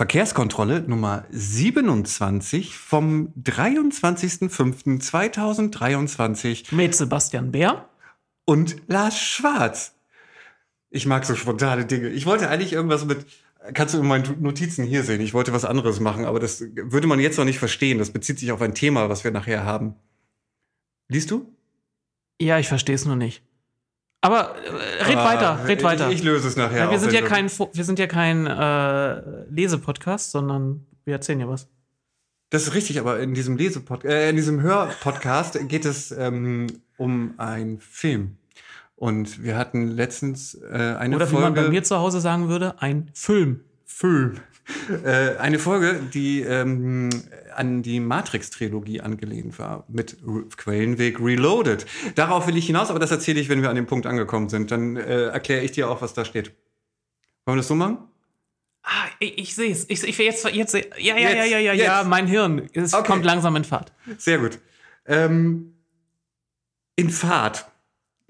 Verkehrskontrolle Nummer 27 vom 23.05.2023 Mit Sebastian Bär. und Lars Schwarz. Ich mag so spontane Dinge. Ich wollte eigentlich irgendwas mit, kannst du in meinen Notizen hier sehen, ich wollte was anderes machen, aber das würde man jetzt noch nicht verstehen. Das bezieht sich auf ein Thema, was wir nachher haben. Liest du? Ja, ich verstehe es nur nicht. Aber äh, red Ah, weiter, red ich, weiter. Ich löse es nachher. ja, wir, sind ja kein, wir sind ja kein äh, Lesepodcast, sondern wir erzählen ja was. Das ist richtig, aber in diesem Lesepod äh, in diesem Hörpodcast geht es ähm, um einen Film. Und wir hatten letztens äh, eine Oder wie Folge. man bei mir zu Hause sagen würde, ein Film. Film. Äh, eine Folge, die ähm, an die Matrix-Trilogie angelehnt war, mit Quellenweg Reloaded. Darauf will ich hinaus, aber das erzähle ich, wenn wir an dem Punkt angekommen sind. Dann äh, erkläre ich dir auch, was da steht. Wollen wir das so machen? Ah, ich, ich sehe es. Ich, ich jetzt, jetzt, ja, ja, Jetzt, ja, ja, ja, ja, jetzt. mein Hirn. Es Okay. kommt langsam in Fahrt. Sehr gut. Ähm, in Fahrt.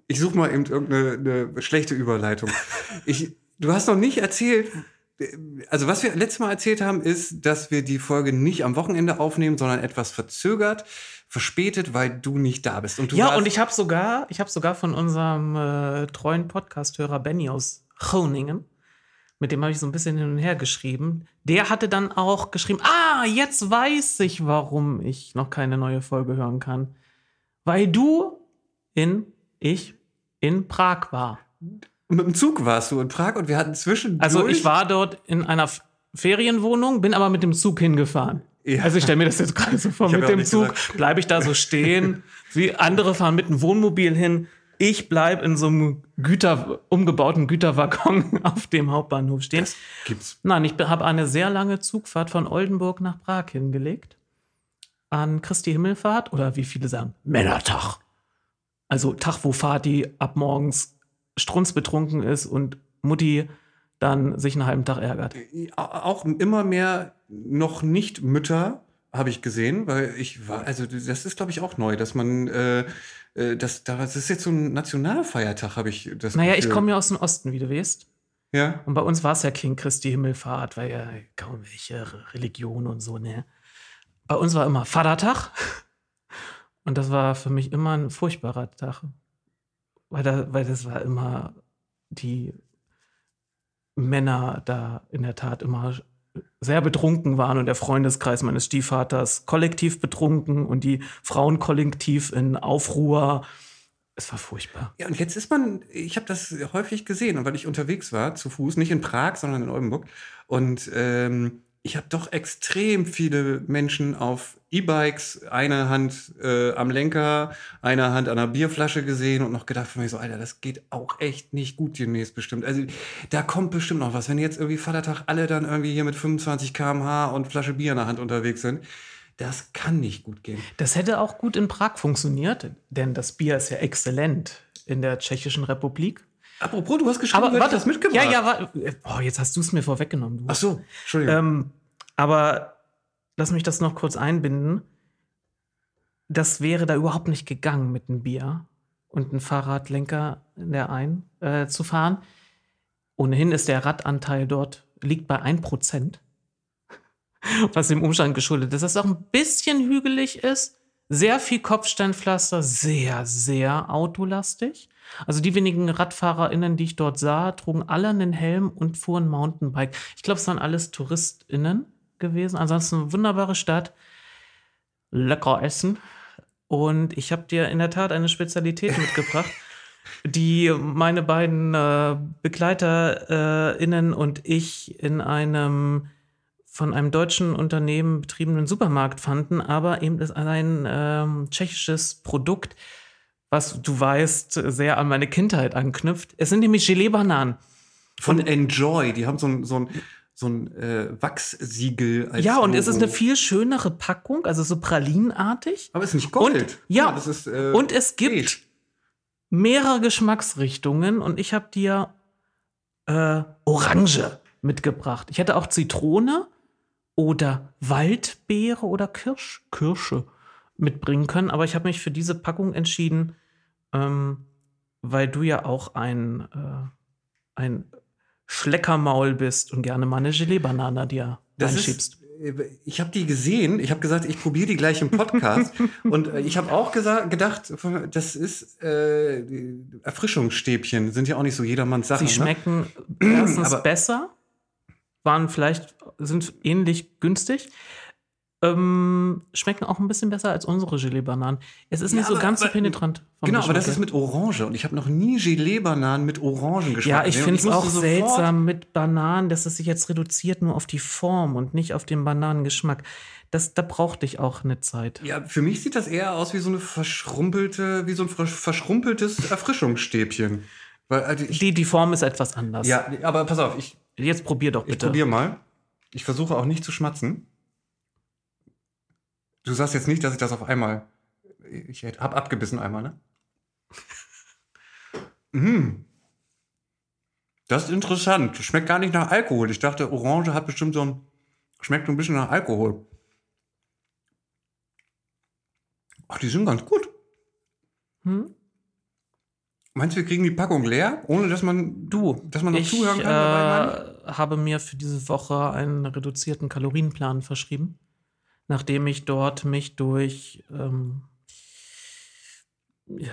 Ich suche mal eben irgendeine eine schlechte Überleitung. Ich, du hast noch nicht erzählt, also was wir letztes Mal erzählt haben, ist, dass wir die Folge nicht am Wochenende aufnehmen, sondern etwas verzögert, verspätet, weil du nicht da bist. Und ja, und ich habe sogar, ich habe sogar von unserem äh, treuen Podcast-Hörer Benny aus Groningen, mit dem habe ich so ein bisschen hin und her geschrieben. Der hatte dann auch geschrieben: Ah, jetzt weiß ich, warum ich noch keine neue Folge hören kann, weil du in ich in Prag war. Mit dem Zug warst du in Prag und wir hatten zwischendurch. Also ich war dort in einer Ferienwohnung, bin aber mit dem Zug hingefahren. Ja. Also ich stelle mir das jetzt gerade so vor, Ich mit dem Zug bleibe ich da so stehen, wie andere fahren mit einem Wohnmobil hin. Ich bleibe in so einem Güter, umgebauten Güterwaggon auf dem Hauptbahnhof stehen. Das gibt's. Nein, ich habe eine sehr lange Zugfahrt von Oldenburg nach Prag hingelegt. An Christi Himmelfahrt oder wie viele sagen, Männertag. Also Tag, wo Vati ab morgens strunzbetrunken ist und Mutti dann sich einen halben Tag ärgert. Auch immer mehr noch nicht Mütter habe ich gesehen, weil ich war, also das ist glaube ich auch neu, dass man, äh, äh, das, das ist jetzt so ein Nationalfeiertag, habe ich das Naja, Gefühl. ich komme ja aus dem Osten, wie du weißt. Ja, Und bei uns war es ja King Christi Himmelfahrt, weil ja kaum welche Religion und so, ne? Bei uns war immer Vatertag. Und das war für mich immer ein furchtbarer Tag. Weil, da, weil das war immer die Männer da in der Tat immer sehr betrunken waren und der Freundeskreis meines Stiefvaters kollektiv betrunken und die Frauen kollektiv in Aufruhr. Es war furchtbar. Ja, und jetzt ist man, ich habe das häufig gesehen, und weil ich unterwegs war, zu Fuß, nicht in Prag, sondern in Oldenburg. Und ähm, ich habe doch extrem viele Menschen auf E-Bikes, eine Hand äh, am Lenker, eine Hand an einer Bierflasche gesehen und noch gedacht von mir so, Alter, das geht auch echt nicht gut demnächst bestimmt. Also da kommt bestimmt noch was. Wenn jetzt irgendwie Vatertag alle dann irgendwie hier mit 25 km/h und Flasche Bier in der Hand unterwegs sind, das kann nicht gut gehen. Das hätte auch gut in Prag funktioniert, denn das Bier ist ja exzellent in der Tschechischen Republik. Apropos, du hast geschrieben, Aber warte, das mitgebracht. Ja, ja, warte. Oh, jetzt hast du es mir vorweggenommen. Du. Ach so, Entschuldigung. Ähm, aber lass mich das noch kurz einbinden. Das wäre da überhaupt nicht gegangen mit einem Bier und einem Fahrradlenker in der ein äh, zu fahren. Ohnehin ist der Radanteil dort liegt bei 1%. Was dem Umstand geschuldet ist, dass es auch ein bisschen hügelig ist. Sehr viel Kopfsteinpflaster, sehr, sehr autolastig. Also die wenigen RadfahrerInnen, die ich dort sah, trugen alle einen Helm und fuhren Mountainbike. Ich glaube, es waren alles TouristInnen gewesen. Ansonsten eine wunderbare Stadt. Lecker essen. Und ich habe dir in der Tat eine Spezialität mitgebracht, die meine beiden äh, BegleiterInnen und ich in einem von einem deutschen Unternehmen betriebenen Supermarkt fanden, aber eben ist ein ähm, tschechisches Produkt, was du weißt, sehr an meine Kindheit anknüpft. Es sind nämlich Gelee-Bananen. Von Enjoy, die haben so ein, so ein, so ein äh, Wachssiegel. Ja, und es Logo. ist eine viel schönere Packung, also so pralinenartig. Aber es ist nicht Gold. Und, ja, das ist, äh, und es gibt beige. mehrere Geschmacksrichtungen und ich habe dir äh, Orange mitgebracht. Ich hätte auch Zitrone oder Waldbeere oder Kirsch, Kirsche mitbringen können, aber ich habe mich für diese Packung entschieden, ähm, weil du ja auch ein, äh, ein Schleckermaul bist und gerne mal eine Gelee-Banane dir Das reinschiebst. ist, ich habe die gesehen. Ich habe gesagt, ich probiere die gleich im Podcast. und äh, ich habe auch gesagt, gedacht, das ist äh, Erfrischungsstäbchen. Sind ja auch nicht so jedermanns Sache. Sie ne? schmecken erstens Aber- besser, waren vielleicht, sind ähnlich günstig. Ähm, schmecken auch ein bisschen besser als unsere Gelee-Bananen. Es ist Ja, nicht so aber- ganz so penetrant. Genau, aber das ist mit Orange. Und ich habe noch nie Gelee-Bananen mit Orangengeschmack Ja, ich finde es auch seltsam mit Bananen, dass es sich jetzt reduziert nur auf die Form und nicht auf den Bananengeschmack. Das, da brauchte ich auch eine Zeit. Ja, für mich sieht das eher aus wie so eine verschrumpelte, wie so ein versch- verschrumpeltes Erfrischungsstäbchen. Weil, also ich, Die, die Form ist etwas anders. ja, aber pass auf, ich, Jetzt probier doch ich bitte. probiere mal. Ich versuche auch nicht zu schmatzen. Du sagst jetzt nicht, dass ich das auf einmal. Ich habe abgebissen einmal, ne? mm. Das ist interessant. Schmeckt gar nicht nach Alkohol. Ich dachte, Orange hat bestimmt so ein. Schmeckt ein bisschen nach Alkohol. Ach, die sind ganz gut. Hm? Meinst du, wir kriegen die Packung leer, ohne dass man, Du, dass man noch ich zuhören kann? Mann? äh, habe mir für diese Woche einen reduzierten Kalorienplan verschrieben, nachdem ich dort mich durch ähm, ja,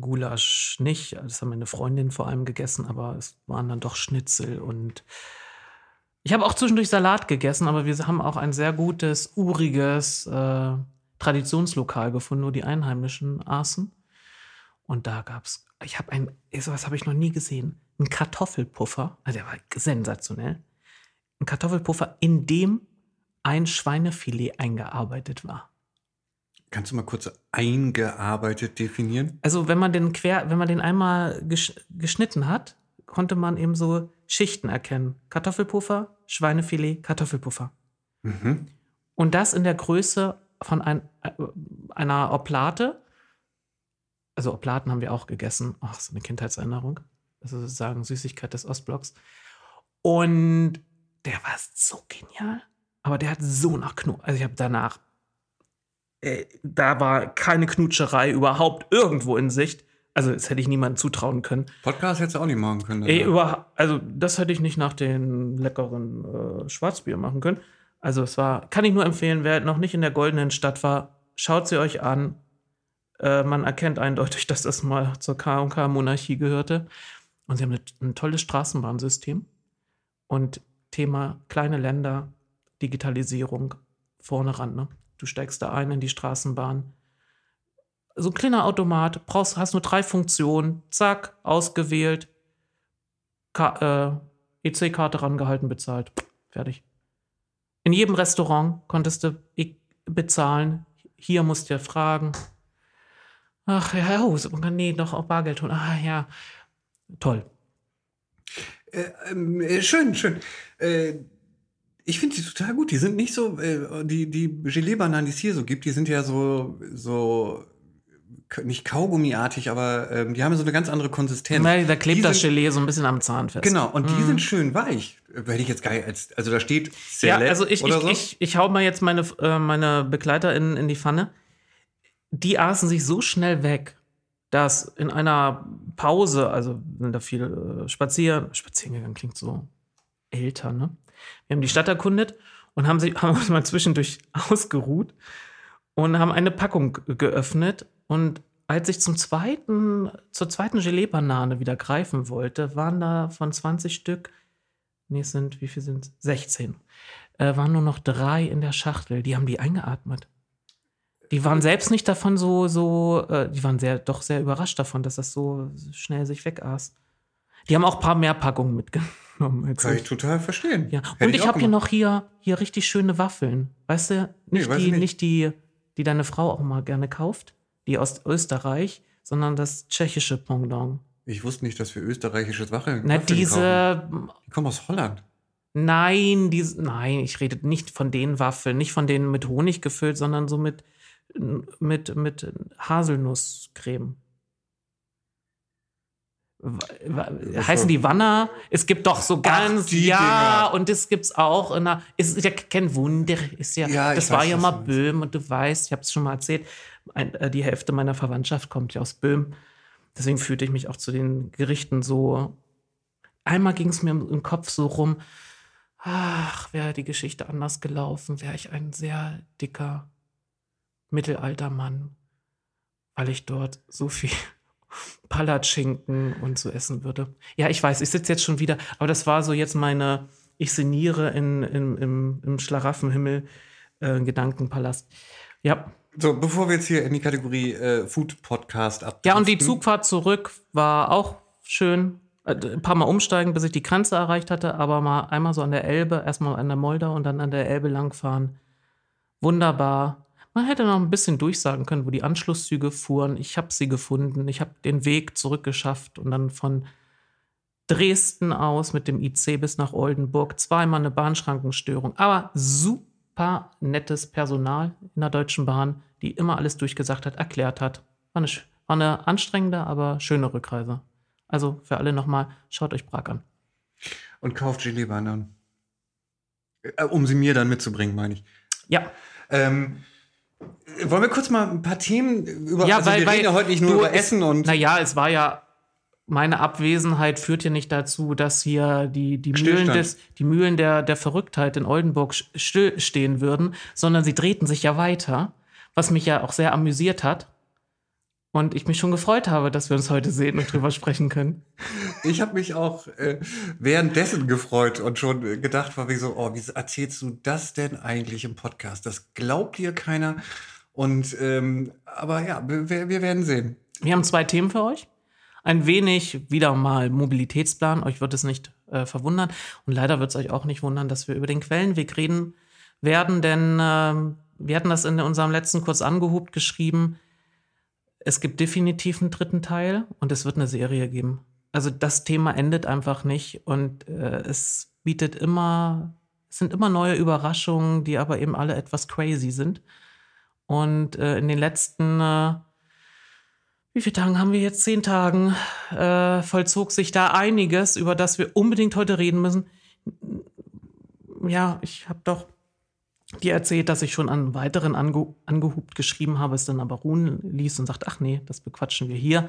Gulasch nicht, das haben meine Freundin vor allem gegessen, aber es waren dann doch Schnitzel und ich habe auch zwischendurch Salat gegessen, aber wir haben auch ein sehr gutes, uriges äh, Traditionslokal gefunden, wo die Einheimischen aßen. Und da gab's, ich habe ein, sowas habe ich noch nie gesehen, einen Kartoffelpuffer, also der war sensationell. Ein Kartoffelpuffer, in dem ein Schweinefilet eingearbeitet war. Kannst du mal kurz eingearbeitet definieren? Also wenn man den quer, wenn man den einmal gesch geschnitten hat, konnte man eben so Schichten erkennen. Kartoffelpuffer, Schweinefilet, Kartoffelpuffer. Mhm. Und das in der Größe von ein, äh, einer Oplate. Also Oplaten haben wir auch gegessen. Ach, so eine Kindheitserinnerung. Das ist sozusagen Süßigkeit des Ostblocks. Und der war so genial. Aber der hat so nach Knut. Also ich habe danach. Äh, da war keine Knutscherei überhaupt irgendwo in Sicht. Also das hätte ich niemandem zutrauen können. Podcast hättest du auch nicht machen können. Ey, über, also das hätte ich nicht nach den leckeren äh, Schwarzbier machen können. Also es war, kann ich nur empfehlen, wer noch nicht in der goldenen Stadt war, schaut sie euch an. Äh, man erkennt eindeutig, dass das mal zur K&K-Monarchie gehörte. Und sie haben eine, ein tolles Straßenbahnsystem. Und Thema kleine Länder, Digitalisierung, vorne ran. Ne? Du steigst da ein in die Straßenbahn. So ein kleiner Automat, brauchst, hast nur drei Funktionen, zack, ausgewählt, äh, EC-Karte rangehalten, bezahlt. Fertig. In jedem Restaurant konntest du bezahlen. Hier musst du ja fragen. Ach ja, oh, so- nee, doch auch Bargeld holen. Ah ja, toll. Äh, ähm, äh, schön, schön. Äh, ich finde die total gut. Die sind nicht so, äh, die, die Gelee-Bananen, die es hier so gibt, die sind ja so, so nicht kaugummiartig, aber ähm, die haben so eine ganz andere Konsistenz. Na, da klebt Die das sind- Gelee so ein bisschen am Zahn fest. Genau, und die Mhm. sind schön weich. Äh, Hätte ich jetzt geil als, also da steht Ja, Celeb also ich, oder ich, so. ich, ich hau mal jetzt meine, äh, meine Begleiter in, in die Pfanne. Die aßen sich so schnell weg, dass in einer Pause, also sind da viel äh, spazieren, spazieren gegangen klingt so älter, ne? Wir haben die Stadt erkundet und haben, sich, haben uns mal zwischendurch ausgeruht und haben eine Packung ge- geöffnet. Und als ich zum zweiten, zur zweiten Gelee-Banane wieder greifen wollte, waren da von 20 Stück, nee, es sind, wie viel sind 16, äh, waren nur noch drei in der Schachtel. Die haben die eingeatmet. Die waren selbst nicht davon so, so, äh, die waren sehr, doch sehr überrascht davon, dass das so schnell sich wegaß. Die haben auch ein paar mehr Packungen mitgenommen. Als Kann ich. ich total verstehen. Ja, Hätte und ich auch habe hier noch hier, hier richtig schöne Waffeln. Weißt du, Nee, nicht, weiß die, ich nicht. nicht. die, die deine Frau auch mal gerne kauft, die aus Österreich, sondern das tschechische Pendant. Ich wusste nicht, dass wir österreichisches Waffeln Na, Waffeln kaufen. diese, Die kommen aus Holland. nein, diese, nein, ich rede nicht von den Waffeln, nicht von denen mit Honig gefüllt, sondern so mit, mit, mit Haselnusscreme. Heißen die Wanner? Es gibt doch so ganz, die ja, Dinger. und das gibt's auch in einer, ist ja kein Wunder, ist ja, Ja, das war weiß, ja mal. Böhm und du weißt, ich habe es schon mal erzählt, ein, äh, die Hälfte meiner Verwandtschaft kommt ja aus Böhm. Deswegen fühlte ich mich auch zu den Gerichten so. Einmal ging es mir im, im Kopf so rum, ach, wäre die Geschichte anders gelaufen, wäre ich ein sehr dicker Mittelaltermann, weil ich dort so viel Palatschinken und so essen würde. Ja, ich weiß, ich sitze jetzt schon wieder, aber das war so jetzt meine, ich sinniere in, in, im, im Schlaraffenhimmel äh, Gedankenpalast. Ja. So, bevor wir jetzt hier in die Kategorie äh, Food Podcast ab. Ja, und die Zugfahrt zurück war auch schön. Äh, ein paar Mal umsteigen, bis ich die Grenze erreicht hatte, aber mal einmal so an der Elbe, erstmal an der Moldau und dann an der Elbe langfahren. Wunderbar. Man hätte noch ein bisschen durchsagen können, wo die Anschlusszüge fuhren. Ich habe sie gefunden. Ich habe den Weg zurückgeschafft und dann von Dresden aus mit dem IC bis nach Oldenburg. Zweimal eine Bahnschrankenstörung. Aber super nettes Personal in der Deutschen Bahn, die immer alles durchgesagt hat, erklärt hat. War eine, war eine anstrengende, aber schöne Rückreise. Also für alle nochmal, schaut euch Prag an. Und kauft Gelee-Bananen. Äh, um sie mir dann mitzubringen, meine ich. Ja. Ähm, wollen wir kurz mal ein paar Themen über. Ja, also weil, wir weil reden ja heute nicht nur über Essen und. Naja, es war ja. Meine Abwesenheit führt ja nicht dazu, dass hier die, die Mühlen, des, die Mühlen der, der Verrücktheit in Oldenburg stillstehen würden, sondern sie drehten sich ja weiter, was mich ja auch sehr amüsiert hat. Und ich mich schon gefreut habe, dass wir uns heute sehen und drüber sprechen können. Ich habe mich auch äh, währenddessen gefreut und schon äh, gedacht, war wie so, oh, wie erzählst du das denn eigentlich im Podcast? Das glaubt dir keiner. Und ähm, aber ja, wir, wir werden sehen. Wir haben zwei Themen für euch. Ein wenig wieder mal Mobilitätsplan. Euch wird es nicht äh, verwundern. Und leider wird es euch auch nicht wundern, dass wir über den Quellenweg reden werden, denn ähm, wir hatten das in unserem letzten kurz angehobt geschrieben. Es gibt definitiv einen dritten Teil und es wird eine Serie geben. Also das Thema endet einfach nicht und äh, es bietet immer, es sind immer neue Überraschungen, die aber eben alle etwas crazy sind. Und äh, in den letzten äh, wie viele Tagen haben wir jetzt? Zehn Tagen äh, vollzog sich da einiges, über das wir unbedingt heute reden müssen. Ja, ich habe doch dir erzählt, dass ich schon an weiteren ange angehubt geschrieben habe, es dann aber ruhen ließ und sagt, ach nee, das bequatschen wir hier.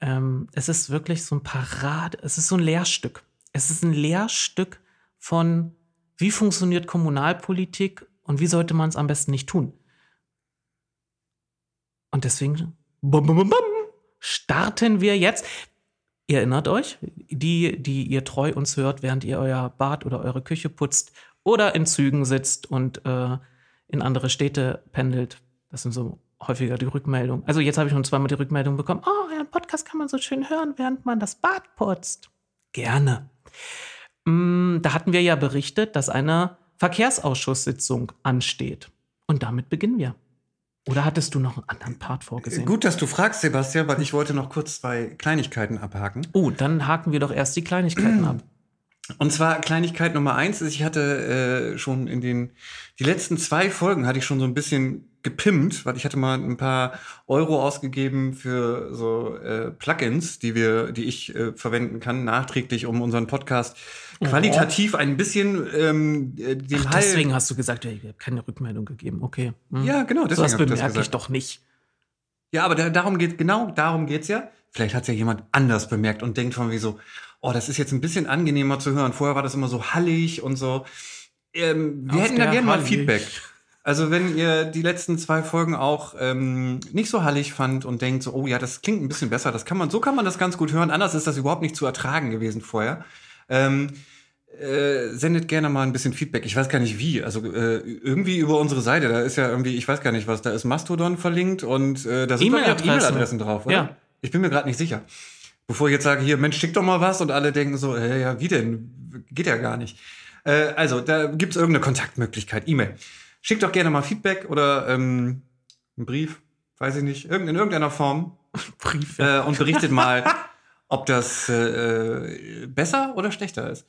Ähm, es ist wirklich so ein Parade, es ist so ein Lehrstück. Es ist ein Lehrstück von, wie funktioniert Kommunalpolitik und wie sollte man es am besten nicht tun. Und deswegen bum, bum, bum, starten wir jetzt. Ihr erinnert euch, die, die ihr treu uns hört, während ihr euer Bad oder eure Küche putzt oder in Zügen sitzt und äh, in andere Städte pendelt. Das sind so häufiger die Rückmeldungen. Also jetzt habe ich schon zweimal die Rückmeldung bekommen, oh, euren Podcast kann man so schön hören, während man das Bad putzt. Gerne. Mm, da hatten wir ja berichtet, dass eine Verkehrsausschusssitzung ansteht. Und damit beginnen wir. Oder hattest du noch einen anderen Part vorgesehen? Gut, dass du fragst, Sebastian, weil ich wollte noch kurz zwei Kleinigkeiten abhaken. Oh, dann haken wir doch erst die Kleinigkeiten ab. Und zwar Kleinigkeit Nummer eins ist, ich hatte äh, schon in den die letzten zwei Folgen hatte ich schon so ein bisschen gepimpt, weil ich hatte mal ein paar Euro ausgegeben für so äh, Plugins, die wir, die ich äh, verwenden kann, nachträglich, um unseren Podcast qualitativ ein bisschen ähm, äh, dem Ach, Hall. deswegen hast du gesagt, ja, ich habe keine Rückmeldung gegeben. Okay. Hm. Ja, genau, so deswegen was ich das bemerke ich doch nicht. Ja, aber da, darum geht genau darum geht's ja. Vielleicht hat's ja jemand anders bemerkt und denkt von wie so, oh, das ist jetzt ein bisschen angenehmer zu hören. Vorher war das immer so hallig und so. Ähm, wir Auf hätten da gerne mal. Feedback. Also wenn ihr die letzten zwei Folgen auch ähm, nicht so hallig fand und denkt so, oh ja, das klingt ein bisschen besser, das kann man, so kann man das ganz gut hören. Anders ist das überhaupt nicht zu ertragen gewesen vorher. Ähm, äh, sendet gerne mal ein bisschen Feedback. Ich weiß gar nicht wie. Also äh, irgendwie über unsere Seite. Da ist ja irgendwie, ich weiß gar nicht was. Da ist Mastodon verlinkt und äh, da sind E-Mail-Adressen. E-Mail-Adressen drauf. Oder? Ja. Ich bin mir gerade nicht sicher. Bevor ich jetzt sage, hier, Mensch, schick doch mal was und alle denken so, äh, ja, wie denn? Geht ja gar nicht. Äh, also, da gibt's irgendeine Kontaktmöglichkeit, E-Mail. Schickt doch gerne mal Feedback oder ähm, einen Brief, weiß ich nicht, irgend- in irgendeiner Form Brief. Ja. äh, und berichtet mal, ob das äh, besser oder schlechter ist.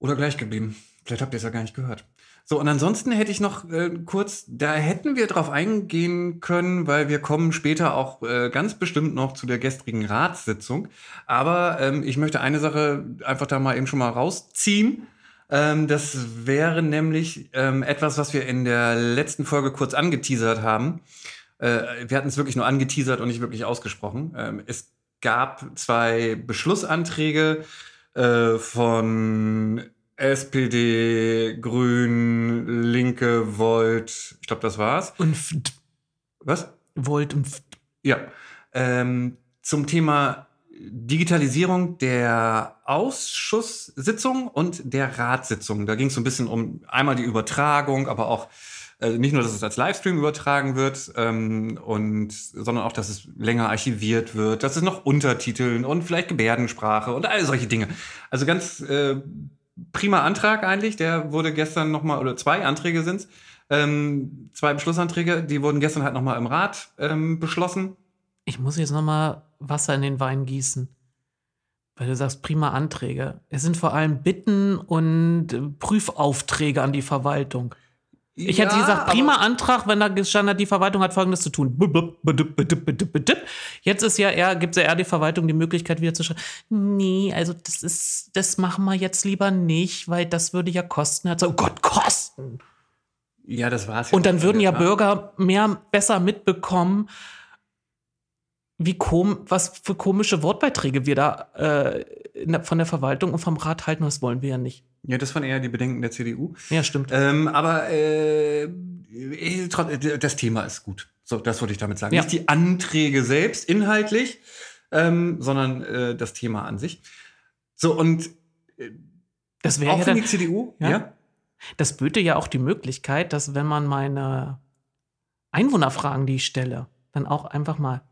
Oder gleich geblieben. Vielleicht habt ihr es ja gar nicht gehört. So, und ansonsten hätte ich noch äh, kurz, da hätten wir drauf eingehen können, weil wir kommen später auch äh, ganz bestimmt noch zu der gestrigen Ratssitzung. Aber ähm, ich möchte eine Sache einfach da mal eben schon mal rausziehen. Ähm, das wäre nämlich ähm, etwas, was wir in der letzten Folge kurz angeteasert haben. Äh, wir hatten es wirklich nur angeteasert und nicht wirklich ausgesprochen. Ähm, es gab zwei Beschlussanträge äh, von SPD, Grün, Linke, Volt, ich glaube, das war's. Und Pft. Was? Volt und Pft. Ja. Ähm, zum Thema Digitalisierung der Ausschusssitzung und der Ratssitzung. Da ging es so ein bisschen um einmal die Übertragung, aber auch äh, nicht nur, dass es als Livestream übertragen wird, ähm, und, sondern auch, dass es länger archiviert wird, dass es noch Untertiteln und vielleicht Gebärdensprache und all solche Dinge. Also ganz äh, prima Antrag eigentlich. Der wurde gestern nochmal, oder zwei Anträge sind's, ähm, zwei Beschlussanträge, die wurden gestern halt nochmal im Rat ähm, beschlossen. Ich muss jetzt noch mal Wasser in den Wein gießen. Weil du sagst, prima Anträge. Es sind vor allem Bitten und äh, Prüfaufträge an die Verwaltung. Ich hätte gesagt, prima Antrag, wenn da gestanden hat, die Verwaltung hat Folgendes zu tun. Jetzt ist ja eher, gibt es ja eher die Verwaltung die Möglichkeit, wieder zu schreiben, nee, also das ist, das machen wir jetzt lieber nicht, weil das würde ja kosten. Hat so, oh Gott, kosten! Ja, das war's. Und dann würden ja Ja. Bürger mehr besser mitbekommen, wie kom was für komische Wortbeiträge wir da äh, von der Verwaltung und vom Rat halten. Das wollen wir ja nicht. Ja, das waren eher die Bedenken der CDU. Ja, stimmt. Ähm, aber äh, äh, äh, das Thema ist gut. So, das wollte ich damit sagen. Ja. Nicht die Anträge selbst inhaltlich, ähm, sondern äh, das Thema an sich. So, und Das wäre auch ja für dann, die CDU, Ja. ja. das böte ja auch die Möglichkeit, dass wenn man meine Einwohnerfragen, die ich stelle, dann auch einfach mal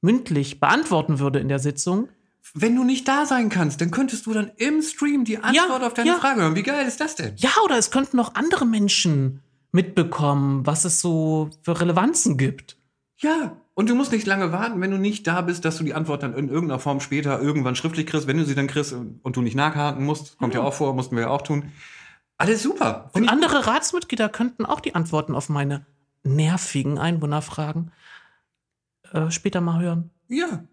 mündlich beantworten würde in der Sitzung. Wenn du nicht da sein kannst, dann könntest du dann im Stream die Antwort auf deine ja. Frage hören. Wie geil ist das denn? Ja, oder es könnten noch andere Menschen mitbekommen, was es so für Relevanzen gibt. Ja. Und du musst nicht lange warten, wenn du nicht da bist, dass du die Antwort dann in irgendeiner Form später irgendwann schriftlich kriegst, wenn du sie dann kriegst und du nicht nachhaken musst. Kommt ja, Ja. auch vor, mussten wir ja auch tun. Alles super. Und Find andere Ratsmitglieder könnten auch die Antworten auf meine nervigen Einwohnerfragen äh, später mal hören. Ja,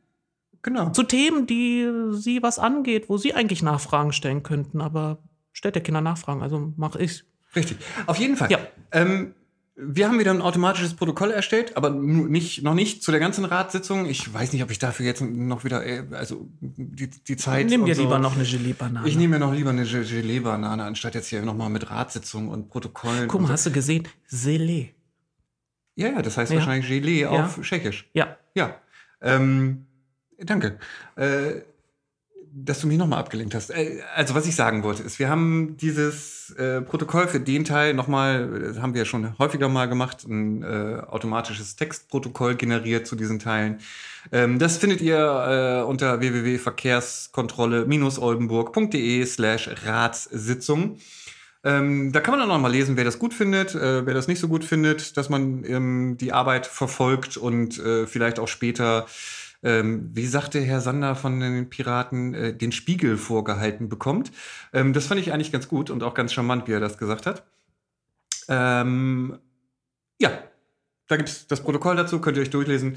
genau. Zu Themen, die sie was angeht, wo sie eigentlich Nachfragen stellen könnten, aber stellt der Kinder Nachfragen, also mache ich. Richtig. Auf jeden Fall. Ja. Ähm, wir haben wieder ein automatisches Protokoll erstellt, aber nicht, noch nicht zu der ganzen Ratssitzung. Ich weiß nicht, ob ich dafür jetzt noch wieder, äh, also die, die Zeit. Nimm dir so. lieber noch eine Gelee-Banane. Ich nehme mir noch lieber eine Ge- Gelee-Banane, anstatt jetzt hier nochmal mit Ratssitzung und Protokollen. Guck mal, so. hast du gesehen? Gelee. Ja, ja, das heißt Ja. wahrscheinlich Gelee Ja. auf Tschechisch. Ja. Ja. Ähm, danke. Äh, dass du mich nochmal abgelenkt hast. Äh, also, was ich sagen wollte, ist, wir haben dieses äh, Protokoll für den Teil nochmal, das haben wir ja schon häufiger mal gemacht, ein äh, automatisches Textprotokoll generiert zu diesen Teilen. Ähm, das findet ihr äh, unter www.verkehrskontrolle-oldenburg.de slash Ratssitzung. Ähm, da kann man dann noch mal lesen, wer das gut findet, äh, wer das nicht so gut findet, dass man ähm, die Arbeit verfolgt und äh, vielleicht auch später, ähm, wie sagte Herr Sander von den Piraten, äh, den Spiegel vorgehalten bekommt. Ähm, das fand ich eigentlich ganz gut und auch ganz charmant, wie er das gesagt hat. Ähm, ja, da gibt es das Protokoll dazu, könnt ihr euch durchlesen.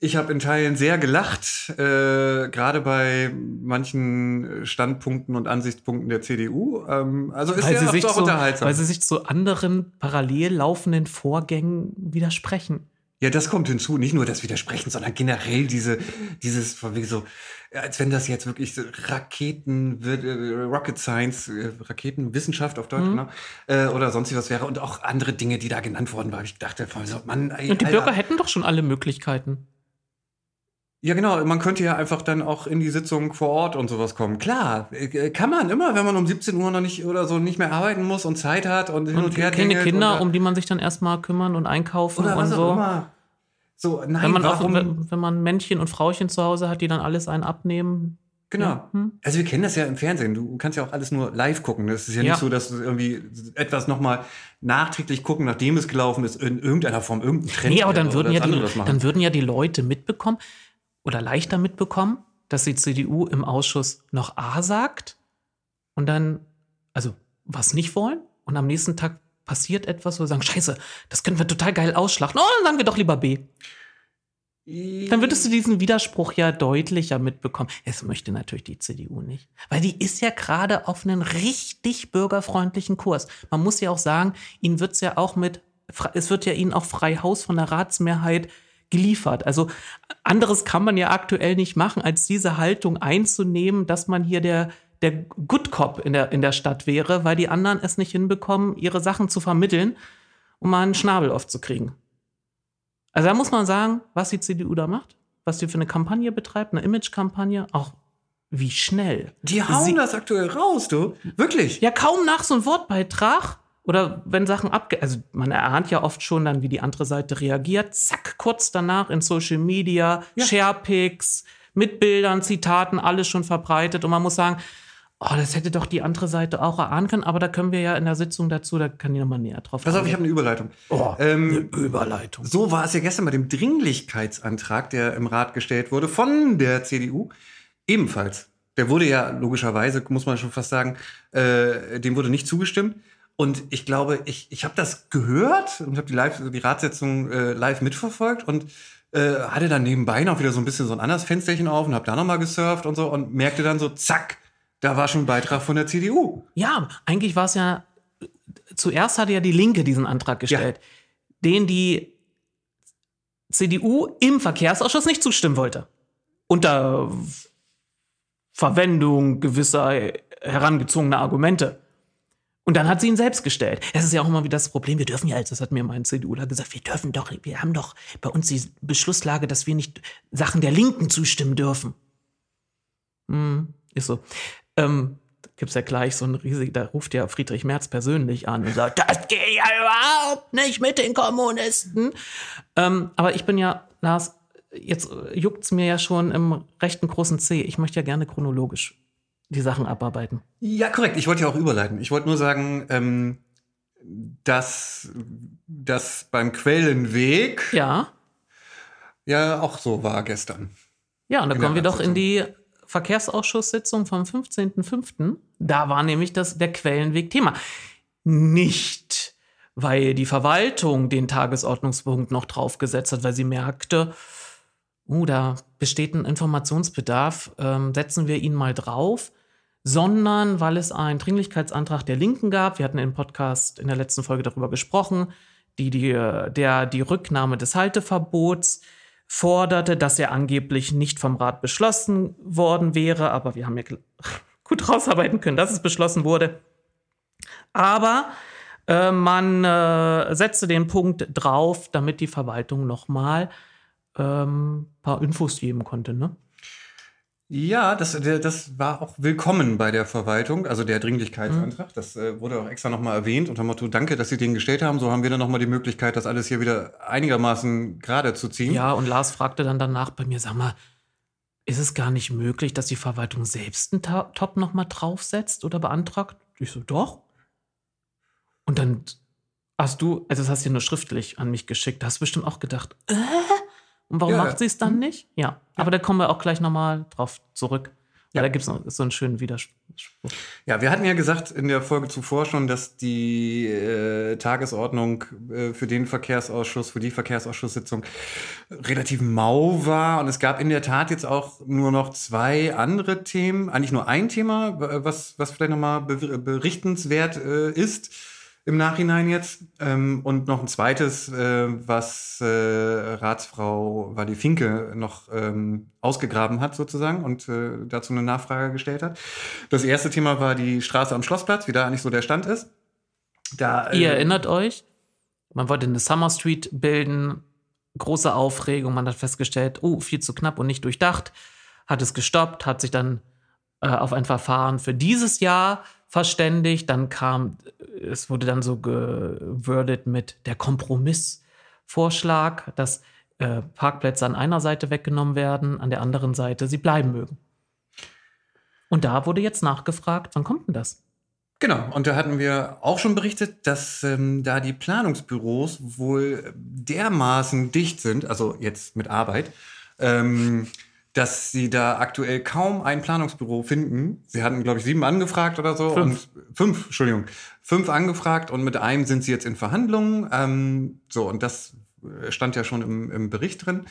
Ich habe in Teilen sehr gelacht, äh, gerade bei manchen Standpunkten und Ansichtspunkten der CDU. Ähm, also ist Weil ja auch unterhaltsam. weil sie sich zu anderen parallel laufenden Vorgängen widersprechen. Ja, das kommt hinzu. Nicht nur das Widersprechen, sondern generell diese, dieses, von wegen so, als wenn das jetzt wirklich so Raketen, äh, Rocket Science, äh, Raketenwissenschaft auf Deutsch, Mhm. genau, äh, oder sonst was wäre und auch andere Dinge, die da genannt worden waren. Ich dachte, so, Mann, ey, Und die Alter. Bürger hätten doch schon alle Möglichkeiten. Ja, genau. Man könnte ja einfach dann auch in die Sitzung vor Ort und sowas kommen. Klar, äh, kann man immer, wenn man um 17 Uhr noch nicht oder so nicht mehr arbeiten muss und Zeit hat und hin und, Und her keine tingelt Kinder, um die man sich dann erstmal kümmern und einkaufen oder und was auch so. immer. So, nein, Wenn man, auch, warum? wenn, wenn man Männchen und Frauchen zu Hause hat, die dann alles einen abnehmen. genau. Hm. Also wir kennen das ja im Fernsehen. Du kannst ja auch alles nur live gucken. Das ist ja, Ja. nicht so, dass du irgendwie etwas nochmal nachträglich gucken, nachdem es gelaufen ist, in irgendeiner Form, irgendein Trend. Nee, aber dann oder würden, ja die, dann würden ja die Leute mitbekommen oder leichter mitbekommen, dass die CDU im Ausschuss noch A sagt und dann, also was nicht wollen und am nächsten Tag passiert etwas, wo sie sagen, scheiße, das können wir total geil ausschlachten. Oh, dann sagen wir doch lieber B. Dann würdest du diesen Widerspruch ja deutlicher mitbekommen. Das möchte natürlich die CDU nicht. Weil die ist ja gerade auf einen richtig bürgerfreundlichen Kurs. Man muss ja auch sagen, ihnen wird's ja auch mit, es wird ja ihnen auch frei Haus von der Ratsmehrheit geliefert. Also anderes kann man ja aktuell nicht machen, als diese Haltung einzunehmen, dass man hier der der Good Cop in der, in der Stadt wäre, weil die anderen es nicht hinbekommen, ihre Sachen zu vermitteln, um mal einen Schnabel aufzukriegen. Also da muss man sagen, was die CDU da macht, was die für eine Kampagne betreibt, eine Image-Kampagne, auch wie schnell. Die hauen Sie- das aktuell raus, du. Wirklich. Ja, kaum nach so einem Wortbeitrag oder wenn Sachen abge... Also man erahnt ja oft schon dann, wie die andere Seite reagiert. Zack, kurz danach in Social Media, Ja. Sharepics, mit Bildern, Zitaten, alles schon verbreitet. Und man muss sagen, oh, das hätte doch die andere Seite auch erahnen können. Aber da können wir ja in der Sitzung dazu, da kann ich nochmal näher drauf Pass auf, ich habe eine Überleitung. Oh, Ähm, eine Überleitung. So war es ja gestern bei dem Dringlichkeitsantrag, der im Rat gestellt wurde von der CDU. Ebenfalls. Der wurde ja logischerweise, muss man schon fast sagen, äh, dem wurde nicht zugestimmt. Und ich glaube, ich, ich habe das gehört und habe die, live, die Ratssitzung äh, live mitverfolgt und äh, hatte dann nebenbei noch wieder so ein bisschen so ein anderes Fensterchen auf und habe da nochmal gesurft und so und merkte dann so, zack, da war schon ein Beitrag von der CDU. Ja, eigentlich war es ja, zuerst hatte ja die Linke diesen Antrag gestellt, den die CDU im Verkehrsausschuss nicht zustimmen wollte. Unter Verwendung gewisser herangezogener Argumente. Und dann hat sie ihn selbst gestellt. Das ist ja auch immer wieder das Problem. Wir dürfen ja, als das hat mir mein CDUler gesagt, wir dürfen doch, wir haben doch bei uns die Beschlusslage, dass wir nicht Sachen der Linken zustimmen dürfen. Hm, ist so. Ähm, gibt es ja gleich so ein riesig, da ruft ja Friedrich Merz persönlich an und sagt, das geht ja überhaupt nicht mit den Kommunisten. Ähm, aber ich bin ja, Lars, jetzt juckt es mir ja schon im rechten großen C. Ich möchte ja gerne chronologisch die Sachen abarbeiten. Ja, korrekt. Ich wollte ja auch überleiten. Ich wollte nur sagen, ähm, dass das beim Quellenweg Ja, ja auch so war gestern. ja, und da kommen wir doch in die Verkehrsausschusssitzung vom 15.05. Da war nämlich das, der Quellenweg Thema. Nicht, weil die Verwaltung den Tagesordnungspunkt noch draufgesetzt hat, weil sie merkte, uh, da besteht ein Informationsbedarf, ähm, setzen wir ihn mal drauf, sondern weil es einen Dringlichkeitsantrag der Linken gab. Wir hatten im Podcast in der letzten Folge darüber gesprochen, die, die, der die Rücknahme des Halteverbots forderte, dass er angeblich nicht vom Rat beschlossen worden wäre, aber wir haben ja gut rausarbeiten können, dass es beschlossen wurde. Aber äh, man äh, setzte den Punkt drauf, damit die Verwaltung nochmal ähm, paar Infos geben konnte, ne? Ja, das, das war auch willkommen bei der Verwaltung, also der Dringlichkeitsantrag. Das äh, wurde auch extra nochmal erwähnt unter Motto, danke, dass Sie den gestellt haben. So haben wir dann nochmal die Möglichkeit, das alles hier wieder einigermaßen gerade zu ziehen. Ja, und Lars fragte dann danach bei mir, sag mal, ist es gar nicht möglich, dass die Verwaltung selbst einen Ta Top nochmal draufsetzt oder beantragt? Ich so, doch. Und dann hast du, also das hast du ja nur schriftlich an mich geschickt, da hast du bestimmt auch gedacht, äh? Und warum Ja, macht sie es dann nicht? Ja, aber da kommen wir auch gleich nochmal drauf zurück. Ja. Da gibt es so einen schönen Widerspruch. Ja, wir hatten ja gesagt in der Folge zuvor schon, dass die äh, Tagesordnung äh, für den Verkehrsausschuss, für die Verkehrsausschusssitzung relativ mau war. Und es gab in der Tat jetzt auch nur noch zwei andere Themen, eigentlich nur ein Thema, was, was vielleicht nochmal be berichtenswert äh, ist im Nachhinein jetzt. Ähm, und noch ein zweites, äh, was äh, Ratsfrau Wadi Finke noch ähm, ausgegraben hat sozusagen und äh, dazu eine Nachfrage gestellt hat. Das erste Thema war die Straße am Schlossplatz, wie da eigentlich so der Stand ist. Da, äh, Ihr erinnert euch, man wollte eine Summer Street bilden, große Aufregung, man hat festgestellt, oh, viel zu knapp und nicht durchdacht, hat es gestoppt, hat sich dann äh, auf ein Verfahren für dieses Jahr verständigt, dann kam, es wurde dann so gewordet mit der Kompromissvorschlag, dass äh, Parkplätze an einer Seite weggenommen werden, an der anderen Seite sie bleiben mögen. Und da wurde jetzt nachgefragt, wann kommt denn das? Genau, und da hatten wir auch schon berichtet, dass ähm, da die Planungsbüros wohl dermaßen dicht sind, also jetzt mit Arbeit, ähm, dass sie da aktuell kaum ein Planungsbüro finden. Sie hatten, glaube ich, sieben angefragt oder so. Fünf. Und fünf, Entschuldigung. Fünf angefragt und mit einem sind sie jetzt in Verhandlungen. Ähm, so, und das äh, stand ja schon im, im Bericht drin.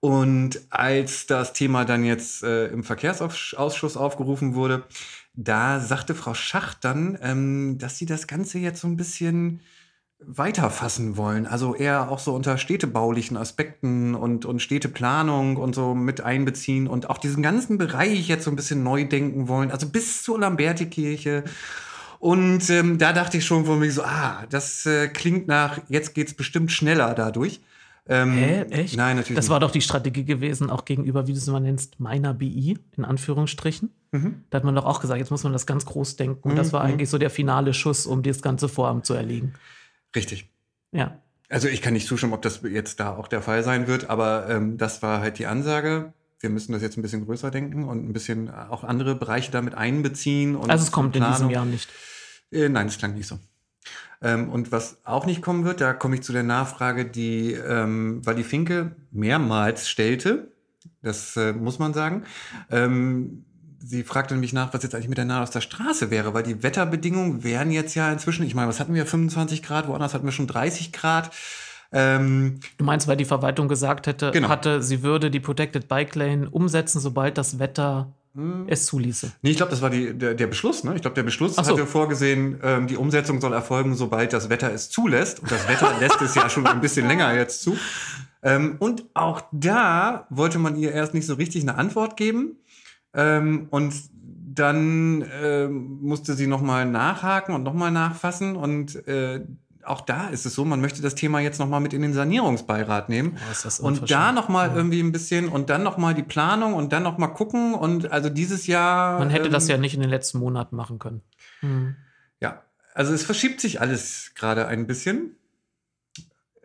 Und als das Thema dann jetzt äh, im Verkehrsausschuss aufgerufen wurde, da sagte Frau Schacht dann, ähm, dass sie das Ganze jetzt so ein bisschen weiterfassen wollen. Also eher auch so unter städtebaulichen Aspekten und, und Städteplanung und so mit einbeziehen und auch diesen ganzen Bereich jetzt so ein bisschen neu denken wollen. Also bis zur Lamberti-Kirche. Und ähm, da dachte ich schon von mir so, ah, das äh, klingt nach, jetzt geht's bestimmt schneller dadurch. Ähm, Hä? Echt? Nein, natürlich. Das war doch die Strategie gewesen, auch gegenüber, wie du es immer nennst, meiner BI, in Anführungsstrichen. Mhm. Da hat man doch auch gesagt, jetzt muss man das ganz groß denken. Und das war mhm. eigentlich so der finale Schuss, um das ganze Vorhaben zu erlegen. Richtig. Ja. Also ich kann nicht zustimmen, ob das jetzt da auch der Fall sein wird, aber ähm, das war halt die Ansage. Wir müssen das jetzt ein bisschen größer denken und ein bisschen auch andere Bereiche damit einbeziehen. also es kommt Planung. in diesem Jahr nicht. Äh, nein, es klang nicht so. Ähm, und was auch nicht kommen wird, da komme ich zu der Nachfrage, die ähm, Wally Finke mehrmals stellte. Das äh, muss man sagen. Ähm, sie fragte nämlich nach, was jetzt eigentlich mit der Nahe aus der Straße wäre, weil die Wetterbedingungen wären jetzt ja inzwischen, ich meine, was hatten wir, 25 Grad, woanders hatten wir schon 30 Grad. Ähm, du meinst, weil die Verwaltung gesagt hätte, genau. hatte, sie würde die Protected Bike Lane umsetzen, sobald das Wetter hm. es zuließe. Nee, ich glaube, das war die, der, der Beschluss. Ne? Ich glaube, der Beschluss so. hatte vorgesehen, ähm, die Umsetzung soll erfolgen, sobald das Wetter es zulässt. Und das Wetter lässt es ja schon ein bisschen länger jetzt zu. Ähm, und auch da wollte man ihr erst nicht so richtig eine Antwort geben. Ähm, und dann ähm, musste sie nochmal nachhaken und nochmal nachfassen. Und äh, auch da ist es so, man möchte das Thema jetzt nochmal mit in den Sanierungsbeirat nehmen. Oh, und da nochmal ja. irgendwie ein bisschen und dann nochmal die Planung und dann nochmal gucken. Und also dieses Jahr. Man hätte ähm, das ja nicht in den letzten Monaten machen können. Hm. Ja, also es verschiebt sich alles gerade ein bisschen.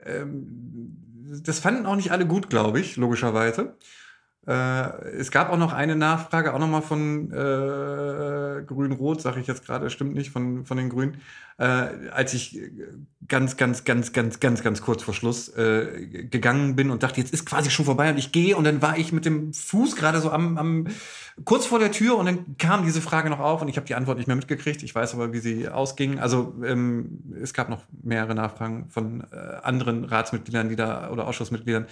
Ähm, das fanden auch nicht alle gut, glaube ich, logischerweise. Äh, es gab auch noch eine Nachfrage, auch nochmal von äh, Grün-Rot, sage ich jetzt gerade, stimmt nicht, von, von den Grünen, äh, als ich ganz, ganz, ganz, ganz, ganz, ganz kurz vor Schluss äh, gegangen bin und dachte, jetzt ist quasi schon vorbei und ich gehe und dann war ich mit dem Fuß gerade so am, am kurz vor der Tür und dann kam diese Frage noch auf und ich habe die Antwort nicht mehr mitgekriegt. Ich weiß aber, wie sie ausging. Also ähm, es gab noch mehrere Nachfragen von äh, anderen Ratsmitgliedern, die da oder Ausschussmitgliedern,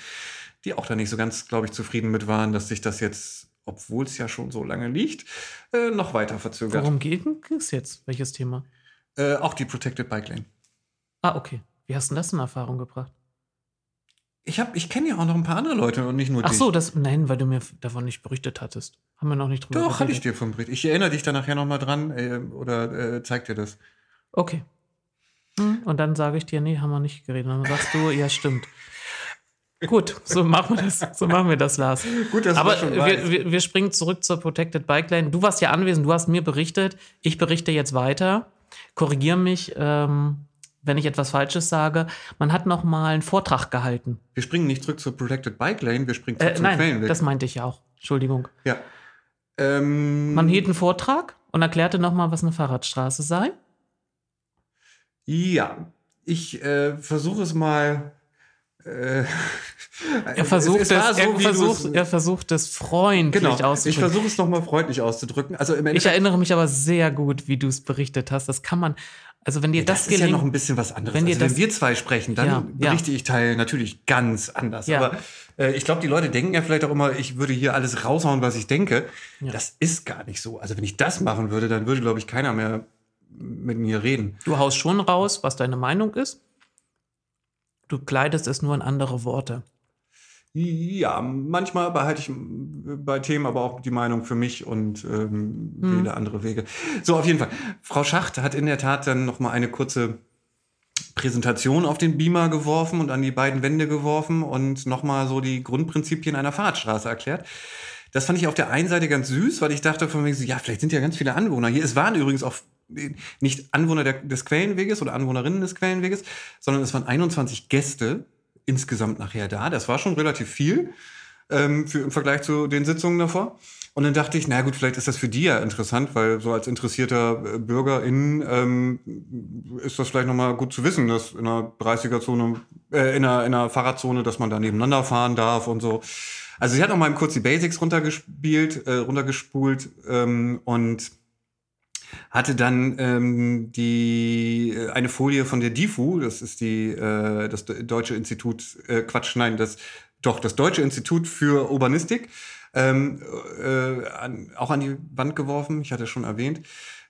die auch da nicht so ganz, glaube ich, zufrieden mit waren, dass sich das jetzt, obwohl es ja schon so lange liegt, äh, noch weiter verzögert. Worum geht es jetzt? Welches Thema? Äh, auch die Protected Bike Lane. Ah, okay. Wie hast du das in Erfahrung gebracht? Ich, ich kenne ja auch noch ein paar andere Leute und nicht nur Ach dich. Ach so, das, nein, weil du mir davon nicht berichtet hattest. Haben wir noch nicht drüber Doch, hatte ich dir von berichtet. Ich erinnere dich da nachher noch mal dran äh, oder äh, zeig dir das. Okay. Hm, und dann sage ich dir, nee, haben wir nicht geredet. Und dann sagst du, ja, stimmt. Gut, so machen wir das. So machen wir das, Lars. Gut, dass Aber schon wir, wir, wir, springen zurück zur Protected Bike Lane. Du warst ja anwesend, du hast mir berichtet. Ich berichte jetzt weiter. Korrigiere mich, ähm, wenn ich etwas Falsches sage. Man hat noch mal einen Vortrag gehalten. Wir springen nicht zurück zur Protected Bike Lane, wir springen zurück äh, zum nein, Quellenweg. Das meinte ich ja auch. Entschuldigung. Ja. Ähm, Man hielt einen Vortrag und erklärte noch mal, was eine Fahrradstraße sei. Ja, ich äh, versuche es mal äh, er versucht es, es, so, er, versucht, er versucht es freundlich genau, auszudrücken. Ich versuche es nochmal freundlich auszudrücken. Also ich erinnere mich aber sehr gut, wie du es berichtet hast. Das kann man, also wenn dir ja, das, das ist ja noch ein bisschen was anderes. Wenn, also wenn wir zwei sprechen, dann ja, berichte ja. ich Teil natürlich ganz anders. Aber äh, ich glaube, die Leute denken ja vielleicht auch immer, ich würde hier alles raushauen, was ich denke. Das ist gar nicht so. Also wenn ich das machen würde, dann würde, glaube ich, keiner mehr mit mir reden. Du haust schon raus, was deine Meinung ist. Du kleidest es nur in andere Worte. Ja, manchmal behalte ich bei Themen aber auch die Meinung für mich und ähm, hm. wähle andere Wege. So, auf jeden Fall. Frau Schacht hat in der Tat dann noch mal eine kurze Präsentation auf den Beamer geworfen und an die beiden Wände geworfen und noch mal so die Grundprinzipien einer Fahrradstraße erklärt. Das fand ich auf der einen Seite ganz süß, weil ich dachte von mir so, ja, vielleicht sind ja ganz viele Anwohner hier. Es waren übrigens auch nicht Anwohner der, des Quellenweges oder Anwohnerinnen des Quellenweges, sondern es waren 21 Gäste insgesamt nachher da. Das war schon relativ viel ähm, für, im Vergleich zu den Sitzungen davor. Und dann dachte ich, na gut, vielleicht ist das für die ja interessant, weil so als interessierter äh, Bürgerin ähm, ist das vielleicht nochmal gut zu wissen, dass in einer 30er-Zone, äh, in, einer, in einer Fahrradzone, dass man da nebeneinander fahren darf und so. Also sie hat noch mal kurz die Basics runtergespielt, äh, runtergespult ähm, und hatte dann ähm, die äh, eine Folie von der DIFU, das ist die äh, das deutsche Institut äh, Quatsch, nein, das doch das deutsche Institut für Urbanistik ähm, äh, an, auch an die Wand geworfen. Ich hatte schon erwähnt.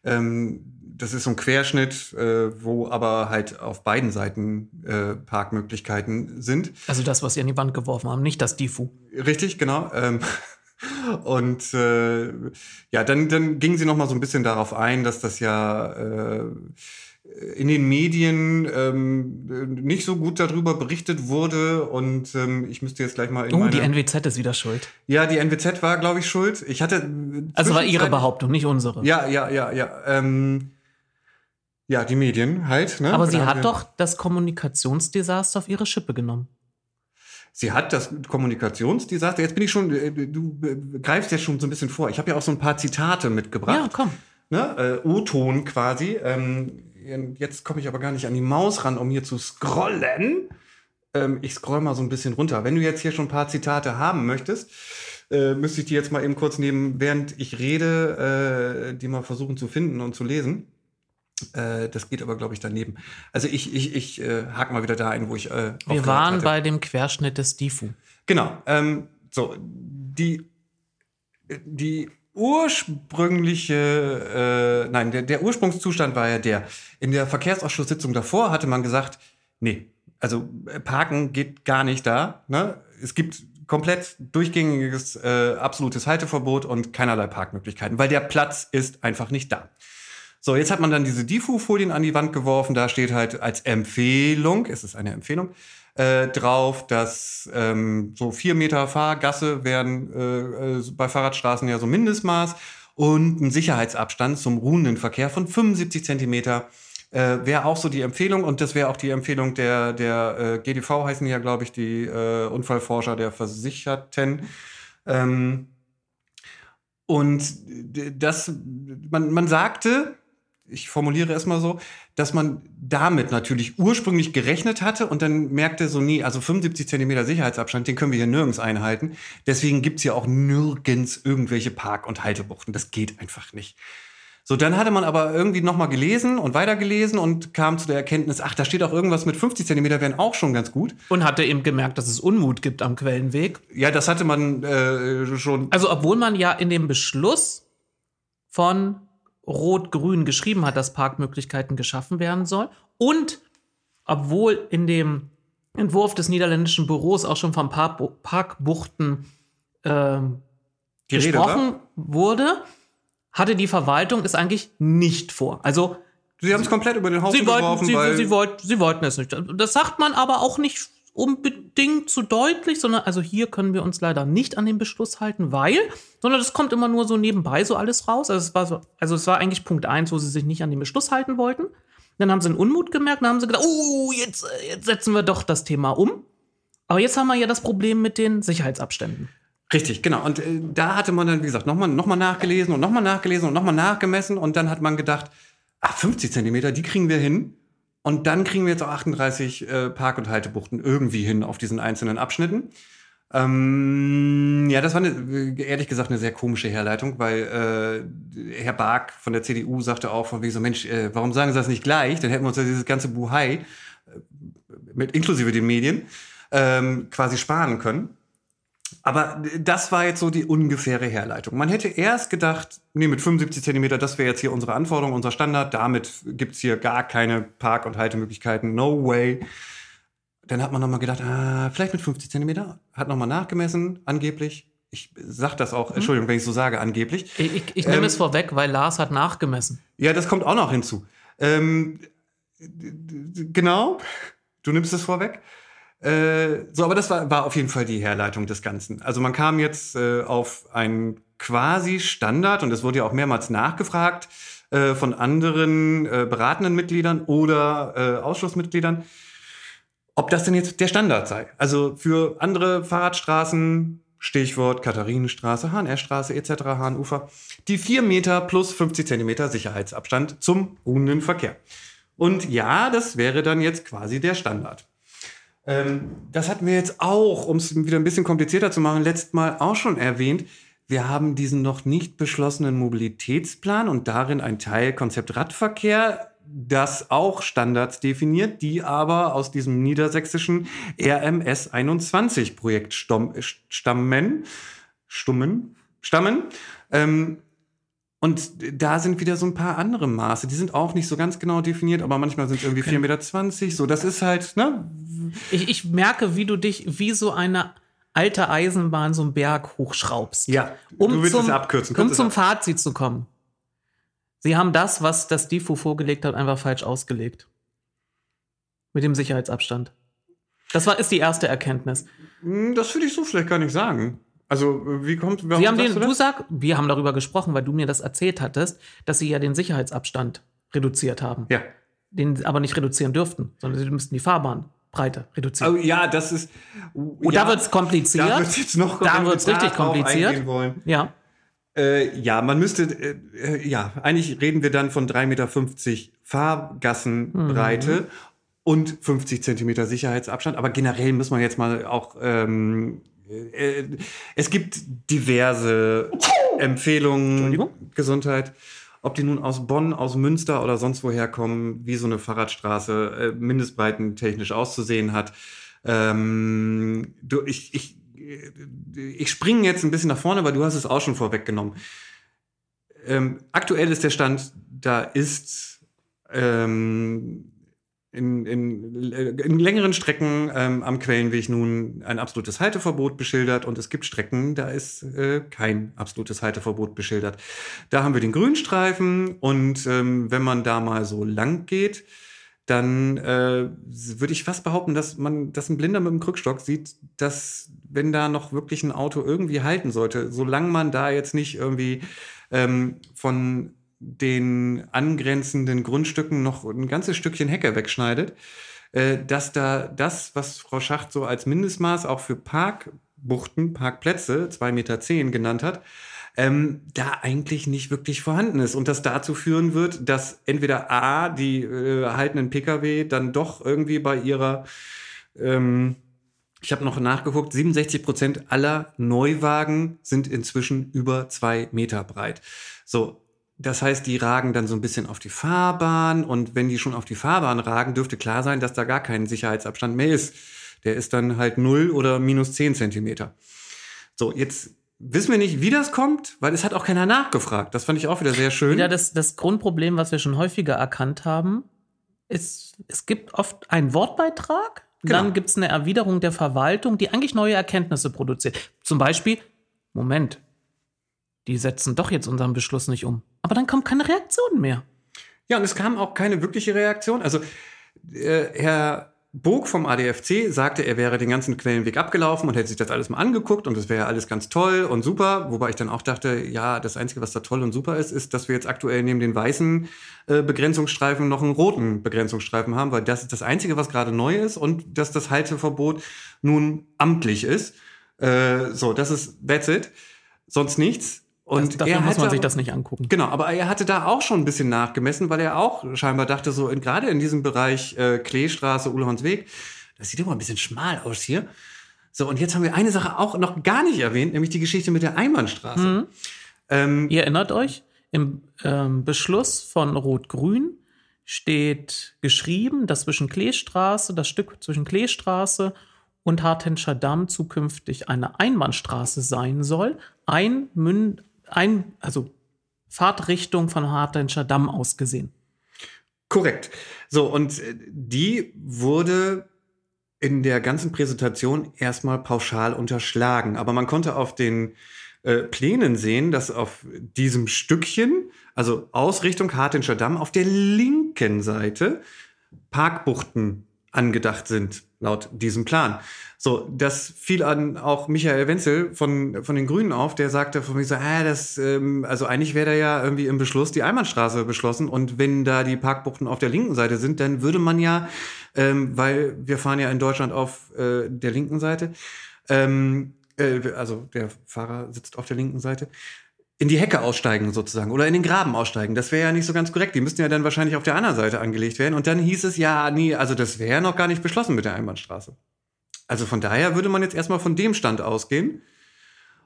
Ähm, das ist so ein Querschnitt, äh, wo aber halt auf beiden Seiten äh, Parkmöglichkeiten sind. Also das, was sie an die Wand geworfen haben, nicht das Difu. Richtig, genau. Ähm, und äh, ja, dann, dann ging sie noch mal so ein bisschen darauf ein, dass das ja äh, in den Medien ähm, nicht so gut darüber berichtet wurde und ähm, ich müsste jetzt gleich mal in Oh, meine die NWZ ist wieder schuld. ja die NWZ war glaube ich schuld ich hatte Also war ihre Behauptung, nicht unsere. ja ja ja ja ähm, ja die Medien halt ne? Aber sie hat doch das Kommunikationsdesaster auf ihre Schippe genommen. Sie hat das Kommunikationsdesaster jetzt bin ich schon äh, du äh, greifst jetzt schon so ein bisschen vor ich habe ja auch so ein paar Zitate mitgebracht Ja, komm. ne, äh, O-Ton quasi. Ähm, jetzt komme ich aber gar nicht an die Maus ran, um hier zu scrollen. Ähm, ich scroll mal so ein bisschen runter. Wenn du jetzt hier schon ein paar Zitate haben möchtest, äh, müsste ich die jetzt mal eben kurz nehmen, während ich rede, äh, die mal versuchen zu finden und zu lesen. Äh, das geht aber, glaube ich, daneben. Also ich, ich, ich äh, hake mal wieder da ein, wo ich. Äh, Wir waren hatte. bei dem Querschnitt des Difu. Genau. Ähm, so, die, die ursprüngliche, äh, nein, der, der Ursprungszustand war ja der. In der Verkehrsausschusssitzung davor hatte man gesagt, nee, also äh, Parken geht gar nicht da. Ne? Es gibt komplett durchgängiges, äh, absolutes Halteverbot und keinerlei Parkmöglichkeiten, weil der Platz ist einfach nicht da. So, jetzt hat man dann diese Diffu-Folien an die Wand geworfen. Da steht halt als Empfehlung, es ist eine Empfehlung, äh, drauf, dass ähm, so vier Meter Fahrgasse wären äh, äh, bei Fahrradstraßen ja so Mindestmaß und ein Sicherheitsabstand zum ruhenden Verkehr von 75 Zentimeter äh, wäre auch so die Empfehlung und das wäre auch die Empfehlung der, der äh, GDV heißen ja, glaube ich, die äh, Unfallforscher der Versicherten. Ähm, und das, man, man sagte, ich formuliere es mal so, dass man damit natürlich ursprünglich gerechnet hatte und dann merkte so, nee, also 75 Zentimeter Sicherheitsabstand, den können wir hier nirgends einhalten. Deswegen gibt's hier auch nirgends irgendwelche Park- und Haltebuchten. Das geht einfach nicht. So, dann hatte man aber irgendwie nochmal gelesen und weitergelesen und kam zu der Erkenntnis, ach, da steht auch irgendwas mit 50 Zentimeter, wären auch schon ganz gut. Und hatte eben gemerkt, dass es Unmut gibt am Quellenweg. Ja, das hatte man äh, schon. Also, obwohl man ja in dem Beschluss von Rot-Grün geschrieben hat, dass Parkmöglichkeiten geschaffen werden sollen. Und obwohl in dem Entwurf des niederländischen Büros auch schon von Park Parkbuchten ähm, Die Rede gesprochen wurde, hatte die Verwaltung es eigentlich nicht vor. Also Sie haben es komplett über den Haufen sie wollten, geworfen, sie, sie, wollten, sie wollten es nicht. Das sagt man aber auch nicht unbedingt zu deutlich, sondern also hier können wir uns leider nicht an den Beschluss halten, weil, sondern das kommt immer nur so nebenbei so alles raus. Also es war so, also es war eigentlich Punkt eins, wo sie sich nicht an den Beschluss halten wollten. Dann haben sie einen Unmut gemerkt, dann haben sie gedacht, oh, jetzt, jetzt setzen wir doch das Thema um. Aber jetzt haben wir ja das Problem mit den Sicherheitsabständen. Richtig, genau. Und äh, da hatte man dann, wie gesagt, nochmal noch mal nachgelesen und nochmal nachgelesen und nochmal nachgemessen. Und dann hat man gedacht, ach, 50 Zentimeter, die kriegen wir hin. Und dann kriegen wir jetzt auch 38 äh, Park- und Haltebuchten irgendwie hin auf diesen einzelnen Abschnitten. Ähm, ja, das war eine, ehrlich gesagt eine sehr komische Herleitung, weil äh, Herr Bark von der CDU sagte auch von wegen so, Mensch, äh, warum sagen Sie das nicht gleich? Dann hätten wir uns ja dieses ganze Buhai, äh, mit inklusive den Medien, ähm, quasi sparen können. Aber das war jetzt so die ungefähre Herleitung. Man hätte erst gedacht, nee, mit 75 Zentimeter, das wäre jetzt hier unsere Anforderung, unser Standard. Damit gibt's hier gar keine Park- und Haltemöglichkeiten. No way. Dann hat man nochmal gedacht, ah, vielleicht mit 50 Zentimeter. Hat nochmal nachgemessen, angeblich. Ich sag das auch, Entschuldigung, wenn ich so sage, angeblich. Ich, ich, ich nehme Ähm, es vorweg, weil Lars hat nachgemessen. Ja, das kommt auch noch hinzu. Ähm, genau, du nimmst es vorweg. Äh, so, aber das war, war auf jeden Fall die Herleitung des Ganzen. Also man kam jetzt äh, auf einen quasi Standard und es wurde ja auch mehrmals nachgefragt äh, von anderen äh, beratenden Mitgliedern oder äh, Ausschussmitgliedern, ob das denn jetzt der Standard sei. Also für andere Fahrradstraßen, Stichwort Katharinenstraße, HNR-Straße etc., Hahnufer, die 4 Meter plus 50 Zentimeter Sicherheitsabstand zum ruhenden Verkehr. Und ja, das wäre dann jetzt quasi der Standard. Ähm, das hatten wir jetzt auch, um es wieder ein bisschen komplizierter zu machen, letztes Mal auch schon erwähnt. Wir haben diesen noch nicht beschlossenen Mobilitätsplan und darin ein Teil Konzept Radverkehr, das auch Standards definiert, die aber aus diesem niedersächsischen RMS 21 Projekt stammen, stammen, stammen. Ähm, Und da sind wieder so ein paar andere Maße. Die sind auch nicht so ganz genau definiert, aber manchmal sind es irgendwie 4,20 Meter. So, das ist halt, ne? Ich, ich merke, wie du dich wie so eine alte Eisenbahn so einen Berg hochschraubst. Ja, um du willst zum, es abkürzen. Um zum ab- Fazit zu kommen. Sie haben das, was das DIFU vorgelegt hat, einfach falsch ausgelegt. Mit dem Sicherheitsabstand. Das war, ist die erste Erkenntnis. Hm, Das würde ich so vielleicht gar nicht sagen. Also, wie kommt, warum Sie haben den, du du sag, wir haben darüber gesprochen, weil du mir das erzählt hattest, dass sie ja den Sicherheitsabstand reduziert haben. Ja. Den aber nicht reduzieren dürften, sondern sie müssten die Fahrbahnbreite reduzieren. Oh, ja, das ist. Und da wird's kompliziert. Da wird's jetzt noch Da wenn wir wird's richtig kompliziert. Ja. Äh, ja, man müsste, äh, äh, ja, eigentlich reden wir dann von 3,50 Meter Fahrgassenbreite und 50 Zentimeter Sicherheitsabstand. Aber generell muss man jetzt mal auch, ähm, äh, es gibt diverse Empfehlungen. Gesundheit, ob die nun aus Bonn, aus Münster oder sonst woher kommen, wie so eine Fahrradstraße äh, mindestbreiten technisch auszusehen hat. Ähm, du, ich, ich, äh, ich springe jetzt ein bisschen nach vorne, weil du hast es auch schon vorweggenommen. Ähm, aktuell ist der Stand, da ist ähm, in, in, in längeren Strecken ähm, am Quellenweg nun ein absolutes Halteverbot beschildert und es gibt Strecken, da ist äh, kein absolutes Halteverbot beschildert. Da haben wir den Grünstreifen und ähm, wenn man da mal so lang geht, dann äh, würde ich fast behaupten, dass man, dass ein Blinder mit dem Krückstock sieht, dass wenn da noch wirklich ein Auto irgendwie halten sollte, solange man da jetzt nicht irgendwie ähm, von den angrenzenden Grundstücken noch ein ganzes Stückchen Hecke wegschneidet, äh, dass da das, was Frau Schacht so als Mindestmaß auch für Parkbuchten, Parkplätze, 2,10 Meter genannt hat, ähm, da eigentlich nicht wirklich vorhanden ist und das dazu führen wird, dass entweder A, die äh, haltenden Pkw dann doch irgendwie bei ihrer, ähm, ich habe noch nachgeguckt, 67 Prozent aller Neuwagen sind inzwischen über zwei Meter breit. So, das heißt, die ragen dann so ein bisschen auf die Fahrbahn und wenn die schon auf die Fahrbahn ragen, dürfte klar sein, dass da gar kein Sicherheitsabstand mehr ist. Der ist dann halt 0 oder minus 10 Zentimeter. So, jetzt wissen wir nicht, wie das kommt, weil es hat auch keiner nachgefragt. Das fand ich auch wieder sehr schön. Wieder das, das Grundproblem, was wir schon häufiger erkannt haben, ist, es gibt oft einen Wortbeitrag, Genau. dann gibt es eine Erwiderung der Verwaltung, die eigentlich neue Erkenntnisse produziert. Zum Beispiel, Moment, die setzen doch jetzt unseren Beschluss nicht um. Aber dann kommt keine Reaktion mehr. Ja, und es kam auch keine wirkliche Reaktion. Also, äh, Herr Bog vom ADFC sagte, er wäre den ganzen Quellenweg abgelaufen und hätte sich das alles mal angeguckt und das wäre alles ganz toll und super. Wobei ich dann auch dachte, ja, das Einzige, was da toll und super ist, ist, dass wir jetzt aktuell neben den weißen äh, Begrenzungsstreifen noch einen roten Begrenzungsstreifen haben, weil das ist das Einzige, was gerade neu ist und dass das Halteverbot nun amtlich ist. Äh, so, das ist, that's it. Sonst nichts. Und das, dafür er muss man hatte sich das nicht angucken. Genau, aber er hatte da auch schon ein bisschen nachgemessen, weil er auch scheinbar dachte, so in, gerade in diesem Bereich äh, Kleestraße, Uhlhornsweg, das sieht immer ein bisschen schmal aus hier. So, und jetzt haben wir eine Sache auch noch gar nicht erwähnt, nämlich die Geschichte mit der Einbahnstraße. Ähm, Ihr erinnert euch, im ähm, Beschluss von Rot-Grün steht geschrieben, dass zwischen Kleestraße, das Stück zwischen Kleestraße und Hartenscher Damm zukünftig eine Einbahnstraße sein soll. Ein, Mün ein also Fahrtrichtung von Hartenscher Damm aus gesehen. Korrekt. So, und äh, die wurde in der ganzen Präsentation erstmal pauschal unterschlagen. Aber man konnte auf den äh, Plänen sehen, dass auf diesem Stückchen, also Ausrichtung Hartinscher Damm, auf der linken Seite Parkbuchten angedacht sind, laut diesem Plan. So, das fiel an auch Michael Wenzel von, von den Grünen auf, der sagte von mir so, ah, das, ähm, also eigentlich wäre da ja irgendwie im Beschluss die Einbahnstraße beschlossen und wenn da die Parkbuchten auf der linken Seite sind, dann würde man ja, ähm, weil wir fahren ja in Deutschland auf äh, der linken Seite, ähm, äh, also der Fahrer sitzt auf der linken Seite, in die Hecke aussteigen sozusagen oder in den Graben aussteigen. Das wäre ja nicht so ganz korrekt. Die müssten ja dann wahrscheinlich auf der anderen Seite angelegt werden. Und dann hieß es ja, nee, also das wäre ja noch gar nicht beschlossen mit der Einbahnstraße. Also von daher würde man jetzt erstmal von dem Stand ausgehen.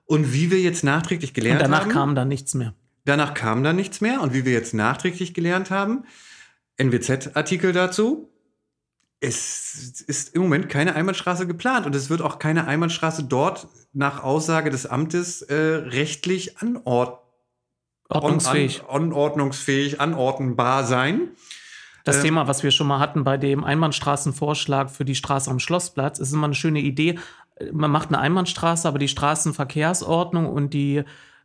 Und wie wir jetzt nachträglich Und gelernt danach haben, kam dann nichts mehr. danach kam dann nichts mehr. Und wie wir jetzt nachträglich gelernt haben, NWZ-Artikel dazu, es ist im Moment keine Einbahnstraße geplant und es wird auch keine Einbahnstraße dort nach Aussage des Amtes äh, rechtlich anordnen. Ordnungsfähig. On, an, anordnungsfähig, anordnenbar sein. Das Ähm, Thema, was wir schon mal hatten bei dem Einbahnstraßenvorschlag für die Straße am Schlossplatz, ist immer eine schöne Idee. Man macht eine Einbahnstraße, aber die Straßenverkehrsordnung und die,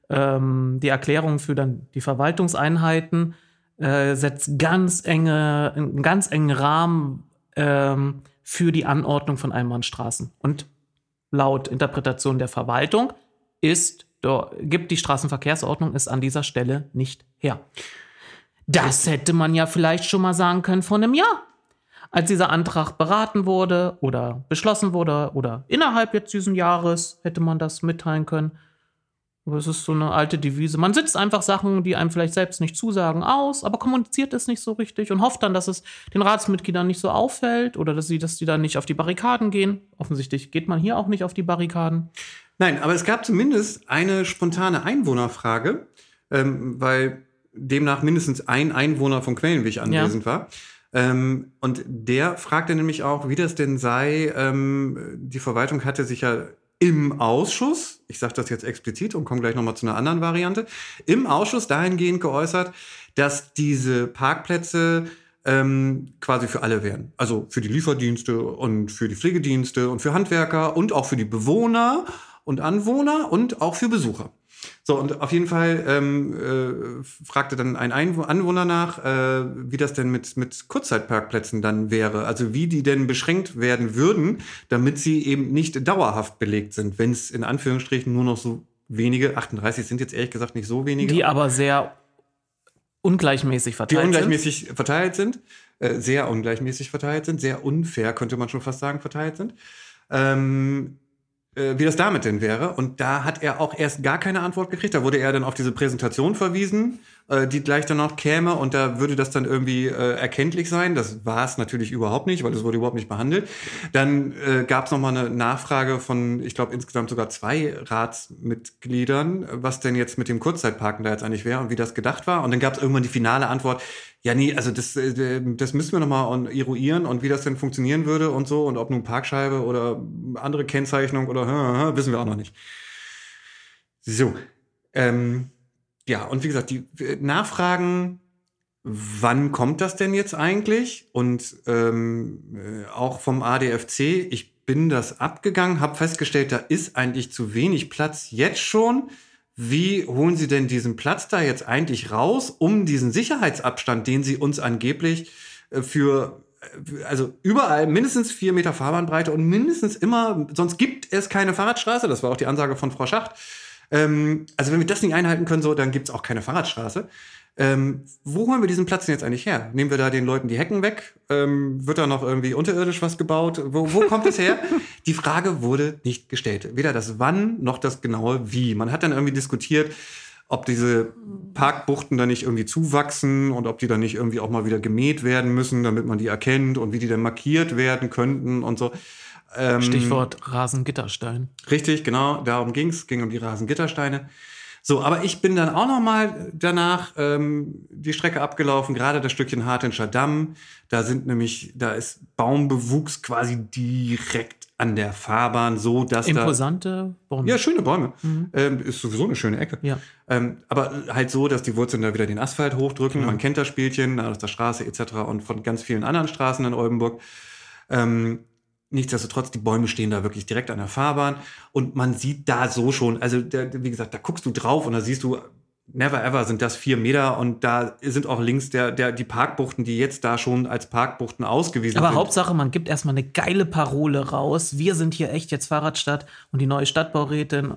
ähm, die Erklärung für dann die Verwaltungseinheiten äh, setzt ganz enge, einen ganz engen Rahmen ähm, für die Anordnung von Einbahnstraßen. Und laut Interpretation der Verwaltung ist, gibt die Straßenverkehrsordnung es an dieser Stelle nicht her. Das hätte man ja vielleicht schon mal sagen können vor einem Jahr. Als dieser Antrag beraten wurde oder beschlossen wurde oder innerhalb jetzt diesen Jahres hätte man das mitteilen können. Aber es ist so eine alte Devise. Man sitzt einfach Sachen, die einem vielleicht selbst nicht zusagen, aus, aber kommuniziert es nicht so richtig und hofft dann, dass es den Ratsmitgliedern nicht so auffällt oder dass sie, dass die dann nicht auf die Barrikaden gehen. Offensichtlich geht man hier auch nicht auf die Barrikaden. Nein, aber es gab zumindest eine spontane Einwohnerfrage, ähm, weil demnach mindestens ein Einwohner von Quellenweg anwesend war. Ähm, und der fragte nämlich auch, wie das denn sei. Ähm, die Verwaltung hatte sich ja im Ausschuss, ich sage das jetzt explizit und komme gleich nochmal zu einer anderen Variante, im Ausschuss dahingehend geäußert, dass diese Parkplätze ähm, quasi für alle wären. Also für die Lieferdienste und für die Pflegedienste und für Handwerker und auch für die Bewohner und Anwohner und auch für Besucher. So, und auf jeden Fall ähm, äh, fragte dann ein Anwohner nach, äh, wie das denn mit, mit Kurzzeitparkplätzen dann wäre. Also wie die denn beschränkt werden würden, damit sie eben nicht dauerhaft belegt sind, wenn es in Anführungsstrichen nur noch so wenige, 38 sind jetzt ehrlich gesagt nicht so wenige, Die aber sehr ungleichmäßig die verteilt sind. ungleichmäßig verteilt sind, äh, sehr ungleichmäßig verteilt sind, sehr unfair, könnte man schon fast sagen, verteilt sind. Ähm, äh, wie das damit denn wäre. Und da hat er auch erst gar keine Antwort gekriegt. Da wurde er dann auf diese Präsentation verwiesen, äh, die gleich danach käme und da würde das dann irgendwie äh, erkenntlich sein. Das war es natürlich überhaupt nicht, weil das wurde überhaupt nicht behandelt. Dann äh, gab es nochmal eine Nachfrage von, ich glaube, insgesamt sogar zwei Ratsmitgliedern, was denn jetzt mit dem Kurzzeitparken da jetzt eigentlich wäre und wie das gedacht war. Und dann gab es irgendwann die finale Antwort, ja, nee, also das, äh, das müssen wir nochmal eruieren und wie das denn funktionieren würde und so und ob nun Parkscheibe oder andere Kennzeichnung oder wissen wir auch noch nicht. So, ähm, ja, und wie gesagt, die äh, Nachfragen, wann kommt das denn jetzt eigentlich? Und ähm, äh, auch vom ADFC, ich bin das abgegangen, habe festgestellt, da ist eigentlich zu wenig Platz jetzt schon. Wie holen Sie denn diesen Platz da jetzt eigentlich raus, um diesen Sicherheitsabstand, den Sie uns angeblich äh, für also überall mindestens vier Meter Fahrbahnbreite und mindestens immer, sonst gibt es keine Fahrradstraße. Das war auch die Ansage von Frau Schacht. Ähm, also wenn wir das nicht einhalten können, so, dann gibt es auch keine Fahrradstraße. Ähm, wo holen wir diesen Platz denn jetzt eigentlich her? Nehmen wir da den Leuten die Hecken weg? Ähm, wird da noch irgendwie unterirdisch was gebaut? Wo, wo kommt es her? die Frage wurde nicht gestellt. Weder das Wann noch das genaue Wie. Man hat dann irgendwie diskutiert, ob diese Parkbuchten da nicht irgendwie zuwachsen und ob die dann nicht irgendwie auch mal wieder gemäht werden müssen, damit man die erkennt und wie die dann markiert werden könnten und so. Ähm, Stichwort Rasengitterstein. Richtig, genau, darum ging's, ging um die Rasengittersteine. So, aber ich bin dann auch noch mal danach ähm, die Strecke abgelaufen, gerade das Stückchen Hartenscher Damm. Da sind nämlich, da ist Baumbewuchs quasi direkt an der Fahrbahn, so dass da Imposante Bäume. ja, schöne Bäume. Ähm, ist sowieso eine schöne Ecke. Ja. Ähm, aber halt so, dass die Wurzeln da wieder den Asphalt hochdrücken. Man kennt das Spielchen, aus der Straße etc. und von ganz vielen anderen Straßen in Oldenburg. Ähm, nichtsdestotrotz, die Bäume stehen da wirklich direkt an der Fahrbahn und man sieht da so schon, also der, wie gesagt, da guckst du drauf und da siehst du, never ever sind das vier Meter und da sind auch links der, der, die Parkbuchten, die jetzt da schon als Parkbuchten ausgewiesen Aber sind. Hauptsache, man gibt erstmal eine geile Parole raus. Wir sind hier echt jetzt Fahrradstadt und die neue Stadtbaurätin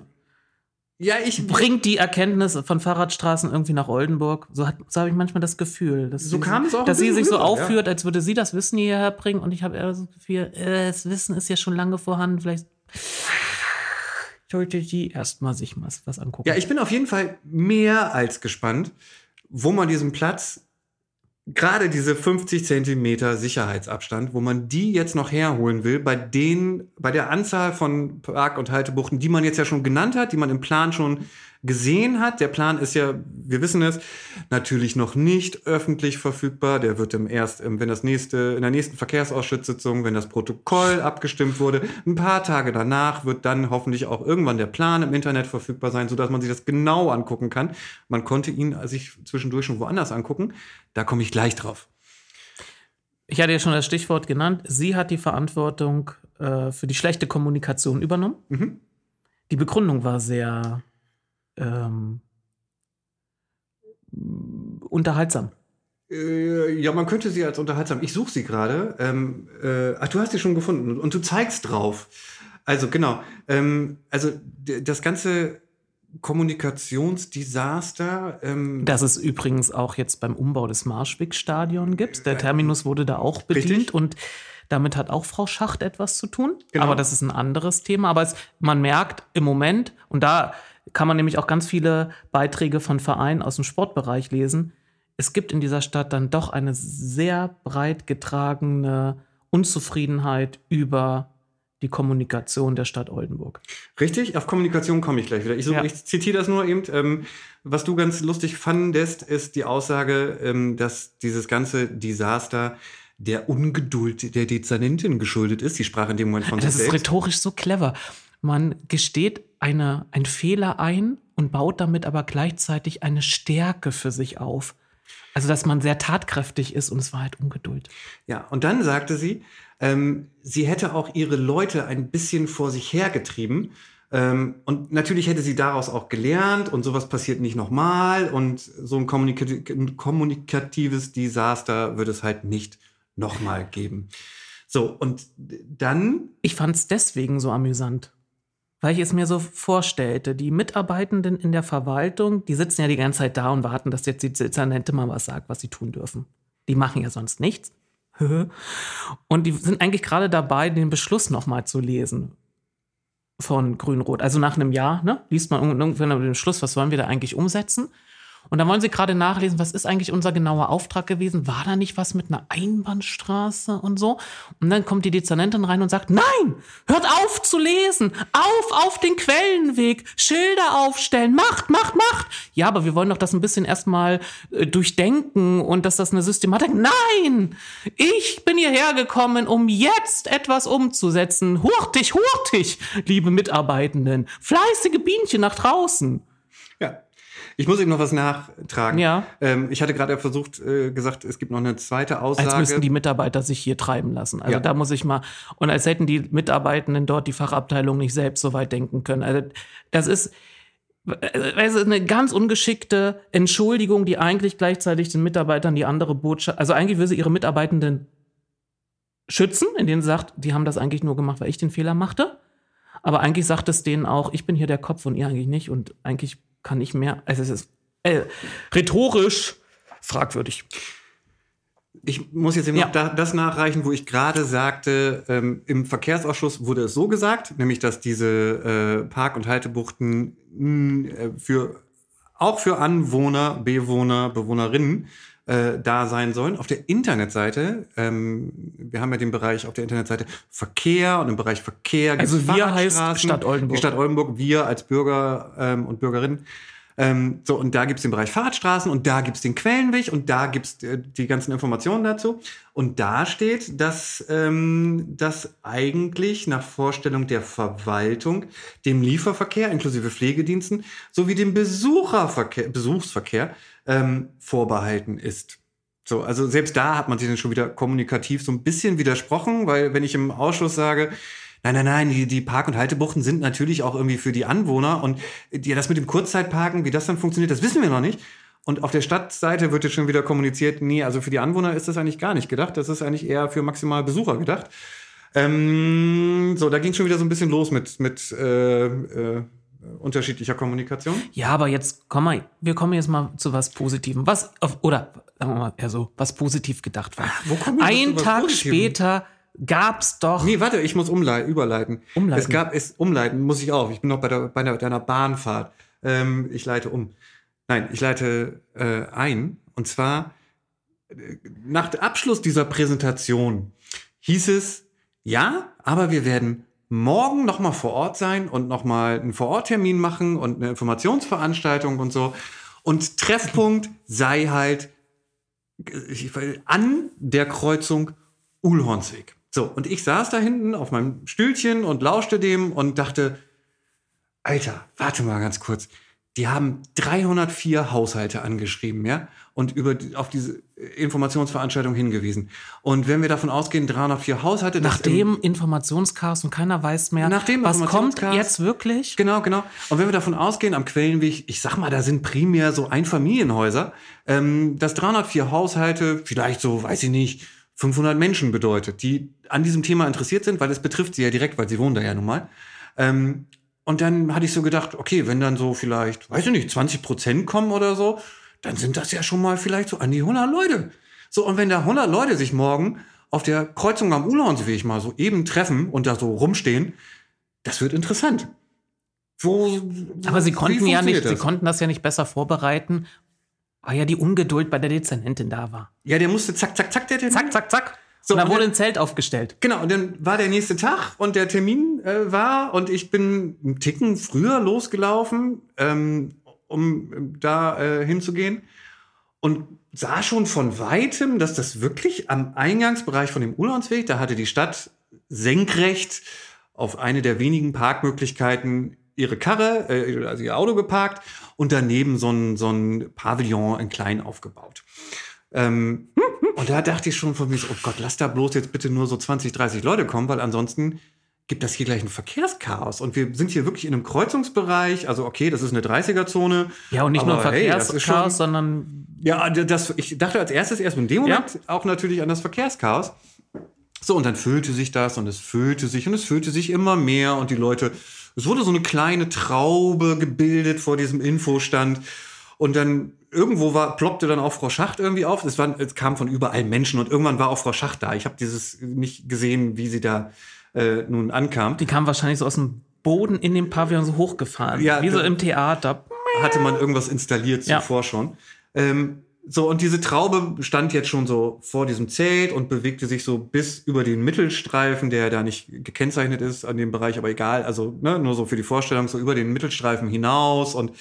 ja, ich bringt die Erkenntnis von Fahrradstraßen irgendwie nach Oldenburg. So, hat- so habe ich manchmal das Gefühl. Dass So sie, kam es auch Dass sie sich so rüber, ja. aufführt, als würde sie das Wissen hierher bringen. Und ich habe eher das Gefühl, äh, das Wissen ist ja schon lange vorhanden. Vielleicht sollte die erstmal sich was, was angucken. Ja, ich bin auf jeden Fall mehr als gespannt, wo man diesen Platz, gerade diese 50 Zentimeter Sicherheitsabstand, wo man die jetzt noch herholen will, bei den, bei der Anzahl von Park- und Haltebuchten, die man jetzt ja schon genannt hat, die man im Plan schon gesehen hat. Der Plan ist ja, wir wissen es, natürlich noch nicht öffentlich verfügbar. Der wird im erst, wenn das nächste, in der nächsten Verkehrsausschusssitzung, wenn das Protokoll abgestimmt wurde, ein paar Tage danach wird dann hoffentlich auch irgendwann der Plan im Internet verfügbar sein, sodass man sich das genau angucken kann. Man konnte ihn sich zwischendurch schon woanders angucken. Da komme ich gleich drauf. Ich hatte ja schon das Stichwort genannt. Sie hat die Verantwortung äh, für die schlechte Kommunikation übernommen. Mhm. Die Begründung war sehr ähm, unterhaltsam. Äh, ja, man könnte sie als unterhaltsam. Ich suche sie gerade. Ähm, äh, ach, du hast sie schon gefunden und du zeigst drauf. Also genau. Ähm, also das ganze Kommunikationsdesaster. Ähm, das es übrigens auch jetzt beim Umbau des Marschwig-Stadion gibt. Der Terminus wurde da auch bedient richtig? und damit hat auch Frau Schacht etwas zu tun. Genau. Aber das ist ein anderes Thema. Aber es, man merkt im Moment, und da kann man nämlich auch ganz viele Beiträge von Vereinen aus dem Sportbereich lesen, es gibt in dieser Stadt dann doch eine sehr breit getragene Unzufriedenheit über die Kommunikation der Stadt Oldenburg. Richtig, auf Kommunikation komme ich gleich wieder. Ich, so, ja. ich zitiere das nur eben. Ähm, was du ganz lustig fandest, ist die Aussage, ähm, dass dieses ganze Desaster der Ungeduld der Dezernentin geschuldet ist. Sie sprach in dem Moment von Das ist selbst. rhetorisch so clever. Man gesteht eine, einen Fehler ein und baut damit aber gleichzeitig eine Stärke für sich auf. Also, dass man sehr tatkräftig ist und es war halt Ungeduld. Ja, und dann sagte sie, ähm, sie hätte auch ihre Leute ein bisschen vor sich hergetrieben. Ähm, und natürlich hätte sie daraus auch gelernt und sowas passiert nicht nochmal und so ein, kommunikati ein kommunikatives Desaster wird es halt nicht nochmal geben. So, und dann. Ich fand es deswegen so amüsant. Weil ich es mir so vorstellte, die Mitarbeitenden in der Verwaltung, die sitzen ja die ganze Zeit da und warten, dass jetzt die Dezernente mal was sagt, was sie tun dürfen. Die machen ja sonst nichts. Und die sind eigentlich gerade dabei, den Beschluss nochmal zu lesen von Grün-Rot. Also nach einem Jahr, ne, liest man irgendwann den Beschluss, was wollen wir da eigentlich umsetzen? Und dann wollen sie gerade nachlesen, was ist eigentlich unser genauer Auftrag gewesen? War da nicht was mit einer Einbahnstraße und so? Und dann kommt die Dezernentin rein und sagt, nein, hört auf zu lesen, auf, auf den Quellenweg, Schilder aufstellen, macht, macht, macht. Ja, aber wir wollen doch das ein bisschen erstmal äh, durchdenken und dass das eine Systematik, nein, ich bin hierher gekommen, um jetzt etwas umzusetzen. Hurtig, hurtig, liebe Mitarbeitenden, fleißige Bienchen nach draußen. Ja, ich muss eben noch was nachtragen. Ja. Ähm, ich hatte gerade versucht, äh, gesagt, es gibt noch eine zweite Aussage. Als müssten die Mitarbeiter sich hier treiben lassen. Also ja. da muss ich mal, und als hätten die Mitarbeitenden dort die Fachabteilung nicht selbst so weit denken können. Also das ist, also eine ganz ungeschickte Entschuldigung, die eigentlich gleichzeitig den Mitarbeitern die andere Botschaft, also eigentlich will sie ihre Mitarbeitenden schützen, indem sie sagt, die haben das eigentlich nur gemacht, weil ich den Fehler machte. Aber eigentlich sagt es denen auch, ich bin hier der Kopf und ihr eigentlich nicht. Und eigentlich kann ich mehr. Also es ist äh, rhetorisch fragwürdig. Ich muss jetzt eben ja. noch das nachreichen, wo ich gerade sagte, ähm, im Verkehrsausschuss wurde es so gesagt, nämlich dass diese äh, Park- und Haltebuchten mh, äh, für auch für Anwohner, Bewohner, Bewohnerinnen äh, da sein sollen. Auf der Internetseite, ähm, wir haben ja den Bereich auf der Internetseite Verkehr und im Bereich Verkehr. Also wir heißt Stadt Oldenburg. Die Stadt Oldenburg, wir als Bürger ähm, und Bürgerinnen. Ähm, so, und da gibt's den Bereich Fahrradstraßen und da gibt's den Quellenweg und da gibt's äh, die ganzen Informationen dazu. Und da steht, dass ähm, das eigentlich nach Vorstellung der Verwaltung dem Lieferverkehr inklusive Pflegediensten sowie dem Besucherverkehr, Besuchsverkehr ähm, vorbehalten ist. So, also selbst da hat man sich dann schon wieder kommunikativ so ein bisschen widersprochen, weil wenn ich im Ausschuss sage, nein, nein, nein, die, die Park- und Haltebuchten sind natürlich auch irgendwie für die Anwohner und ja, das mit dem Kurzzeitparken, wie das dann funktioniert, das wissen wir noch nicht. Und auf der Stadtseite wird jetzt schon wieder kommuniziert, nee, also für die Anwohner ist das eigentlich gar nicht gedacht, das ist eigentlich eher für maximal Besucher gedacht. Ähm, so, da ging schon wieder so ein bisschen los mit, mit äh, äh, unterschiedlicher Kommunikation. Ja, aber jetzt komm mal, wir kommen jetzt mal zu was Positivem. Was, oder sagen wir mal eher so, was positiv gedacht war. Ach, wo kommen Ein Tag später gab's doch. Nee, warte, ich muss umleiten, überleiten. Umleiten. Es gab, es umleiten muss ich auch. Ich bin noch bei, der, bei der, deiner Bahnfahrt. Ähm, ich leite um. Nein, ich leite äh, ein. Und zwar äh, nach Abschluss dieser Präsentation hieß es, ja, aber wir werden morgen noch mal vor Ort sein und noch mal einen Vororttermin machen und eine Informationsveranstaltung und so. Und Treffpunkt sei halt an der Kreuzung Uhlhornsweg. So, und ich saß da hinten auf meinem Stühlchen und lauschte dem und dachte, Alter, warte mal ganz kurz. Die haben 304 Haushalte angeschrieben, ja, und über auf diese Informationsveranstaltung hingewiesen. Und wenn wir davon ausgehen, 304 Haushalte, nach dem Informationschaos und keiner weiß mehr, nach dem was kommt jetzt wirklich. Genau, genau. Und wenn wir davon ausgehen, am Quellenweg, ich sag mal, da sind primär so Einfamilienhäuser, ähm, dass 304 Haushalte, vielleicht so, weiß ich nicht, 500 Menschen bedeutet, die an diesem Thema interessiert sind, weil es betrifft sie ja direkt, weil sie wohnen da ja nun mal. Ähm, und dann hatte ich so gedacht, okay, wenn dann so vielleicht, weiß ich nicht, 20 Prozent kommen oder so, dann sind das ja schon mal vielleicht so an die 100 Leute. So, und wenn da 100 Leute sich morgen auf der Kreuzung am Uhlhornsweg mal so eben treffen und da so rumstehen, das wird interessant. Wo, Aber sie konnten ja nicht, das? sie konnten das ja nicht besser vorbereiten, weil ja die Ungeduld bei der Dezernentin da war. Ja, der musste zack, zack, zack, der Termin. Zack, zack, zack. So, dann wurde ein Zelt aufgestellt. Genau, und dann war der nächste Tag und der Termin äh, war und ich bin einen Ticken früher losgelaufen, ähm, um da äh, hinzugehen und sah schon von weitem, dass das wirklich am Eingangsbereich von dem Ulandsweg, da hatte die Stadt senkrecht auf eine der wenigen Parkmöglichkeiten ihre Karre, äh, also ihr Auto geparkt und daneben so ein, so ein Pavillon in klein aufgebaut. Ähm, und da dachte ich schon von mir so, oh Gott, lass da bloß jetzt bitte nur so 20, 30 Leute kommen, weil ansonsten gibt das hier gleich ein Verkehrschaos. Und wir sind hier wirklich in einem Kreuzungsbereich. Also, okay, das ist eine 30er-Zone. Ja, und nicht nur Verkehrschaos, hey, sondern. Ja, das, ich dachte als erstes erst in dem Moment ja. auch natürlich an das Verkehrschaos. So, und dann füllte sich das und es füllte sich und es füllte sich immer mehr und die Leute, es wurde so eine kleine Traube gebildet vor diesem Infostand. Und dann irgendwo war, ploppte dann auch Frau Schacht irgendwie auf. Es, waren, es kam von überall Menschen und irgendwann war auch Frau Schacht da. Ich habe dieses nicht gesehen, wie sie da äh, nun ankam. Die kam wahrscheinlich so aus dem Boden in den Pavillon so hochgefahren. Ja, wie so im Theater. Hatte man irgendwas installiert ja. zuvor schon. Ähm, so, und diese Traube stand jetzt schon so vor diesem Zelt und bewegte sich so bis über den Mittelstreifen, der da nicht gekennzeichnet ist an dem Bereich, aber egal, also ne, nur so für die Vorstellung, so über den Mittelstreifen hinaus und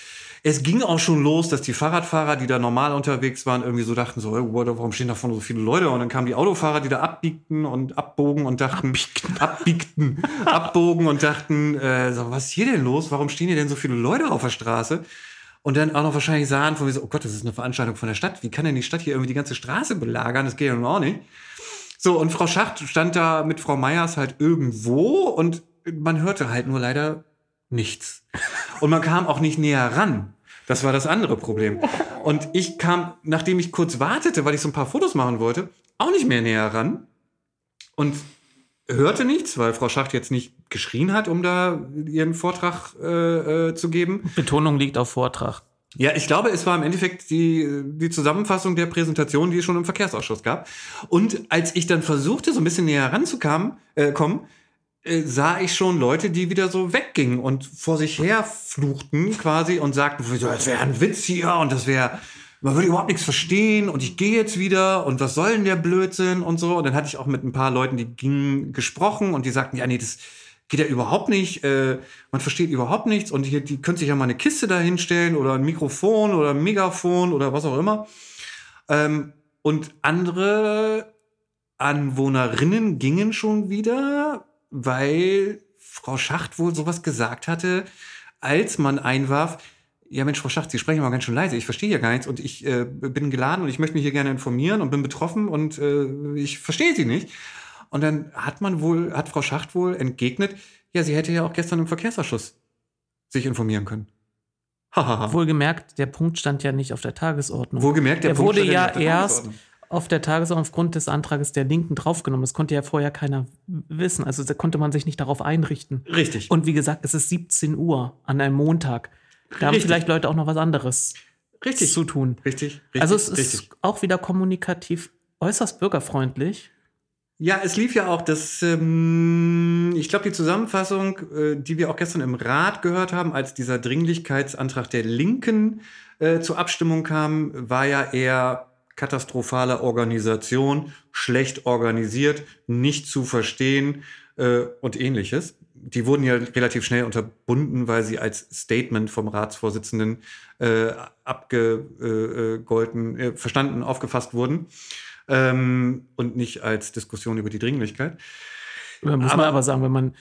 es ging auch schon los, dass die Fahrradfahrer, die da normal unterwegs waren, irgendwie so dachten so, warum stehen da vorne so viele Leute? Und dann kamen die Autofahrer, die da abbiegten und abbogen und dachten, abbiegten, abbiegten abbogen und dachten, äh, so, was ist hier denn los? Warum stehen hier denn so viele Leute auf der Straße? Und dann auch noch wahrscheinlich sahen von mir so, oh Gott, das ist eine Veranstaltung von der Stadt. Wie kann denn die Stadt hier irgendwie die ganze Straße belagern? Das geht ja nun auch nicht. So, und Frau Schacht stand da mit Frau Meyers halt irgendwo und man hörte halt nur leider nichts. Und man kam auch nicht näher ran. Das war das andere Problem. Und ich kam, nachdem ich kurz wartete, weil ich so ein paar Fotos machen wollte, auch nicht mehr näher ran. Und hörte nichts, weil Frau Schacht jetzt nicht geschrien hat, um da ihren Vortrag äh, äh, zu geben. Betonung liegt auf Vortrag. Ja, ich glaube, es war im Endeffekt die, die Zusammenfassung der Präsentation, die es schon im Verkehrsausschuss gab. Und als ich dann versuchte, so ein bisschen näher ranzukommen, äh, kommen, äh, sah ich schon Leute, die wieder so weggingen und vor sich her fluchten quasi und sagten, das wäre ein Witz hier und das wäre, man würde überhaupt nichts verstehen und ich gehe jetzt wieder und was soll denn der Blödsinn und so. Und dann hatte ich auch mit ein paar Leuten, die gingen, gesprochen und die sagten, ja, nee, das geht ja überhaupt nicht, äh, man versteht überhaupt nichts und hier, die können sich ja mal eine Kiste da hinstellen oder ein Mikrofon oder ein Megafon oder was auch immer. Ähm, und andere Anwohnerinnen gingen schon wieder weil Frau Schacht wohl sowas gesagt hatte, als man einwarf, ja Mensch, Frau Schacht, Sie sprechen aber ganz schön leise, ich verstehe ja gar nichts und ich äh, bin geladen und ich möchte mich hier gerne informieren und bin betroffen und äh, ich verstehe Sie nicht. Und dann hat man wohl, hat Frau Schacht wohl entgegnet, ja, sie hätte ja auch gestern im Verkehrsausschuss sich informieren können. Wohlgemerkt, der Punkt stand ja nicht auf der Tagesordnung. Wohlgemerkt, der, der Punkt wurde ja erst auf der Tagesordnung aufgrund des Antrages der Linken draufgenommen. Das konnte ja vorher keiner wissen. Also da konnte man sich nicht darauf einrichten. Richtig. Und wie gesagt, es ist 17 Uhr an einem Montag. Da haben vielleicht Leute auch noch was anderes richtig. zu tun. Richtig. richtig also es richtig. ist auch wieder kommunikativ äußerst bürgerfreundlich. Ja, es lief ja auch das, ähm, ich glaube, die Zusammenfassung, äh, die wir auch gestern im Rat gehört haben, als dieser Dringlichkeitsantrag der Linken äh, zur Abstimmung kam, war ja eher katastrophale Organisation, schlecht organisiert, nicht zu verstehen, äh, und ähnliches. Die wurden ja relativ schnell unterbunden, weil sie als Statement vom Ratsvorsitzenden äh, abgegolten, äh, verstanden, aufgefasst wurden ähm, und nicht als Diskussion über die Dringlichkeit. Da muss aber, man aber sagen, wenn man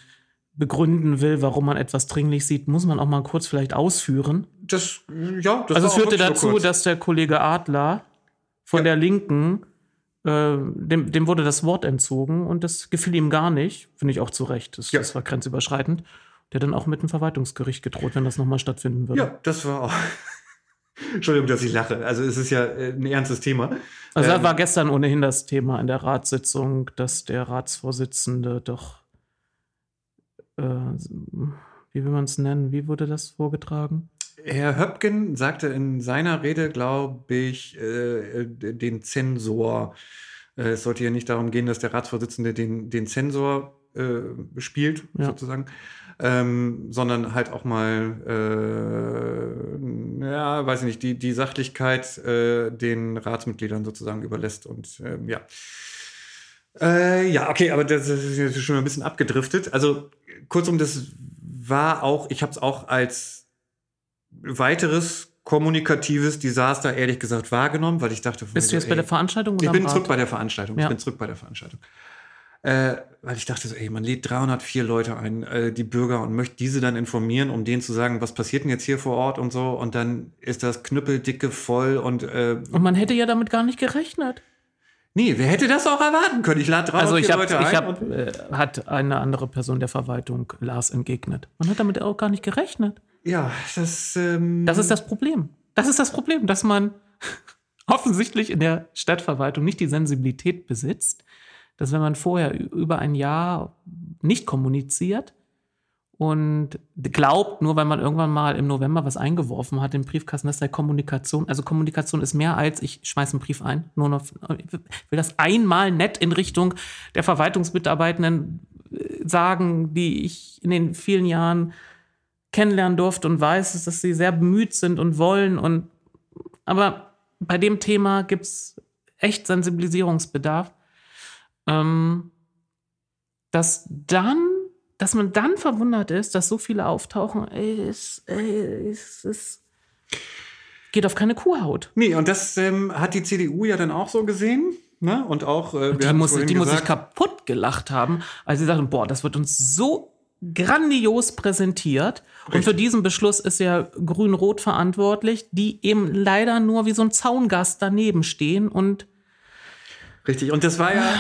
begründen will, warum man etwas dringlich sieht, muss man auch mal kurz vielleicht ausführen. Das, ja, das also es führte dazu, dass der Kollege Adler von ja. der Linken, äh, dem, dem wurde das Wort entzogen und das gefiel ihm gar nicht, finde ich auch zu Recht. Das, ja. das war grenzüberschreitend. Der dann auch mit dem Verwaltungsgericht gedroht, wenn das nochmal stattfinden würde. Ja, das war auch. Entschuldigung, dass ich lache. Also es ist ja äh, ein ernstes Thema. Also ähm, war gestern ohnehin das Thema in der Ratssitzung, dass der Ratsvorsitzende doch, äh, wie will man es nennen, wie wurde das vorgetragen? Herr Höpken sagte in seiner Rede, glaube ich, äh, den Zensor. Äh, es sollte ja nicht darum gehen, dass der Ratsvorsitzende den, den Zensor äh, spielt, ja. sozusagen ähm, sondern halt auch mal, äh, ja, weiß ich nicht, die, die Sachlichkeit äh, den Ratsmitgliedern sozusagen überlässt und ähm, ja. Äh, ja, okay, aber das ist jetzt schon ein bisschen abgedriftet. Also kurzum, das war auch, ich habe es auch als weiteres kommunikatives Desaster ehrlich gesagt wahrgenommen, weil ich dachte, bist du jetzt ey, bei der Veranstaltung? Oder ich bin zurück bei der Veranstaltung. Ja. Ich bin zurück bei der Veranstaltung. Äh, weil ich dachte so, ey, man lädt 304 Leute ein, äh, die Bürger, und möchte diese dann informieren, um denen zu sagen, was passiert denn jetzt hier vor Ort und so. Und dann ist das knüppeldicke voll und. Äh, und man hätte ja damit gar nicht gerechnet. Nee, wer hätte das auch erwarten können? Ich lade 304 also ich hab, Leute ein. Ich hab, äh, hat eine andere Person der Verwaltung Lars entgegnet. Man hat damit auch gar nicht gerechnet. Ja, das. Ähm das ist das Problem. Das ist das Problem, dass man offensichtlich in der Stadtverwaltung nicht die Sensibilität besitzt, dass wenn man vorher über ein Jahr nicht kommuniziert und glaubt, nur weil man irgendwann mal im November was eingeworfen hat im Briefkasten, dass der Kommunikation, also Kommunikation ist mehr als ich schmeiße einen Brief ein, nur noch, ich will das einmal nett in Richtung der Verwaltungsmitarbeitenden äh, sagen, die ich in den vielen Jahren kennenlernen durfte und weiß, dass sie sehr bemüht sind und wollen und aber bei dem Thema gibt es echt Sensibilisierungsbedarf ähm, dass dann, dass man dann verwundert ist, dass so viele auftauchen, ey, es, ey, es, es geht auf keine Kuhhaut. Nee, und das ähm, hat die CDU ja dann auch so gesehen. Ne? Und auch, äh, die, muss, die muss sich kaputt gelacht haben, als sie sagten, boah, das wird uns so grandios präsentiert. Richtig. Und für diesen Beschluss ist ja Grün-Rot verantwortlich, die eben leider nur wie so ein Zaungast daneben stehen und Richtig. Und das war ja,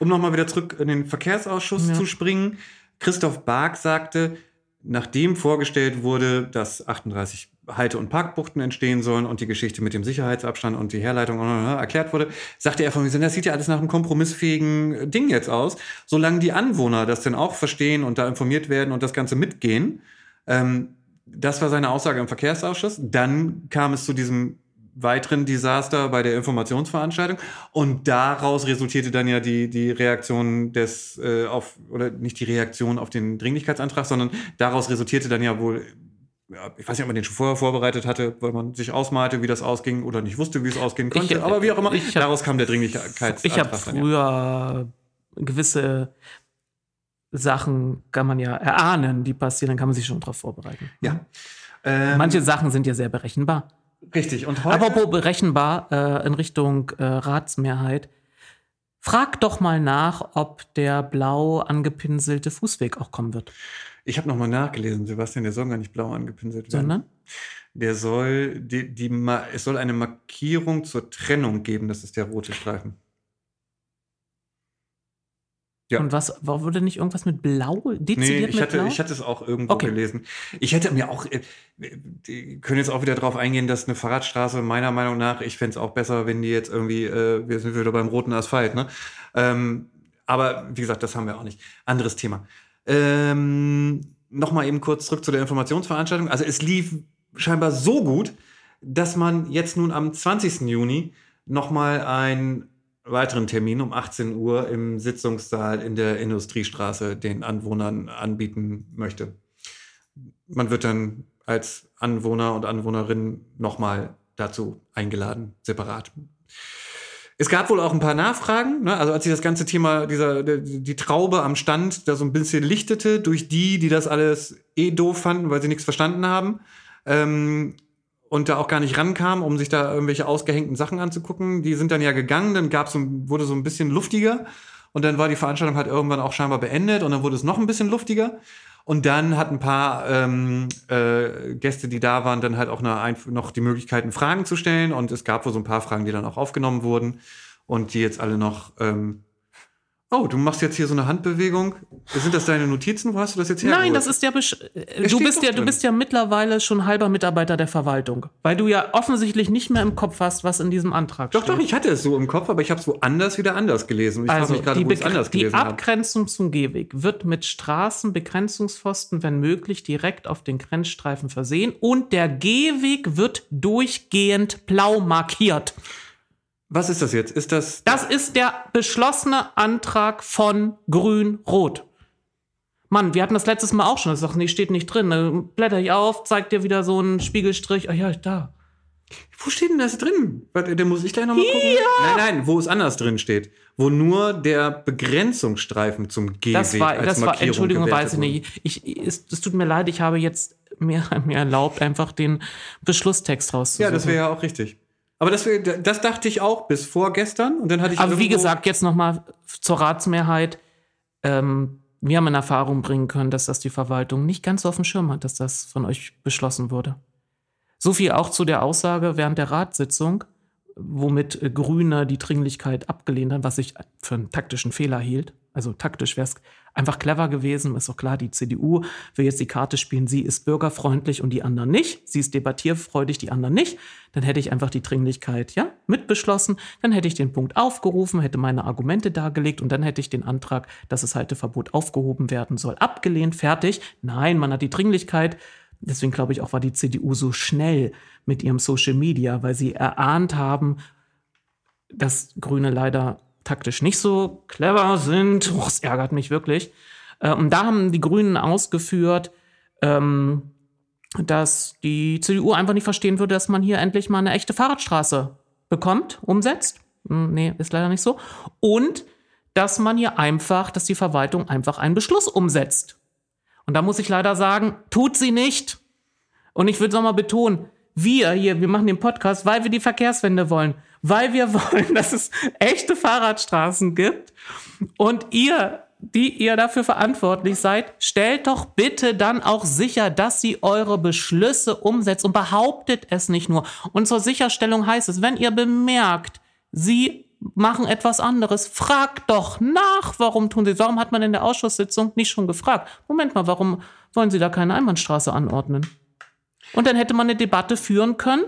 um nochmal wieder zurück in den Verkehrsausschuss ja. zu springen. Christoph Bark sagte, nachdem vorgestellt wurde, dass 38 Halte- und Parkbuchten entstehen sollen und die Geschichte mit dem Sicherheitsabstand und die Herleitung erklärt wurde, sagte er von mir, das sieht ja alles nach einem kompromissfähigen Ding jetzt aus. Solange die Anwohner das denn auch verstehen und da informiert werden und das Ganze mitgehen, ähm, das war seine Aussage im Verkehrsausschuss. Dann kam es zu diesem weiteren Desaster bei der Informationsveranstaltung. Und daraus resultierte dann ja die, die Reaktion des, äh, auf, oder nicht die Reaktion auf den Dringlichkeitsantrag, sondern daraus resultierte dann ja wohl, ja, ich weiß nicht, ob man den schon vorher vorbereitet hatte, weil man sich ausmalte, wie das ausging oder nicht wusste, wie es ausgehen konnte. Ich, aber wie auch immer, hab, daraus kam der Dringlichkeitsantrag. Ich habe früher ja. gewisse Sachen kann man ja erahnen, die passieren, dann kann man sich schon darauf vorbereiten. Ja. Ähm, Manche Sachen sind ja sehr berechenbar. Richtig. Und heute Apropos berechenbar äh, in Richtung äh, Ratsmehrheit. Frag doch mal nach, ob der blau angepinselte Fußweg auch kommen wird. Ich habe nochmal nachgelesen, Sebastian, der soll gar nicht blau angepinselt werden. Sondern? Der soll, die, die, es soll eine Markierung zur Trennung geben, das ist der rote Streifen. Ja. Und was, wurde nicht irgendwas mit Blau? Dezidiert nee, ich, mit hatte, Blau? ich hatte es auch irgendwo okay. gelesen. Ich hätte mir auch, äh, können jetzt auch wieder darauf eingehen, dass eine Fahrradstraße meiner Meinung nach, ich fände es auch besser, wenn die jetzt irgendwie, äh, wir sind wieder beim roten Asphalt, ne? Ähm, aber wie gesagt, das haben wir auch nicht. Anderes Thema. Ähm, Nochmal eben kurz zurück zu der Informationsveranstaltung. Also es lief scheinbar so gut, dass man jetzt nun am 20. Juni nochmal ein weiteren Termin um 18 Uhr im Sitzungssaal in der Industriestraße den Anwohnern anbieten möchte. Man wird dann als Anwohner und Anwohnerin nochmal dazu eingeladen, separat. Es gab wohl auch ein paar Nachfragen, ne? also als sich das ganze Thema, dieser, die, Traube am Stand da so ein bisschen lichtete, durch die, die das alles eh doof fanden, weil sie nichts verstanden haben. Ähm, und da auch gar nicht rankam, um sich da irgendwelche ausgehängten Sachen anzugucken. Die sind dann ja gegangen, dann gab's so, wurde so ein bisschen luftiger und dann war die Veranstaltung halt irgendwann auch scheinbar beendet und dann wurde es noch ein bisschen luftiger. Und dann hat ein paar ähm, äh, Gäste, die da waren, dann halt auch noch die Möglichkeiten, Fragen zu stellen. Und es gab wohl so ein paar Fragen, die dann auch aufgenommen wurden und die jetzt alle noch ähm, Oh, du machst jetzt hier so eine Handbewegung. Sind das deine Notizen? Wo hast du das jetzt her? Nein, das ist ja. Besch du bist ja, du bist ja mittlerweile schon halber Mitarbeiter der Verwaltung, weil du ja offensichtlich nicht mehr im Kopf hast, was in diesem Antrag doch, steht. Doch, doch, ich hatte es so im Kopf, aber ich habe es woanders wieder anders gelesen. Ich also mich grade, die, wo ich's anders die gelesen habe. Abgrenzung zum Gehweg wird mit Straßenbegrenzungspfosten, wenn möglich, direkt auf den Grenzstreifen versehen und der Gehweg wird durchgehend blau markiert. Was ist das jetzt? Ist das Das ist der beschlossene Antrag von Grün-Rot. Mann, wir hatten das letztes Mal auch schon. Das sagt, nee, steht nicht drin. Dann blätter ich auf, zeigt dir wieder so einen Spiegelstrich. Ah ja, da. Wo steht denn das drin? Warte, Da muss ich gleich nochmal gucken. Nein, nein, wo es anders drin steht. Wo nur der Begrenzungsstreifen zum Gehweg Das war, als das war, Markierung Entschuldigung, gewertet weiß ich nicht. Ich, es, es tut mir leid, ich habe jetzt mir, mir erlaubt, einfach den Beschlusstext rauszusuchen. Ja, das wäre ja auch richtig. Aber das, das dachte ich auch bis vorgestern und dann hatte ich Aber wie gesagt, jetzt nochmal zur Ratsmehrheit. Ähm, wir haben in Erfahrung bringen können, dass das die Verwaltung nicht ganz so auf dem Schirm hat, dass das von euch beschlossen wurde. So viel auch zu der Aussage während der Ratssitzung, womit äh, Grüne die Dringlichkeit abgelehnt haben, was ich für einen taktischen Fehler hielt. Also taktisch wäre es einfach clever gewesen. Ist doch klar, die CDU will jetzt die Karte spielen, sie ist bürgerfreundlich und die anderen nicht. Sie ist debattierfreudig, die anderen nicht. Dann hätte ich einfach die Dringlichkeit ja, mitbeschlossen. Dann hätte ich den Punkt aufgerufen, hätte meine Argumente dargelegt und dann hätte ich den Antrag, dass das Halteverbot aufgehoben werden soll, abgelehnt. Fertig. Nein, man hat die Dringlichkeit. Deswegen glaube ich auch, war die CDU so schnell mit ihrem Social Media, weil sie erahnt haben, dass Grüne leider taktisch nicht so clever sind. Oh, es ärgert mich wirklich. Äh, und da haben die Grünen ausgeführt, ähm, dass die CDU einfach nicht verstehen würde, dass man hier endlich mal eine echte Fahrradstraße bekommt, umsetzt. Hm, nee, ist leider nicht so. Und dass man hier einfach, dass die Verwaltung einfach einen Beschluss umsetzt. Und da muss ich leider sagen, tut sie nicht. Und ich würde es nochmal betonen, wir hier, wir machen den Podcast, weil wir die Verkehrswende wollen, weil wir wollen, dass es echte Fahrradstraßen gibt. Und ihr, die ihr dafür verantwortlich seid, stellt doch bitte dann auch sicher, dass sie eure Beschlüsse umsetzt und behauptet es nicht nur. Und zur Sicherstellung heißt es, wenn ihr bemerkt, sie machen etwas anderes. Fragt doch nach, warum tun sie? Warum hat man in der Ausschusssitzung nicht schon gefragt? Moment mal, warum wollen sie da keine Einbahnstraße anordnen? Und dann hätte man eine Debatte führen können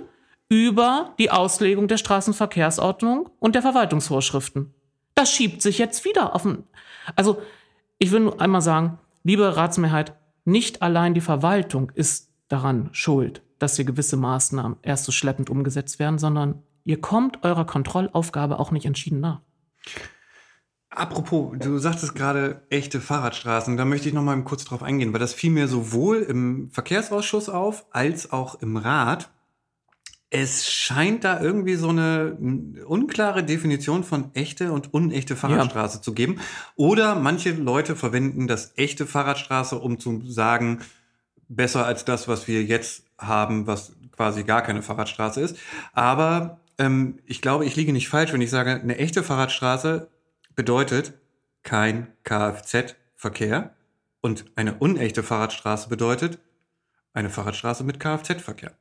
über die Auslegung der Straßenverkehrsordnung und der Verwaltungsvorschriften. Das schiebt sich jetzt wieder auf den. Also, ich will nur einmal sagen, liebe Ratsmehrheit, nicht allein die Verwaltung ist daran schuld, dass hier gewisse Maßnahmen erst so schleppend umgesetzt werden, sondern ihr kommt eurer Kontrollaufgabe auch nicht entschieden nach. Apropos, du sagtest gerade echte Fahrradstraßen. Da möchte ich noch mal kurz drauf eingehen, weil das fiel mir sowohl im Verkehrsausschuss auf als auch im Rat. Es scheint da irgendwie so eine unklare Definition von echte und unechte Fahrradstraße zu geben. Oder manche Leute verwenden das echte Fahrradstraße, um zu sagen, besser als das, was wir jetzt haben, was quasi gar keine Fahrradstraße ist. Aber ähm, ich glaube, ich liege nicht falsch, wenn ich sage, eine echte Fahrradstraße bedeutet kein Kfz-Verkehr und eine unechte Fahrradstraße bedeutet eine Fahrradstraße mit Kfz-Verkehr.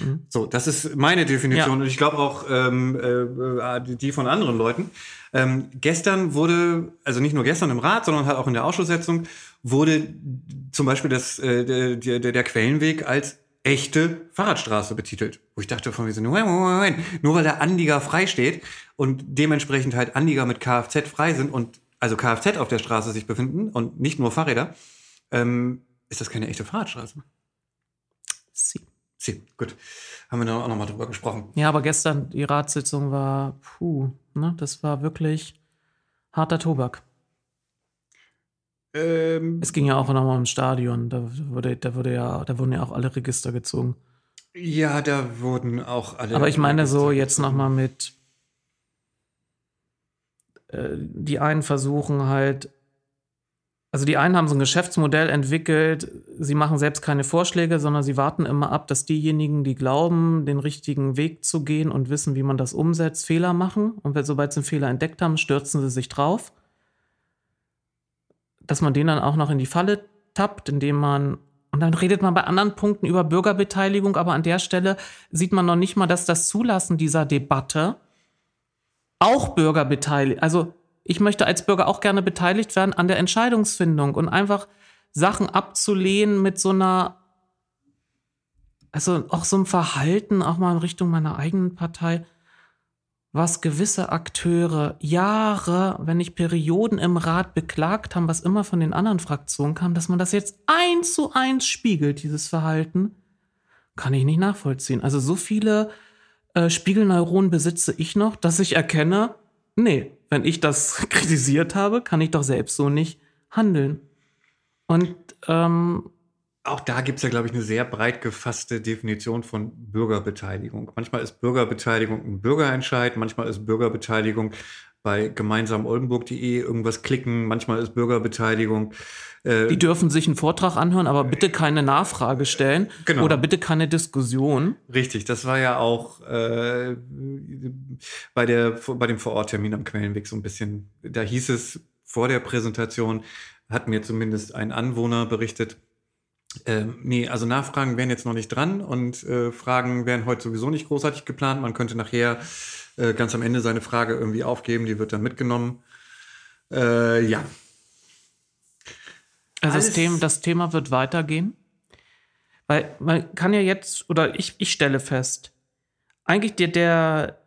Mhm. So, das ist meine Definition Ja. und ich glaube auch ähm, äh, die- die von anderen Leuten. Ähm, gestern wurde, also nicht nur gestern im Rat, sondern halt auch in der Ausschusssitzung, wurde zum Beispiel das, äh, der, der, der Quellenweg als echte Fahrradstraße betitelt. Wo ich dachte von mir so, Moment, Moment, Moment, nur weil der Anlieger frei steht und dementsprechend halt Anlieger mit Kfz frei sind und also Kfz auf der Straße sich befinden und nicht nur Fahrräder, ähm, ist das keine echte Fahrradstraße. Sie. Gut. Haben wir da auch nochmal drüber gesprochen. Ja, aber gestern die Ratssitzung war, puh, ne, das war wirklich harter Tobak. Ähm, Es ging ja auch nochmal im Stadion, da wurde, da wurde ja, da wurden ja auch alle Register gezogen. ja, da wurden auch alle. Aber ich meine so jetzt nochmal mit äh, die einen versuchen halt, also die einen haben so ein Geschäftsmodell entwickelt, sie machen selbst keine Vorschläge, sondern sie warten immer ab, dass diejenigen, die glauben, den richtigen Weg zu gehen und wissen, wie man das umsetzt, Fehler machen. Und sobald sie einen Fehler entdeckt haben, stürzen sie sich drauf. Dass man den dann auch noch in die Falle tappt, indem man und dann redet man bei anderen Punkten über Bürgerbeteiligung, aber an der Stelle sieht man noch nicht mal, dass das Zulassen dieser Debatte auch Bürgerbeteiligt, also ich möchte als Bürger auch gerne beteiligt werden an der Entscheidungsfindung und einfach Sachen abzulehnen mit so einer, also auch so einem Verhalten, auch mal in Richtung meiner eigenen Partei, was gewisse Akteure Jahre, wenn nicht Perioden im Rat beklagt haben, was immer von den anderen Fraktionen kam, dass man das jetzt eins zu eins spiegelt, dieses Verhalten, kann ich nicht nachvollziehen. Also so viele äh, Spiegelneuronen besitze ich noch, dass ich erkenne, nee, wenn ich das kritisiert habe, kann ich doch selbst so nicht handeln. Und ähm, auch da gibt es ja, glaube ich, eine sehr breit gefasste Definition von Bürgerbeteiligung. Manchmal ist Bürgerbeteiligung ein Bürgerentscheid, manchmal ist Bürgerbeteiligung bei gemeinsamoldenburg.de irgendwas klicken, manchmal ist Bürgerbeteiligung. Äh, die dürfen sich einen Vortrag anhören, aber bitte keine Nachfrage stellen genau. oder bitte keine Diskussion. Richtig, das war ja auch äh, bei, der, bei dem Vororttermin am Quellenweg so ein bisschen, da hieß es vor der Präsentation, hat mir zumindest ein Anwohner berichtet, ähm, nee, also Nachfragen wären jetzt noch nicht dran und äh, Fragen wären heute sowieso nicht großartig geplant. Man könnte nachher äh, ganz am Ende seine Frage irgendwie aufgeben, die wird dann mitgenommen. Äh, ja. Also das Thema, das Thema wird weitergehen. Weil man kann ja jetzt, oder ich, ich stelle fest, eigentlich der, der,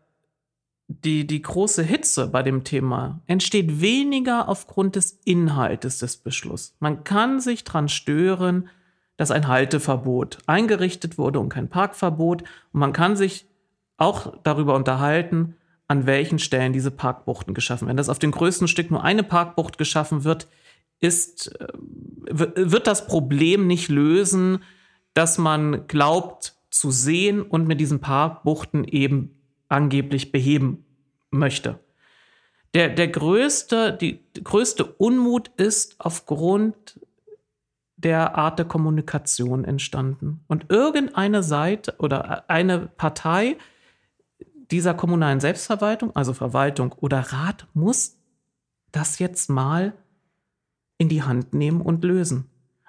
die, die große Hitze bei dem Thema entsteht weniger aufgrund des Inhaltes des Beschlusses. Man kann sich dran stören, dass ein Halteverbot eingerichtet wurde und kein Parkverbot. Und man kann sich auch darüber unterhalten, an welchen Stellen diese Parkbuchten geschaffen werden. Dass auf dem größten Stück nur eine Parkbucht geschaffen wird, ist, äh, wird das Problem nicht lösen, dass man glaubt zu sehen und mit diesen Parkbuchten eben angeblich beheben möchte. Der, der größte, die, die größte Unmut ist aufgrund der Art der Kommunikation entstanden. Und irgendeine Seite oder eine Partei dieser kommunalen Selbstverwaltung, also Verwaltung oder Rat, muss das jetzt mal in die Hand nehmen und lösen.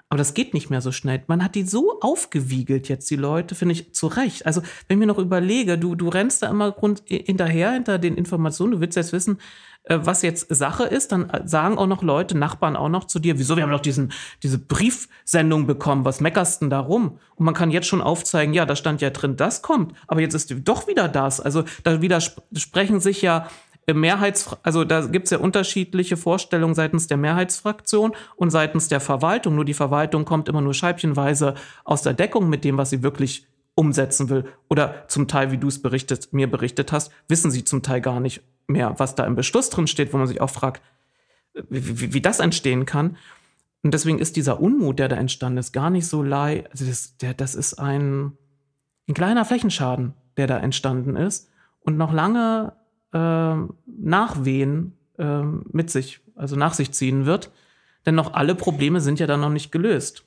Aber das geht nicht mehr so schnell. Man hat die so aufgewiegelt jetzt, die Leute, finde ich, zu Recht. Also, wenn ich mir noch überlege, du, du rennst da immer hinterher, hinter den Informationen, du willst jetzt wissen, äh, was jetzt Sache ist, dann äh, sagen auch noch Leute, Nachbarn auch noch zu dir, wieso, wir haben doch diesen, diese Briefsendung bekommen, was meckerst denn da rum? Und man kann jetzt schon aufzeigen, ja, da stand ja drin, das kommt, aber jetzt ist doch wieder das. Also da widersprechen sich ja Mehrheits, also da gibt es ja unterschiedliche Vorstellungen seitens der Mehrheitsfraktion und seitens der Verwaltung. Nur die Verwaltung kommt immer nur scheibchenweise aus der Deckung mit dem, was sie wirklich umsetzen will. Oder zum Teil, wie du es berichtet, mir berichtet hast, wissen sie zum Teil gar nicht mehr, was da im Beschluss drin steht, wo man sich auch fragt, wie, wie das entstehen kann. Und deswegen ist dieser Unmut, der da entstanden ist, gar nicht so leicht. Also das, der, das ist ein, ein kleiner Flächenschaden, der da entstanden ist und noch lange äh, Nachwehen äh, mit sich, also nach sich ziehen wird. Denn noch alle Probleme sind ja dann noch nicht gelöst.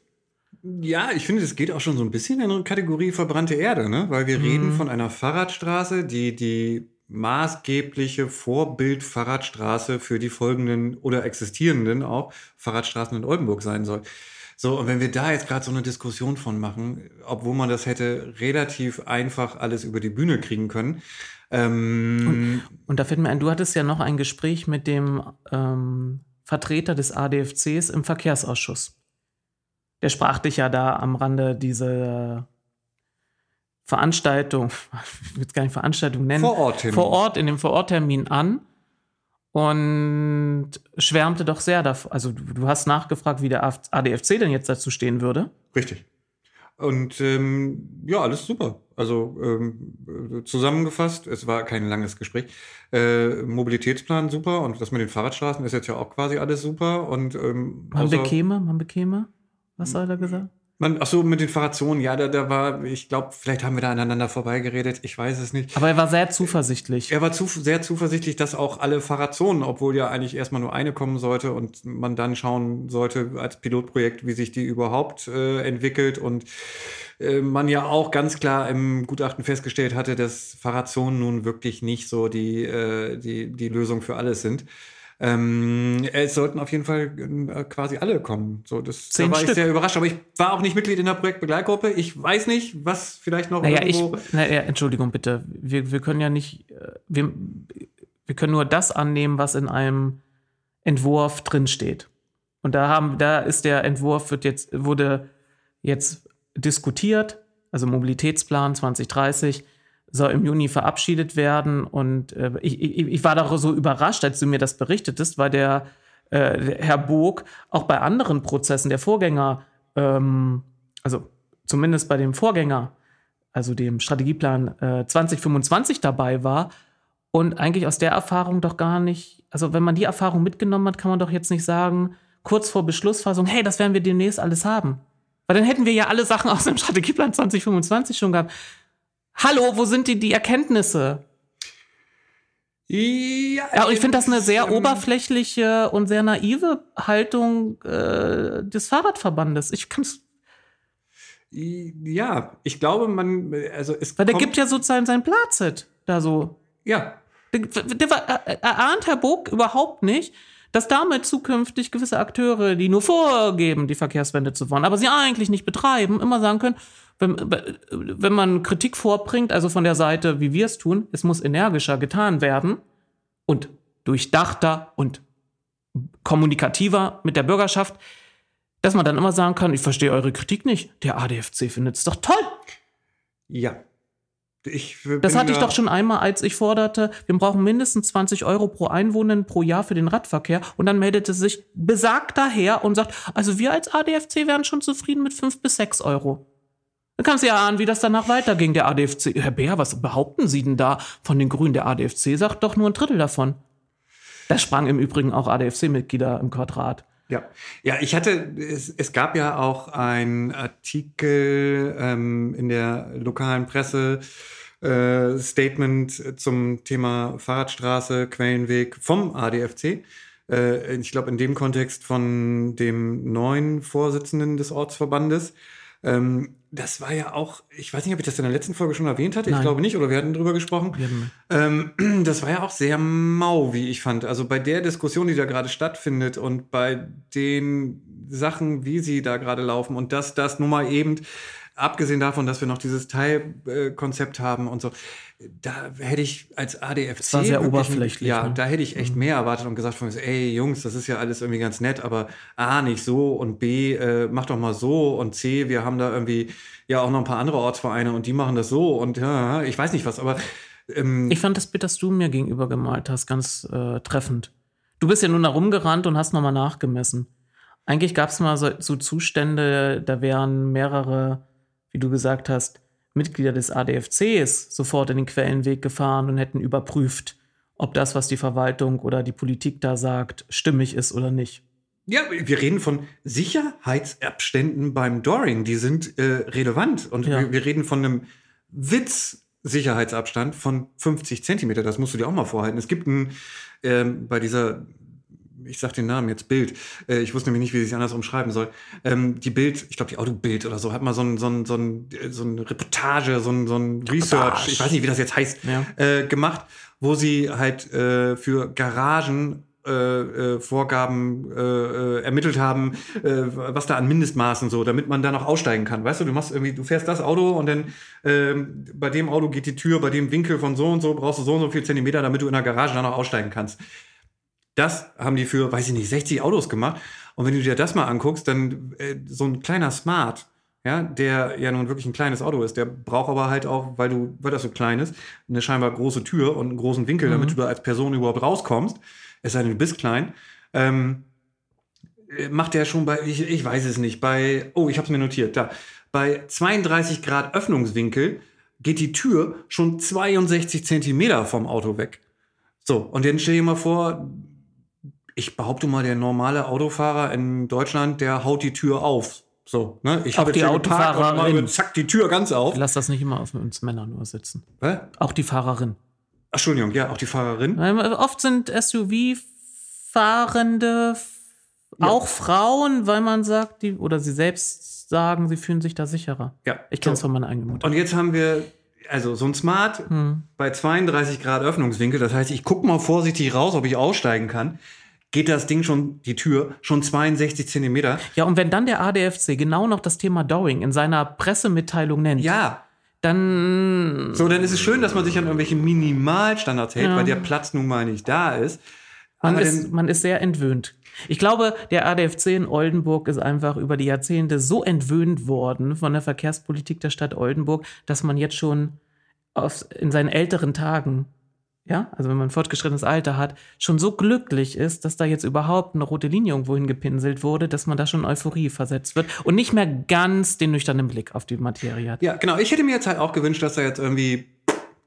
Ja, ich finde, das geht auch schon so ein bisschen in eine Kategorie verbrannte Erde, ne? Weil wir mhm. reden von einer Fahrradstraße, die die maßgebliche Vorbild-Fahrradstraße für die folgenden oder existierenden auch Fahrradstraßen in Oldenburg sein soll. So, und wenn wir da jetzt gerade so eine Diskussion von machen, obwohl man das hätte relativ einfach alles über die Bühne kriegen können, ähm, und, und, da fällt mir ein, du hattest ja noch ein Gespräch mit dem ähm, Vertreter des ADFCs im Verkehrsausschuss. Der sprach dich ja da am Rande dieser Veranstaltung, ich will es gar nicht Veranstaltung nennen, vor Ort, vor Ort in dem Vororttermin an und schwärmte doch sehr davor. Also du, du hast nachgefragt, wie der ADFC denn jetzt dazu stehen würde. Richtig. Und ähm, ja, alles super. Also ähm, zusammengefasst, es war kein langes Gespräch. Äh, Mobilitätsplan super und das mit den Fahrradstraßen ist jetzt ja auch quasi alles super. Und, ähm, man bekäme, man bekäme, was soll er gesagt? Man, ach so, mit den Fahrradzonen, ja, da, da war, ich glaube, vielleicht haben wir da aneinander vorbeigeredet, ich weiß es nicht. Aber er war sehr zuversichtlich. Er war zu, sehr zuversichtlich, dass auch alle Fahrradzonen, obwohl ja eigentlich erstmal nur eine kommen sollte und man dann schauen sollte als Pilotprojekt, wie sich die überhaupt äh, entwickelt und äh, man ja auch ganz klar im Gutachten festgestellt hatte, dass Fahrradzonen nun wirklich nicht so die, äh, die, die Lösung für alles sind. Ähm, es sollten auf jeden Fall äh, quasi alle kommen. So, das Zehn da war Stück. ich sehr überrascht. Aber ich war auch nicht Mitglied in der Projektbegleitgruppe. Ich weiß nicht, was vielleicht noch Naja, ich, naja, Entschuldigung bitte. Wir, wir können ja nicht, äh, wir, wir können nur das annehmen, was in einem Entwurf drinsteht. Und da haben, da ist der Entwurf wird jetzt, wurde jetzt diskutiert, also Mobilitätsplan 2030 soll im Juni verabschiedet werden. Und äh, ich, ich, ich war da so überrascht, als du mir das berichtetest, weil der, äh, der Herr Bog auch bei anderen Prozessen der Vorgänger, ähm, also zumindest bei dem Vorgänger, also dem Strategieplan äh, 2025 dabei war und eigentlich aus der Erfahrung doch gar nicht, also wenn man die Erfahrung mitgenommen hat, kann man doch jetzt nicht sagen, kurz vor Beschlussfassung, hey, das werden wir demnächst alles haben. Weil dann hätten wir ja alle Sachen aus dem Strategieplan 2025 schon gehabt. Hallo, wo sind die, die Erkenntnisse? Ja, Ja, und ich finde das eine sehr ähm, oberflächliche und sehr naive Haltung äh, des Fahrradverbandes. Ich kann's, Ja, ich glaube, man, also es weil der gibt ja sozusagen sein Plazit da so. ja, Der, der, war- er- erahnt Herr Bog überhaupt nicht, dass damit zukünftig gewisse Akteure, die nur vorgeben, die Verkehrswende zu wollen, aber sie eigentlich nicht betreiben, immer sagen können, wenn, wenn man Kritik vorbringt, also von der Seite, wie wir es tun, es muss energischer getan werden und durchdachter und kommunikativer mit der Bürgerschaft, dass man dann immer sagen kann, ich verstehe eure Kritik nicht. Der ADFC findet es doch toll. ja. Ich Das hatte ich doch schon einmal, als ich forderte, wir brauchen mindestens 20 Euro pro Einwohner pro Jahr für den Radverkehr. Und dann meldete sich besagter Herr und sagt, also wir als ADFC wären schon zufrieden mit 5 bis 6 Euro. Dann kannst du ja ahnen, wie das danach weiterging, der ADFC. Herr Bär, was behaupten Sie denn da von den Grünen? Der ADFC sagt doch nur ein Drittel davon. Da sprang im Übrigen auch ADFC-Mitglieder im Quadrat. Ja, ja, ich hatte, es, es gab ja auch einen Artikel ähm, in der lokalen Presse, äh, Statement zum Thema Fahrradstraße, Quellenweg vom ADFC. Äh, ich glaube, in dem Kontext von dem neuen Vorsitzenden des Ortsverbandes. Ähm, das war ja auch, ich weiß nicht, ob ich das in der letzten Folge schon erwähnt hatte. Ich Nein. glaube nicht, oder wir hatten drüber gesprochen. Ähm, das war ja auch sehr mau, wie ich fand. Also bei der Diskussion, die da gerade stattfindet und bei den Sachen, wie sie da gerade laufen und dass das nun mal eben, abgesehen davon, dass wir noch dieses Teilkonzept haben und so, da hätte ich als ADFC. war sehr oberflächlich, Ja, ne? da hätte ich echt mehr erwartet und gesagt von ey Jungs, das ist ja alles irgendwie ganz nett, aber A, nicht so und B, äh, mach doch mal so und C, wir haben da irgendwie ja auch noch ein paar andere Ortsvereine und die machen das so und ja, ich weiß nicht was, aber ähm, Ich fand das Bild, das du mir gegenüber gemalt hast, ganz äh, treffend. Du bist ja nun da rumgerannt und hast nochmal nachgemessen. Eigentlich gab es mal so, so Zustände, da wären mehrere, wie du gesagt hast, Mitglieder des ADFCs sofort in den Quellenweg gefahren und hätten überprüft, ob das, was die Verwaltung oder die Politik da sagt, stimmig ist oder nicht. Ja, wir reden von Sicherheitsabständen beim Doring, die sind äh, relevant. Und Ja. wir, wir reden von einem Witz-Sicherheitsabstand von 50 Zentimeter. Das musst du dir auch mal vorhalten. Es gibt ein, ähm, bei dieser, ich sag den Namen jetzt, Bild, äh, ich wusste nämlich nicht, wie ich es anders umschreiben soll. Ähm, die Bild, ich glaube, die Autobild oder so, hat mal so ein, so ein, so ein, äh, so eine Reportage, so ein, so ein Research, ich weiß nicht, wie das jetzt heißt, Ja. äh, gemacht, wo sie halt äh, für Garagen äh, äh, Vorgaben äh, äh, ermittelt haben, äh, was da an Mindestmaßen so, damit man da noch aussteigen kann. Weißt du, du machst irgendwie, du fährst das Auto und dann ähm, bei dem Auto geht die Tür, bei dem Winkel von so und so brauchst du so und so viel Zentimeter, damit du in der Garage dann noch aussteigen kannst. Das haben die für, weiß ich nicht, 60 Autos gemacht. Und wenn du dir das mal anguckst, dann äh, so ein kleiner Smart, ja, der ja nun wirklich ein kleines Auto ist, der braucht aber halt auch, weil du, weil das so klein ist, eine scheinbar große Tür und einen großen Winkel, damit du da als Person überhaupt rauskommst. Es sei denn, du bist klein. Ähm, äh, macht der schon bei, ich, ich weiß es nicht, bei, oh, ich habe es mir notiert, da. Bei 32 Grad Öffnungswinkel geht die Tür schon 62 Zentimeter vom Auto weg. So, und dann stell dir mal vor, ich behaupte mal, der normale Autofahrer in Deutschland, der haut die Tür auf. So, ne? Ich Auch hab die Autofahrerin. Zack, die Tür ganz auf. Lass das nicht immer auf uns Männer nur sitzen. Hä? Auch die Fahrerin. Ach, Entschuldigung, ja, auch die Fahrerin. Oft sind SUV-Fahrende auch Frauen, weil man sagt, die, oder sie selbst sagen, sie fühlen sich da sicherer. Ja. Ich kenne es so. von meiner eigenen Mutter. Und jetzt haben wir, also so ein Smart Hm. bei 32 Grad Öffnungswinkel. Das heißt, ich gucke mal vorsichtig raus, ob ich aussteigen kann. Geht das Ding schon, die Tür, schon 62 Zentimeter. Ja, und wenn dann der ADFC genau noch das Thema Dowing in seiner Pressemitteilung nennt, Ja. dann So, dann ist es schön, dass man sich an irgendwelche Minimalstandards hält, weil der Platz nun mal nicht da ist. Man ist, man ist sehr entwöhnt. Ich glaube, der ADFC in Oldenburg ist einfach über die Jahrzehnte so entwöhnt worden von der Verkehrspolitik der Stadt Oldenburg, dass man jetzt schon aus, in seinen älteren Tagen, ja, also wenn man ein fortgeschrittenes Alter hat, schon so glücklich ist, dass da jetzt überhaupt eine rote Linie irgendwo hingepinselt wurde, dass man da schon in Euphorie versetzt wird und nicht mehr ganz den nüchternen Blick auf die Materie hat. Ja, genau. Ich hätte mir jetzt halt auch gewünscht, dass da jetzt irgendwie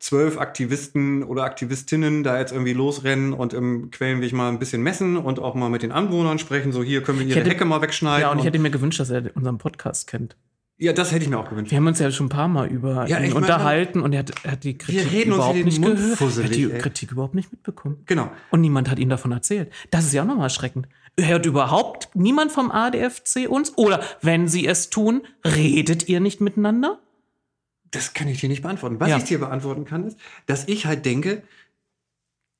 zwölf Aktivisten oder Aktivistinnen da jetzt irgendwie losrennen und im Quellenweg mal ein bisschen messen und auch mal mit den Anwohnern sprechen. So, hier können wir ihre hätte- Hecke mal wegschneiden. Ja, und ich hätte mir gewünscht, dass er unseren Podcast kennt. Ja, das hätte ich mir auch gewünscht. Wir haben uns ja schon ein paar Mal über Ja, ihn ich meine, unterhalten und er hat, er hat die Kritik überhaupt nicht Mund gehört. Er hat fusselig, die ey. Kritik überhaupt nicht mitbekommen. Genau. Und niemand hat ihm davon erzählt. Das ist ja auch nochmal erschreckend. Hört überhaupt niemand vom ADFC uns? Oder wenn sie es tun, redet ihr nicht miteinander? Das kann ich dir nicht beantworten. Was Ja. ich dir beantworten kann, ist, dass ich halt denke,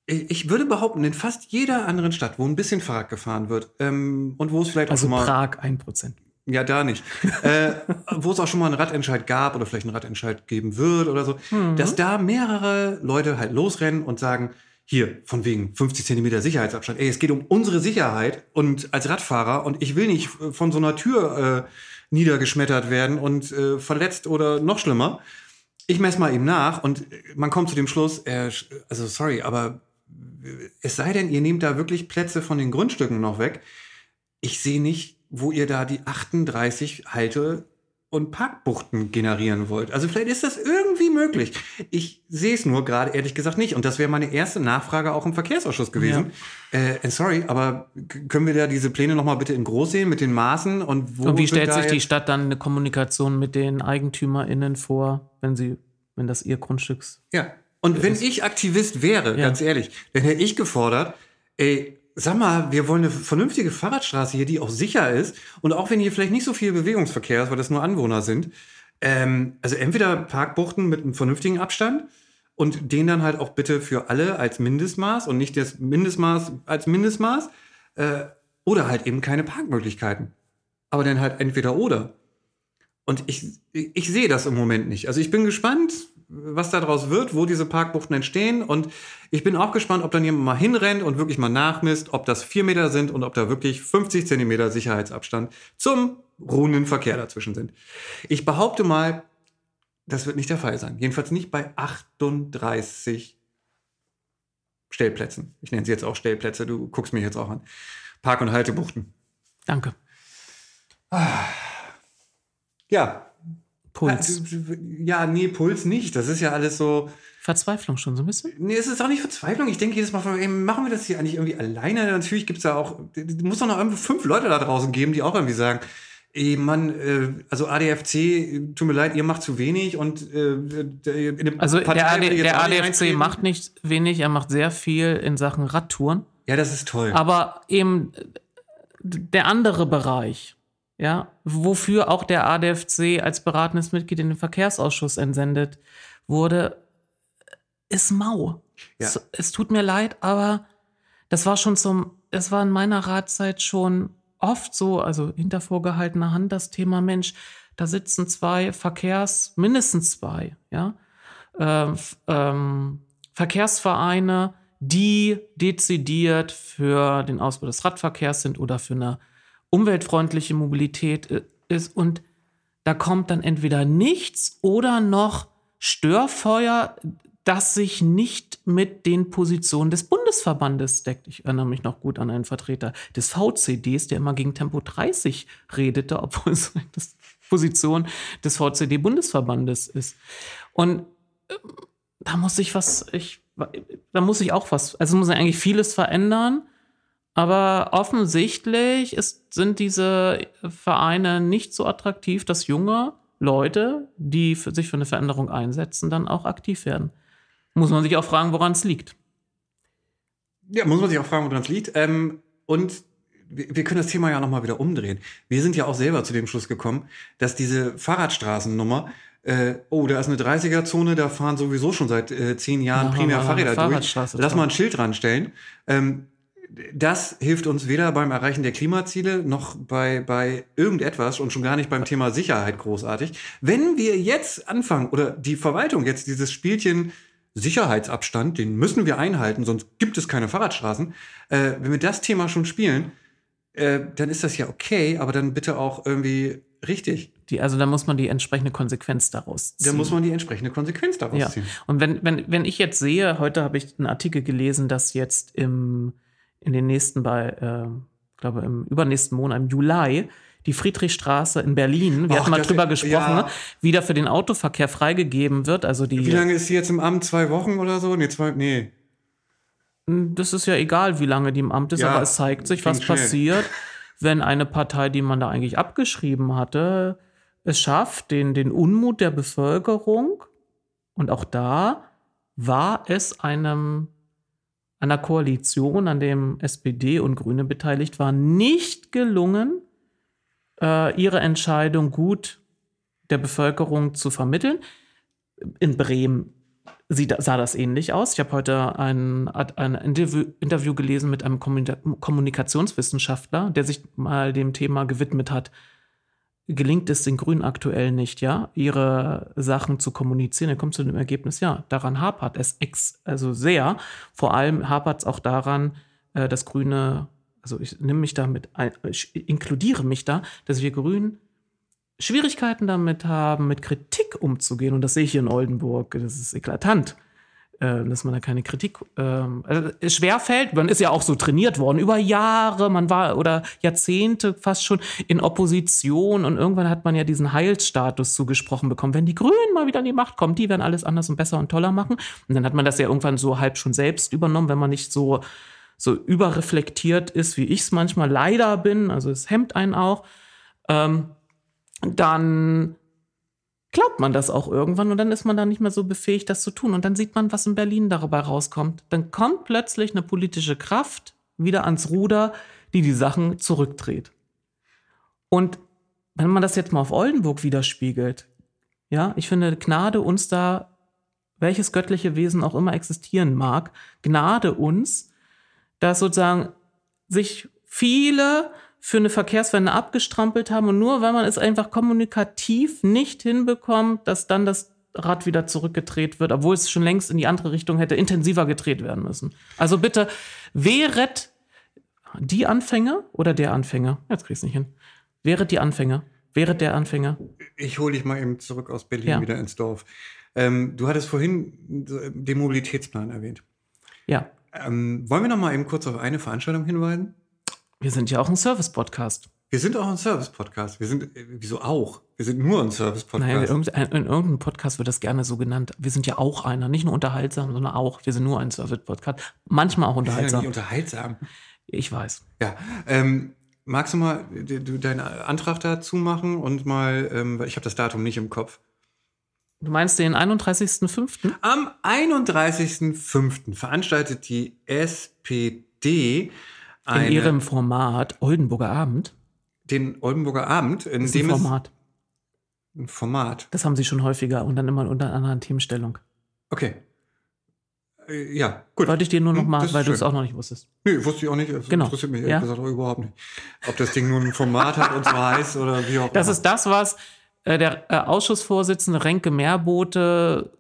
ich würde behaupten, in fast jeder anderen Stadt, wo ein bisschen Fahrrad gefahren wird ähm, und wo es vielleicht Also auch mal Prag 1%. Ja, da nicht. äh, wo es auch schon mal einen Radentscheid gab oder vielleicht einen Radentscheid geben wird oder so, dass da mehrere Leute halt losrennen und sagen, hier, von wegen 50 Zentimeter Sicherheitsabstand. Ey, es geht um unsere Sicherheit und als Radfahrer und ich will nicht äh, von so einer Tür äh, niedergeschmettert werden und äh, verletzt oder noch schlimmer. Ich messe mal eben nach und man kommt zu dem Schluss, äh, also sorry, aber äh, es sei denn, ihr nehmt da wirklich Plätze von den Grundstücken noch weg. Ich sehe nicht, wo ihr da die 38 Halte- und Parkbuchten generieren wollt. Also vielleicht ist das irgendwie möglich. Ich sehe es nur gerade ehrlich gesagt nicht. Und das wäre meine erste Nachfrage auch im Verkehrsausschuss gewesen. Äh, sorry, aber können wir da diese Pläne noch mal bitte in groß sehen mit den Maßen und wo Und wie stellt sich die Stadt dann eine Kommunikation mit den EigentümerInnen vor, wenn sie, wenn das ihr Grundstücks Ja. Und wenn ich Aktivist wäre, Ja. ganz ehrlich, dann hätte ich gefordert, ey, sag mal, wir wollen eine vernünftige Fahrradstraße hier, die auch sicher ist. Und auch wenn hier vielleicht nicht so viel Bewegungsverkehr ist, weil das nur Anwohner sind, ähm, also entweder Parkbuchten mit einem vernünftigen Abstand und den dann halt auch bitte für alle als Mindestmaß und nicht das Mindestmaß als Mindestmaß äh, oder halt eben keine Parkmöglichkeiten. Aber dann halt entweder oder. Und ich, ich sehe das im Moment nicht. Also ich bin gespannt, was daraus wird, wo diese Parkbuchten entstehen. Und ich bin auch gespannt, ob dann jemand mal hinrennt und wirklich mal nachmisst, ob das vier Meter sind und ob da wirklich 50 Zentimeter Sicherheitsabstand zum ruhenden Verkehr dazwischen sind. Ich behaupte mal, das wird nicht der Fall sein. Jedenfalls nicht bei 38 Stellplätzen. Ich nenne sie jetzt auch Stellplätze, du guckst mich jetzt auch an. Park- und Haltebuchten. Danke. Ja. Puls. Ja, nee, Puls nicht. Das ist ja alles so. Verzweiflung schon so ein bisschen. Nee, es ist auch nicht Verzweiflung. Ich denke jedes Mal von, ey, machen wir das hier eigentlich irgendwie alleine? Natürlich gibt es da auch, es muss doch noch irgendwie fünf Leute da draußen geben, die auch irgendwie sagen, ey, Mann, äh, also ADFC, tut mir leid, ihr macht zu wenig und äh, in Also der, Partei will AD, der ADFC eintreten. macht nicht wenig, er macht sehr viel in Sachen Radtouren. Ja, das ist toll. Aber eben der andere Bereich, ja, wofür auch der ADFC als beratendes Mitglied in den Verkehrsausschuss entsendet wurde, ist mau. Ja. Es, es tut mir leid, aber das war schon zum, es war in meiner Ratzeit schon oft so, also hinter vorgehaltener Hand das Thema Mensch, da sitzen zwei Verkehrs, mindestens zwei, ja, f- ähm, Verkehrsvereine, die dezidiert für den Ausbau des Radverkehrs sind oder für eine umweltfreundliche Mobilität ist. Und da kommt dann entweder nichts oder noch Störfeuer, das sich nicht mit den Positionen des Bundesverbandes deckt. Ich erinnere mich noch gut an einen Vertreter des VCDs, der immer gegen Tempo 30 redete, obwohl es die Position des VCD-Bundesverbandes ist. Und ähm, da muss ich was, ich, da muss ich auch was, also muss ich eigentlich vieles verändern. Aber offensichtlich ist, sind diese Vereine nicht so attraktiv, dass junge Leute, die für sich für eine Veränderung einsetzen, dann auch aktiv werden. Muss man sich auch fragen, woran es liegt. Ja, muss man sich auch fragen, woran es liegt. Ähm, und wir können das Thema ja nochmal wieder umdrehen. Wir sind ja auch selber zu dem Schluss gekommen, dass diese Fahrradstraßennummer, äh, oh, da ist eine 30er-Zone, da fahren sowieso schon seit äh, zehn Jahren Machen primär Fahrräder durch. Lass mal ein Schild dran stellen. Ähm, das hilft uns weder beim Erreichen der Klimaziele noch bei, bei irgendetwas und schon gar nicht beim Thema Sicherheit großartig. Wenn wir jetzt anfangen oder die Verwaltung jetzt dieses Spielchen Sicherheitsabstand, den müssen wir einhalten, sonst gibt es keine Fahrradstraßen. Äh, wenn wir das Thema schon spielen, äh, dann ist das ja okay, aber dann bitte auch irgendwie richtig. Die, also da muss man die entsprechende Konsequenz daraus ziehen. Da muss man die entsprechende Konsequenz daraus Ja. ziehen. Und wenn, wenn, wenn ich jetzt sehe, heute habe ich einen Artikel gelesen, dass jetzt im, in den nächsten, bei, äh, glaube im übernächsten Monat, im Juli, die Friedrichstraße in Berlin, wir Ach, hatten mal drüber gesprochen, ja. ne, wieder für den Autoverkehr freigegeben wird. Also die, Wie lange ist sie jetzt im Amt? Zwei Wochen oder so? Nee, zwei, nee. das ist ja egal, wie lange die im Amt ist, Ja, aber es zeigt sich, was schnell. passiert, wenn eine Partei, die man da eigentlich abgeschrieben hatte, es schafft, den, den Unmut der Bevölkerung, und auch da war es einem, einer Koalition, an dem SPD und Grüne beteiligt waren, nicht gelungen, äh, ihre Entscheidung gut der Bevölkerung zu vermitteln. In Bremen sah das ähnlich aus. Ich habe heute ein, ein Interview, Interview gelesen mit einem Kommunika- Kommunikationswissenschaftler, der sich mal dem Thema gewidmet hat. Gelingt es den Grünen aktuell nicht, ja, ihre Sachen zu kommunizieren? Er kommt zu dem Ergebnis, ja, daran hapert es ex, also sehr. Vor allem hapert es auch daran, äh, dass Grüne, also ich nehme mich damit, ein, ich inkludiere mich da, dass wir Grünen Schwierigkeiten damit haben, mit Kritik umzugehen. Und das sehe ich hier in Oldenburg. Das ist eklatant, äh, dass man da keine Kritik ähm, also schwer fällt. Man ist ja auch so trainiert worden über Jahre, man war oder Jahrzehnte fast schon in Opposition und irgendwann hat man ja diesen Heilsstatus zugesprochen bekommen. Wenn die Grünen mal wieder an die Macht kommen, die werden alles anders und besser und toller machen. Und dann hat man das ja irgendwann so halb schon selbst übernommen, wenn man nicht so so überreflektiert ist, wie ich es manchmal leider bin. Also es hemmt einen auch. Ähm, dann glaubt man das auch irgendwann und dann ist man da nicht mehr so befähigt, das zu tun. Und dann sieht man, was in Berlin dabei rauskommt. Dann kommt plötzlich eine politische Kraft wieder ans Ruder, die die Sachen zurückdreht. Und wenn man das jetzt mal auf Oldenburg widerspiegelt, ja, ich finde, Gnade uns da, welches göttliche Wesen auch immer existieren mag, Gnade uns, dass sozusagen sich viele für eine Verkehrswende abgestrampelt haben und nur weil man es einfach kommunikativ nicht hinbekommt, dass dann das Rad wieder zurückgedreht wird, obwohl es schon längst in die andere Richtung hätte intensiver gedreht werden müssen. Also bitte, wehret die Anfänger oder der Anfänger? Jetzt krieg's nicht hin. Wehret die Anfänger. Wehret der Anfänger. Ich hole dich mal eben zurück aus Berlin Ja. wieder ins Dorf. Ähm, du hattest vorhin den Mobilitätsplan erwähnt. Ja, Ähm, wollen wir noch mal eben kurz auf eine Veranstaltung hinweisen? Wir sind ja auch ein Service-Podcast. Wir sind auch ein Service-Podcast. Wir sind, äh, wieso auch? Wir sind nur ein Service-Podcast. Naja, in irgendein- in irgendeinem Podcast wird das gerne so genannt. Wir sind ja auch einer, nicht nur unterhaltsam, sondern auch. Wir sind nur ein Service-Podcast. Manchmal auch wir sind ja unterhaltsam. nicht unterhaltsam. Ich weiß. Ja, ähm, magst du mal du deinen Antrag dazu machen und mal, ähm, ich habe das Datum nicht im Kopf. Du meinst den 31.05.? Am 31.05. veranstaltet die SPD in eine, ihrem Format Oldenburger Abend. den Oldenburger Abend, in Das ist ein dem es Format. ein Format. Das haben sie schon häufiger und dann immer unter einer anderen Themenstellung. Okay. Äh, Ja, gut. Wollte ich dir nur noch Hm, mal, das weil du es auch noch nicht wusstest. Nee, wusste ich auch nicht. Das Genau. interessiert mich Ja. ehrlich gesagt auch überhaupt nicht. Ob das Ding nun ein Format hat und so heißt oder wie auch Das immer. ist das, was äh, der äh, Ausschussvorsitzende Renke Meerbote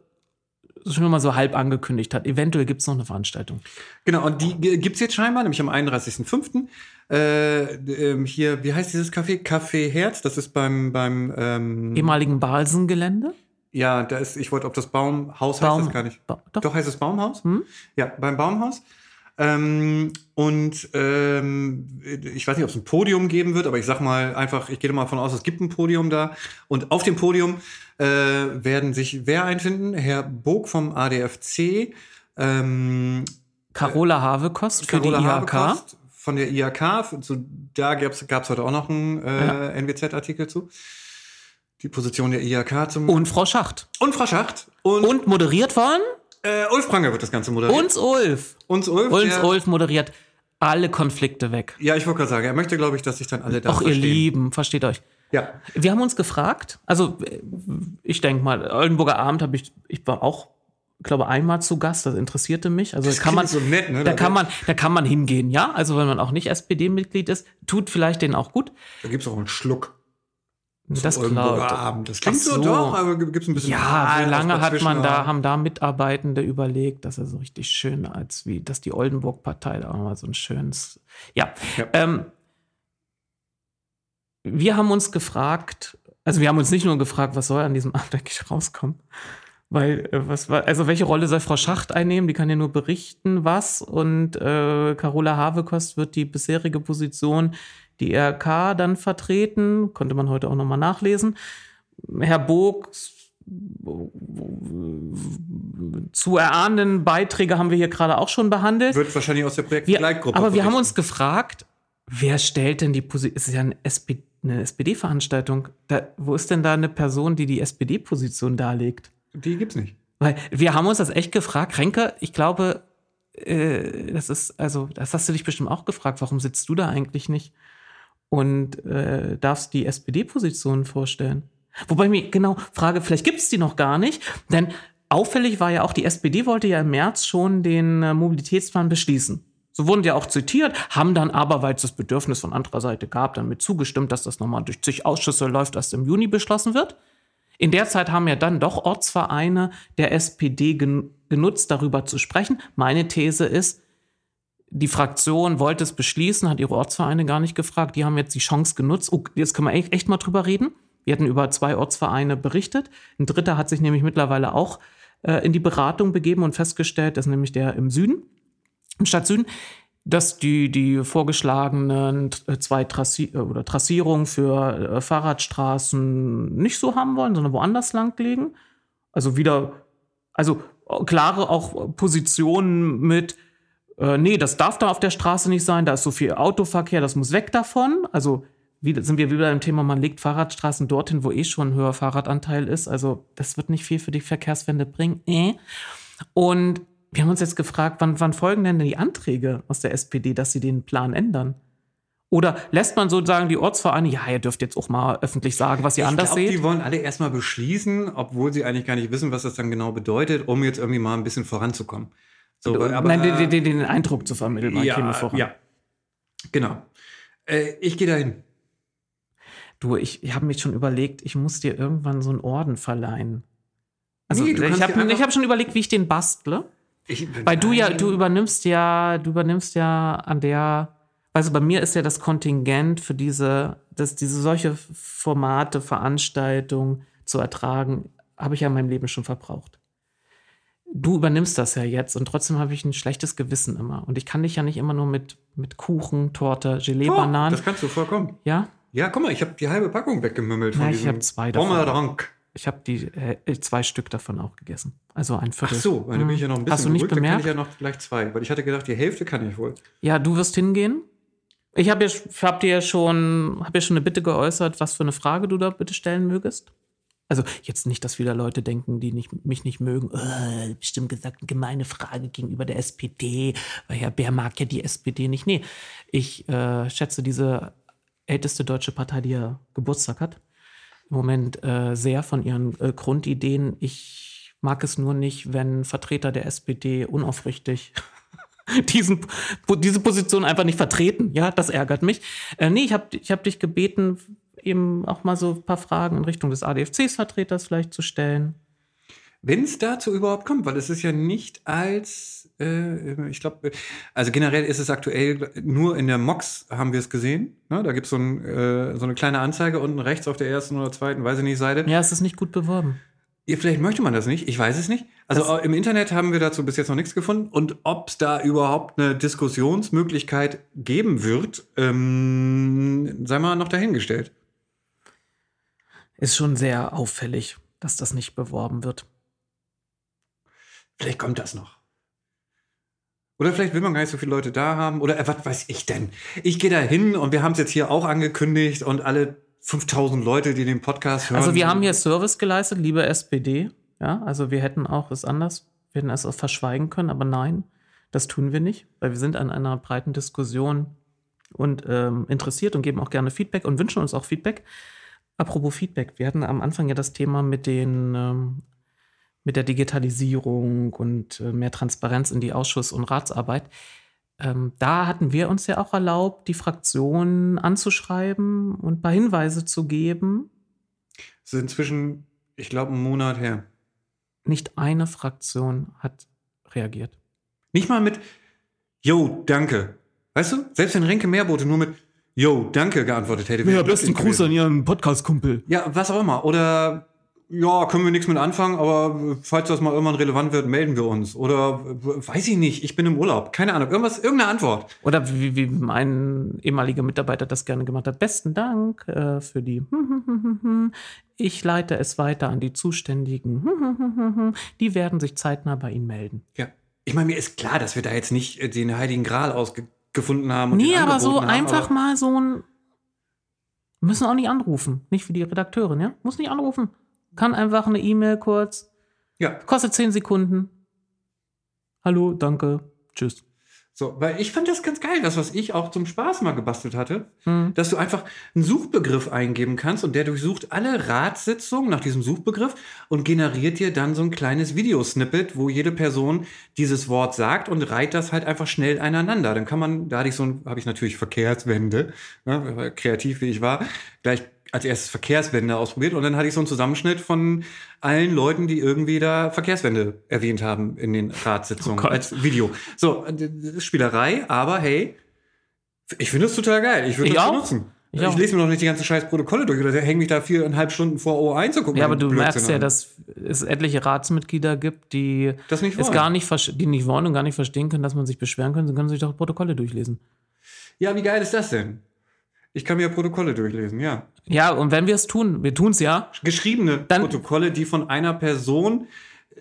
schon mal so halb angekündigt hat. Eventuell gibt es noch eine Veranstaltung. Genau, und die gibt es jetzt scheinbar, nämlich am 31.05. Äh, ähm, hier, wie heißt dieses Café? Café Herz, das ist beim, beim ähm, Ehemaligen Balsengelände. ja, da ist, ich wollte, ob das Baumhaus heißt Baum- das gar nicht. Ba- doch. Doch, heißt es Baumhaus? Hm? Ja, beim Baumhaus. Ähm, und ähm, ich weiß nicht, ob es ein Podium geben wird, aber ich sag mal einfach, ich gehe mal davon aus, es gibt ein Podium da. Und auf dem Podium äh, werden sich wer einfinden? Herr Bog vom ADFC, ähm, Carola Havekost für Carola die IHK. Habekost von der IHK. So, da gab es heute auch noch einen äh, NWZ-Artikel zu. Die Position der IHK zum. Und Frau Schacht. Und Frau Schacht. Und, Und moderiert von äh, Ulf Pranger wird das Ganze moderiert. uns Ulf. Uns Ulf. Uns Ulf moderiert alle Konflikte weg. Ja, ich wollte gerade sagen, er möchte, glaube ich, dass sich dann alle da Auch ihr. Lieben, versteht euch. Ja. Wir haben uns gefragt, also ich denke mal, Oldenburger Abend habe ich, ich war auch, glaube einmal zu Gast, das interessierte mich. Also Das kann man, so nett, ne? da kann man, da kann man hingehen, ja. Also wenn man auch nicht SPD-Mitglied ist, tut vielleicht denen auch gut. Da gibt es auch einen Schluck. Das Oldenburger. Abend. Das klingt so, so. doch, aber gibt es ein bisschen. Ja, wie lange hat man da, haben. haben da Mitarbeitende überlegt, dass er so richtig schön als wie, dass die Oldenburg-Partei da auch mal so ein schönes, ja. Ja. Ähm, wir haben uns gefragt, also wir haben uns nicht nur gefragt, was soll an diesem Abend eigentlich rauskommen? Weil, äh, was war, also welche Rolle soll Frau Schacht einnehmen? Die kann ja nur berichten, was. Und äh, Carola Havekost wird die bisherige Position, die RK dann vertreten. Konnte man heute auch nochmal nachlesen. Herr Bog zu erahnenden Beiträge haben wir hier gerade auch schon behandelt. Wird wahrscheinlich aus der Projektbegleitgruppe. aber wir haben uns gefragt, wer stellt denn die Position? Es ist ja eine, SP, eine SPD-Veranstaltung. Wo ist denn da eine Person, die die SPD-Position darlegt? Die gibt's nicht. Weil wir haben uns das echt gefragt. Renke, ich glaube, äh, das ist, also, das hast du dich bestimmt auch gefragt, warum sitzt du da eigentlich nicht und äh, darfst die SPD-Position vorstellen? Wobei mir, genau, Frage, vielleicht gibt es die noch gar nicht, denn auffällig war ja auch, die SPD wollte ja im März schon den äh, Mobilitätsplan beschließen. So wurden ja auch zitiert, haben dann aber, weil es das Bedürfnis von anderer Seite gab, dann mit zugestimmt, dass das nochmal durch zig Ausschüsse läuft, dass im Juni beschlossen wird. In der Zeit haben ja dann doch Ortsvereine der SPD gen genutzt, darüber zu sprechen. Meine These ist, die Fraktion wollte es beschließen, hat ihre Ortsvereine gar nicht gefragt. Die haben jetzt die Chance genutzt. Oh, jetzt können wir echt, echt mal drüber reden. Wir hatten über zwei Ortsvereine berichtet. Ein dritter hat sich nämlich mittlerweile auch äh, in die Beratung begeben und festgestellt, das ist nämlich der im Süden, im Stadtsüden, dass die, die vorgeschlagenen äh, zwei Trassi äh, oder Trassierungen für äh, Fahrradstraßen nicht so haben wollen, sondern woanders lang legen. Also wieder, also klare auch Positionen mit, äh, nee, das darf da auf der Straße nicht sein, da ist so viel Autoverkehr, das muss weg davon. Also wieder, sind wir wieder im Thema, man legt Fahrradstraßen dorthin, wo eh schon ein höherer Fahrradanteil ist. Also das wird nicht viel für die Verkehrswende bringen. Äh. Und wir haben uns jetzt gefragt, wann, wann folgen denn die Anträge aus der SPD, dass sie den Plan ändern? Oder lässt man sozusagen die Ortsvereine, ja, ihr dürft jetzt auch mal öffentlich sagen, was ihr anders ich glaub, seht? Die wollen alle erstmal beschließen, obwohl sie eigentlich gar nicht wissen, was das dann genau bedeutet, um jetzt irgendwie mal ein bisschen voranzukommen. So, aber, Nein, den, äh, den, den Eindruck zu vermitteln, man käme ja, voran. ja, genau. Äh, ich gehe dahin. Du, ich, ich habe mich schon überlegt, ich muss dir irgendwann so einen Orden verleihen. Also Nee, ich habe hab schon überlegt, wie ich den bastle. Ich, Weil du ja, du übernimmst ja, du übernimmst ja an der, also bei mir ist ja das Kontingent für diese, das, diese solche Formate, Veranstaltungen zu ertragen, habe ich ja in meinem Leben schon verbraucht. Du übernimmst das ja jetzt und trotzdem habe ich ein schlechtes Gewissen immer. Und ich kann dich ja nicht immer nur mit, mit Kuchen, Torte, Gelee, Oh, Bananen. das kannst du vollkommen. Ja, Ja, guck mal, ich habe die halbe Packung weggemümmelt von ich diesem hab zwei davon. Bommerdank. Ich habe die äh, zwei Stück davon auch gegessen. Also ein Ach Viertel. so, weil da bin ich ja noch ein bisschen Hast du nicht beruhigt, dann kann bemerkt? ich ja noch gleich zwei, weil ich hatte gedacht, die Hälfte kann ich wohl. Ja, du wirst hingehen. Ich habe ja, hab dir schon, hab ja schon eine Bitte geäußert, was für eine Frage du da bitte stellen mögest. Also jetzt nicht, dass wieder Leute denken, die nicht, mich nicht mögen. Äh, bestimmt gesagt, eine gemeine Frage gegenüber der SPD, weil Herr Bär mag ja die SPD nicht. Nee, ich äh, schätze diese älteste deutsche Partei, die ja Geburtstag hat, im Moment äh, sehr von ihren äh, Grundideen. Ich mag es nur nicht, wenn Vertreter der SPD unaufrichtig diesen, diese Position einfach nicht vertreten. Ja, das ärgert mich. Äh, nee, ich habe ich hab dich gebeten, eben auch mal so ein paar Fragen in Richtung des ADFCs-Vertreters vielleicht zu stellen. Wenn es dazu überhaupt kommt, weil es ist ja nicht als, äh, ich glaube, also generell ist es aktuell nur in der MOX haben wir es gesehen. Ne? Da gibt so ein, äh, so eine kleine Anzeige unten rechts auf der ersten oder zweiten, weiß ich nicht, Seite. Ja, es ist nicht gut beworben. Ja, vielleicht möchte man das nicht, ich weiß es nicht. Also Das- im Internet haben wir dazu bis jetzt noch nichts gefunden. Und ob es da überhaupt eine Diskussionsmöglichkeit geben wird, ähm, sei mal noch dahingestellt. Ist schon sehr auffällig, dass das nicht beworben wird. Vielleicht kommt das noch. Oder vielleicht will man gar nicht so viele Leute da haben. Oder äh, was weiß ich denn? Ich gehe da hin und wir haben es jetzt hier auch angekündigt und alle 5000 Leute, die den Podcast hören. Also wir haben hier Service geleistet, liebe SPD. Ja, also wir hätten auch es anders, wir hätten es auch verschweigen können, aber nein, das tun wir nicht, weil wir sind an einer breiten Diskussion und ähm, interessiert und geben auch gerne Feedback und wünschen uns auch Feedback. Apropos Feedback, wir hatten am Anfang ja das Thema mit den ähm, mit der Digitalisierung und äh, mehr Transparenz in die Ausschuss- und Ratsarbeit. Ähm, da hatten wir uns ja auch erlaubt, die Fraktionen anzuschreiben und ein paar Hinweise zu geben. Das ist inzwischen, ich glaube, einen Monat her. Nicht eine Fraktion hat reagiert. Nicht mal mit Yo, danke. Weißt du, selbst wenn Renke Meerbote nur mit Yo, danke geantwortet hätte. wäre Ja, besten Gruß an. Ihren Podcast-Kumpel. Ja, was auch immer. Oder ja, können wir nichts mit anfangen, aber falls das mal irgendwann relevant wird, melden wir uns. Oder weiß ich nicht, ich bin im Urlaub. Keine Ahnung. Irgendwas, irgendeine Antwort. Oder wie, wie mein ehemaliger Mitarbeiter das gerne gemacht hat. Besten Dank äh, für die. Ich leite es weiter an die Zuständigen. Die werden sich zeitnah bei Ihnen melden. Ja. Ich meine, mir ist klar, dass wir da jetzt nicht äh, den Heiligen Gral ausgefunden haben. und Nee, aber so haben, einfach aber- mal so ein. Müssen auch nicht anrufen. Nicht für die Redakteurin, ja? Muss nicht anrufen. Kann einfach eine E-Mail kurz. Ja, Kostet 10 Sekunden. Hallo, danke. Tschüss. so, weil ich fand das ganz geil, das, was ich auch zum Spaß mal gebastelt hatte, Hm. dass du einfach einen Suchbegriff eingeben kannst und der durchsucht alle Ratssitzungen nach diesem Suchbegriff und generiert dir dann so ein kleines Videosnippet, wo jede Person dieses Wort sagt und reiht das halt einfach schnell aneinander. Dann kann man, da hatte ich so ein, habe ich natürlich Verkehrswende, ne, kreativ wie ich war, gleich als erstes Verkehrswende ausprobiert und dann hatte ich so einen Zusammenschnitt von allen Leuten, die irgendwie da Verkehrswende erwähnt haben in den Ratssitzungen Oh als Video. So, das ist Spielerei, aber hey, ich finde das total geil. Ich würde das auch. benutzen. Ich Ich, lese mir noch nicht die ganzen scheiß Protokolle durch oder hänge mich da viereinhalb Stunden vor O1 zu gucken. Ja, aber du merkst Blödsinn ja, an. dass es etliche Ratsmitglieder gibt, die Das nicht es wollen. gar nicht, die nicht wollen und gar nicht verstehen können, dass man sich beschweren kann. Sie können sich doch Protokolle durchlesen. Ja, wie geil ist das denn? Ich kann mir Protokolle durchlesen, ja. Ja, und wenn wir es tun, wir tun es ja, Geschriebene Dann- Protokolle, die von einer Person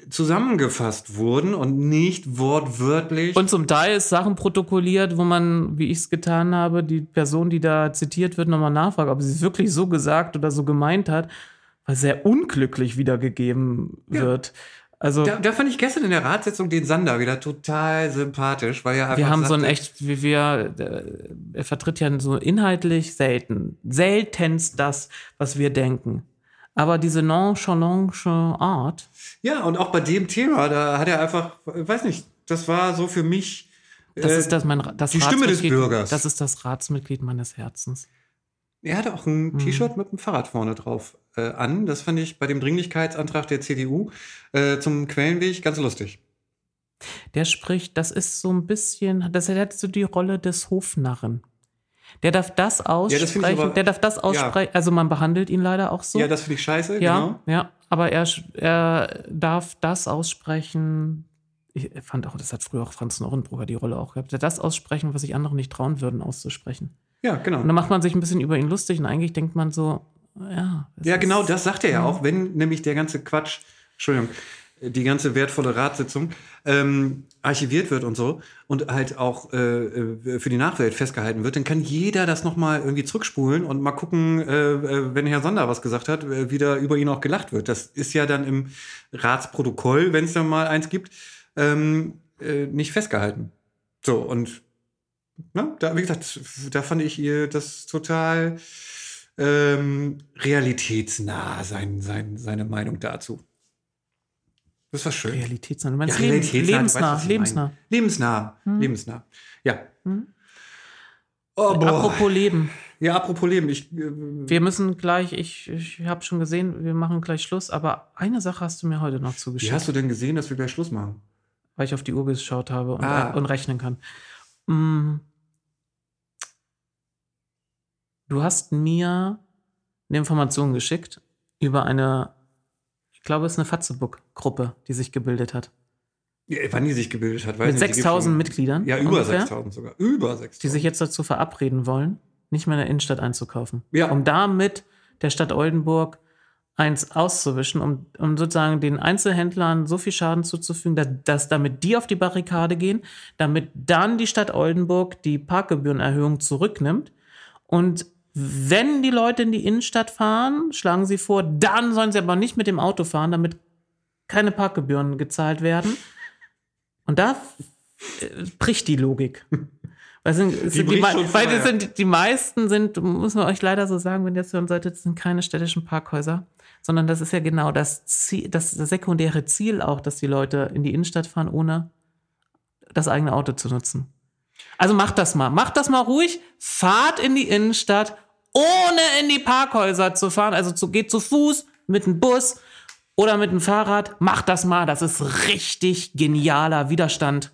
zusammengefasst wurden und nicht wortwörtlich. Und zum Teil ist Sachen protokolliert, wo man, wie ich es getan habe, die Person, die da zitiert wird, nochmal nachfragt, ob sie es wirklich so gesagt oder so gemeint hat, weil sehr unglücklich wiedergegeben wird. Also da, da fand ich gestern in der Ratssitzung den Sander wieder total sympathisch, weil er einfach wir haben so ein echt, wie wir, äh, er vertritt ja so inhaltlich selten, seltenst das, was wir denken. Aber diese nonchalante Art, Ja, und auch bei dem Thema, da hat er einfach, weiß nicht, das war so für mich. das äh, ist das mein das die Stimme des Bürgers. Das ist das Ratsmitglied meines Herzens. Er hatte auch Mhm. ein T-Shirt mit einem Fahrrad vorne drauf äh, an. Das fand ich bei dem Dringlichkeitsantrag der CDU äh, zum Quellenweg ganz lustig. Der spricht, das ist so ein bisschen, das er hat so die Rolle des Hofnarren. Der darf das das aussprechen, finde ich aber- der darf das aussprechen, also man behandelt ihn leider auch so. Ja, das finde ich scheiße, ja, genau. ja, aber er, er darf das aussprechen. Ich fand auch, das hat früher auch Franz Norrenbrugger die Rolle auch gehabt. Der das aussprechen, was sich andere nicht trauen würden, auszusprechen. Ja, genau. Und dann macht man sich ein bisschen über ihn lustig und eigentlich denkt man so, ja. Ja, genau, das sagt er ja auch, wenn nämlich der ganze Quatsch, Entschuldigung, die ganze wertvolle Ratssitzung ähm, archiviert wird und so und halt auch äh, äh, für die Nachwelt festgehalten wird, dann kann jeder das nochmal irgendwie zurückspulen und mal gucken, äh, äh, wenn Herr Sonder was gesagt hat, äh, wie da über ihn auch gelacht wird. Das ist ja dann im Ratsprotokoll, wenn es dann mal eins gibt, ähm, äh, nicht festgehalten. So, und na, da, wie gesagt, da fand ich ihr das total ähm, realitätsnah, sein, sein, seine Meinung dazu. Das war schön. Realitätsnah. Du meinst Ja, realitätsnah, du weißt, lebensnah, lebensnah. meine. Lebensnah, lebensnah. Ja. Hm. Oh, boah. Apropos Leben. ja, apropos Leben. Ich, äh, Wir müssen gleich, ich, ich habe schon gesehen, wir machen gleich Schluss, aber eine Sache hast du mir heute noch wie zugeschickt, hast du denn gesehen, dass wir gleich Schluss machen? weil ich auf die Uhr geschaut habe und, Ah. und rechnen kann. Mm. Du hast mir eine Information geschickt über eine, ich glaube, es ist eine Fatzebook-Gruppe, die sich gebildet hat. Ja, wann die sich gebildet hat, weiß Mit nicht. die gibt's 6000 schon- Mitgliedern. Ja, über ungefähr, 6000 sogar. Über 6000. Die sich jetzt dazu verabreden wollen, nicht mehr in der Innenstadt einzukaufen. Ja. Um damit der Stadt Oldenburg eins auszuwischen, um, um sozusagen den Einzelhändlern so viel Schaden zuzufügen, dass, dass damit die auf die Barrikade gehen, damit dann die Stadt Oldenburg die Parkgebührenerhöhung zurücknimmt und wenn die Leute in die Innenstadt fahren, schlagen sie vor, dann sollen sie aber nicht mit dem Auto fahren, damit keine Parkgebühren gezahlt werden. Und da äh, bricht die Logik. Weil, sind, die, bricht schon weil das sind, die meisten sind, muss man euch leider so sagen, wenn ihr das hören solltet, das sind keine städtischen Parkhäuser, sondern das ist ja genau das Ziel, das sekundäre Ziel auch, dass die Leute in die Innenstadt fahren, ohne das eigene Auto zu nutzen. Also macht das mal. Macht das mal ruhig. Fahrt in die Innenstadt, ohne in die Parkhäuser zu fahren. Also zu, geht zu Fuß, mit dem Bus oder mit dem Fahrrad. Macht das mal. Das ist richtig genialer Widerstand.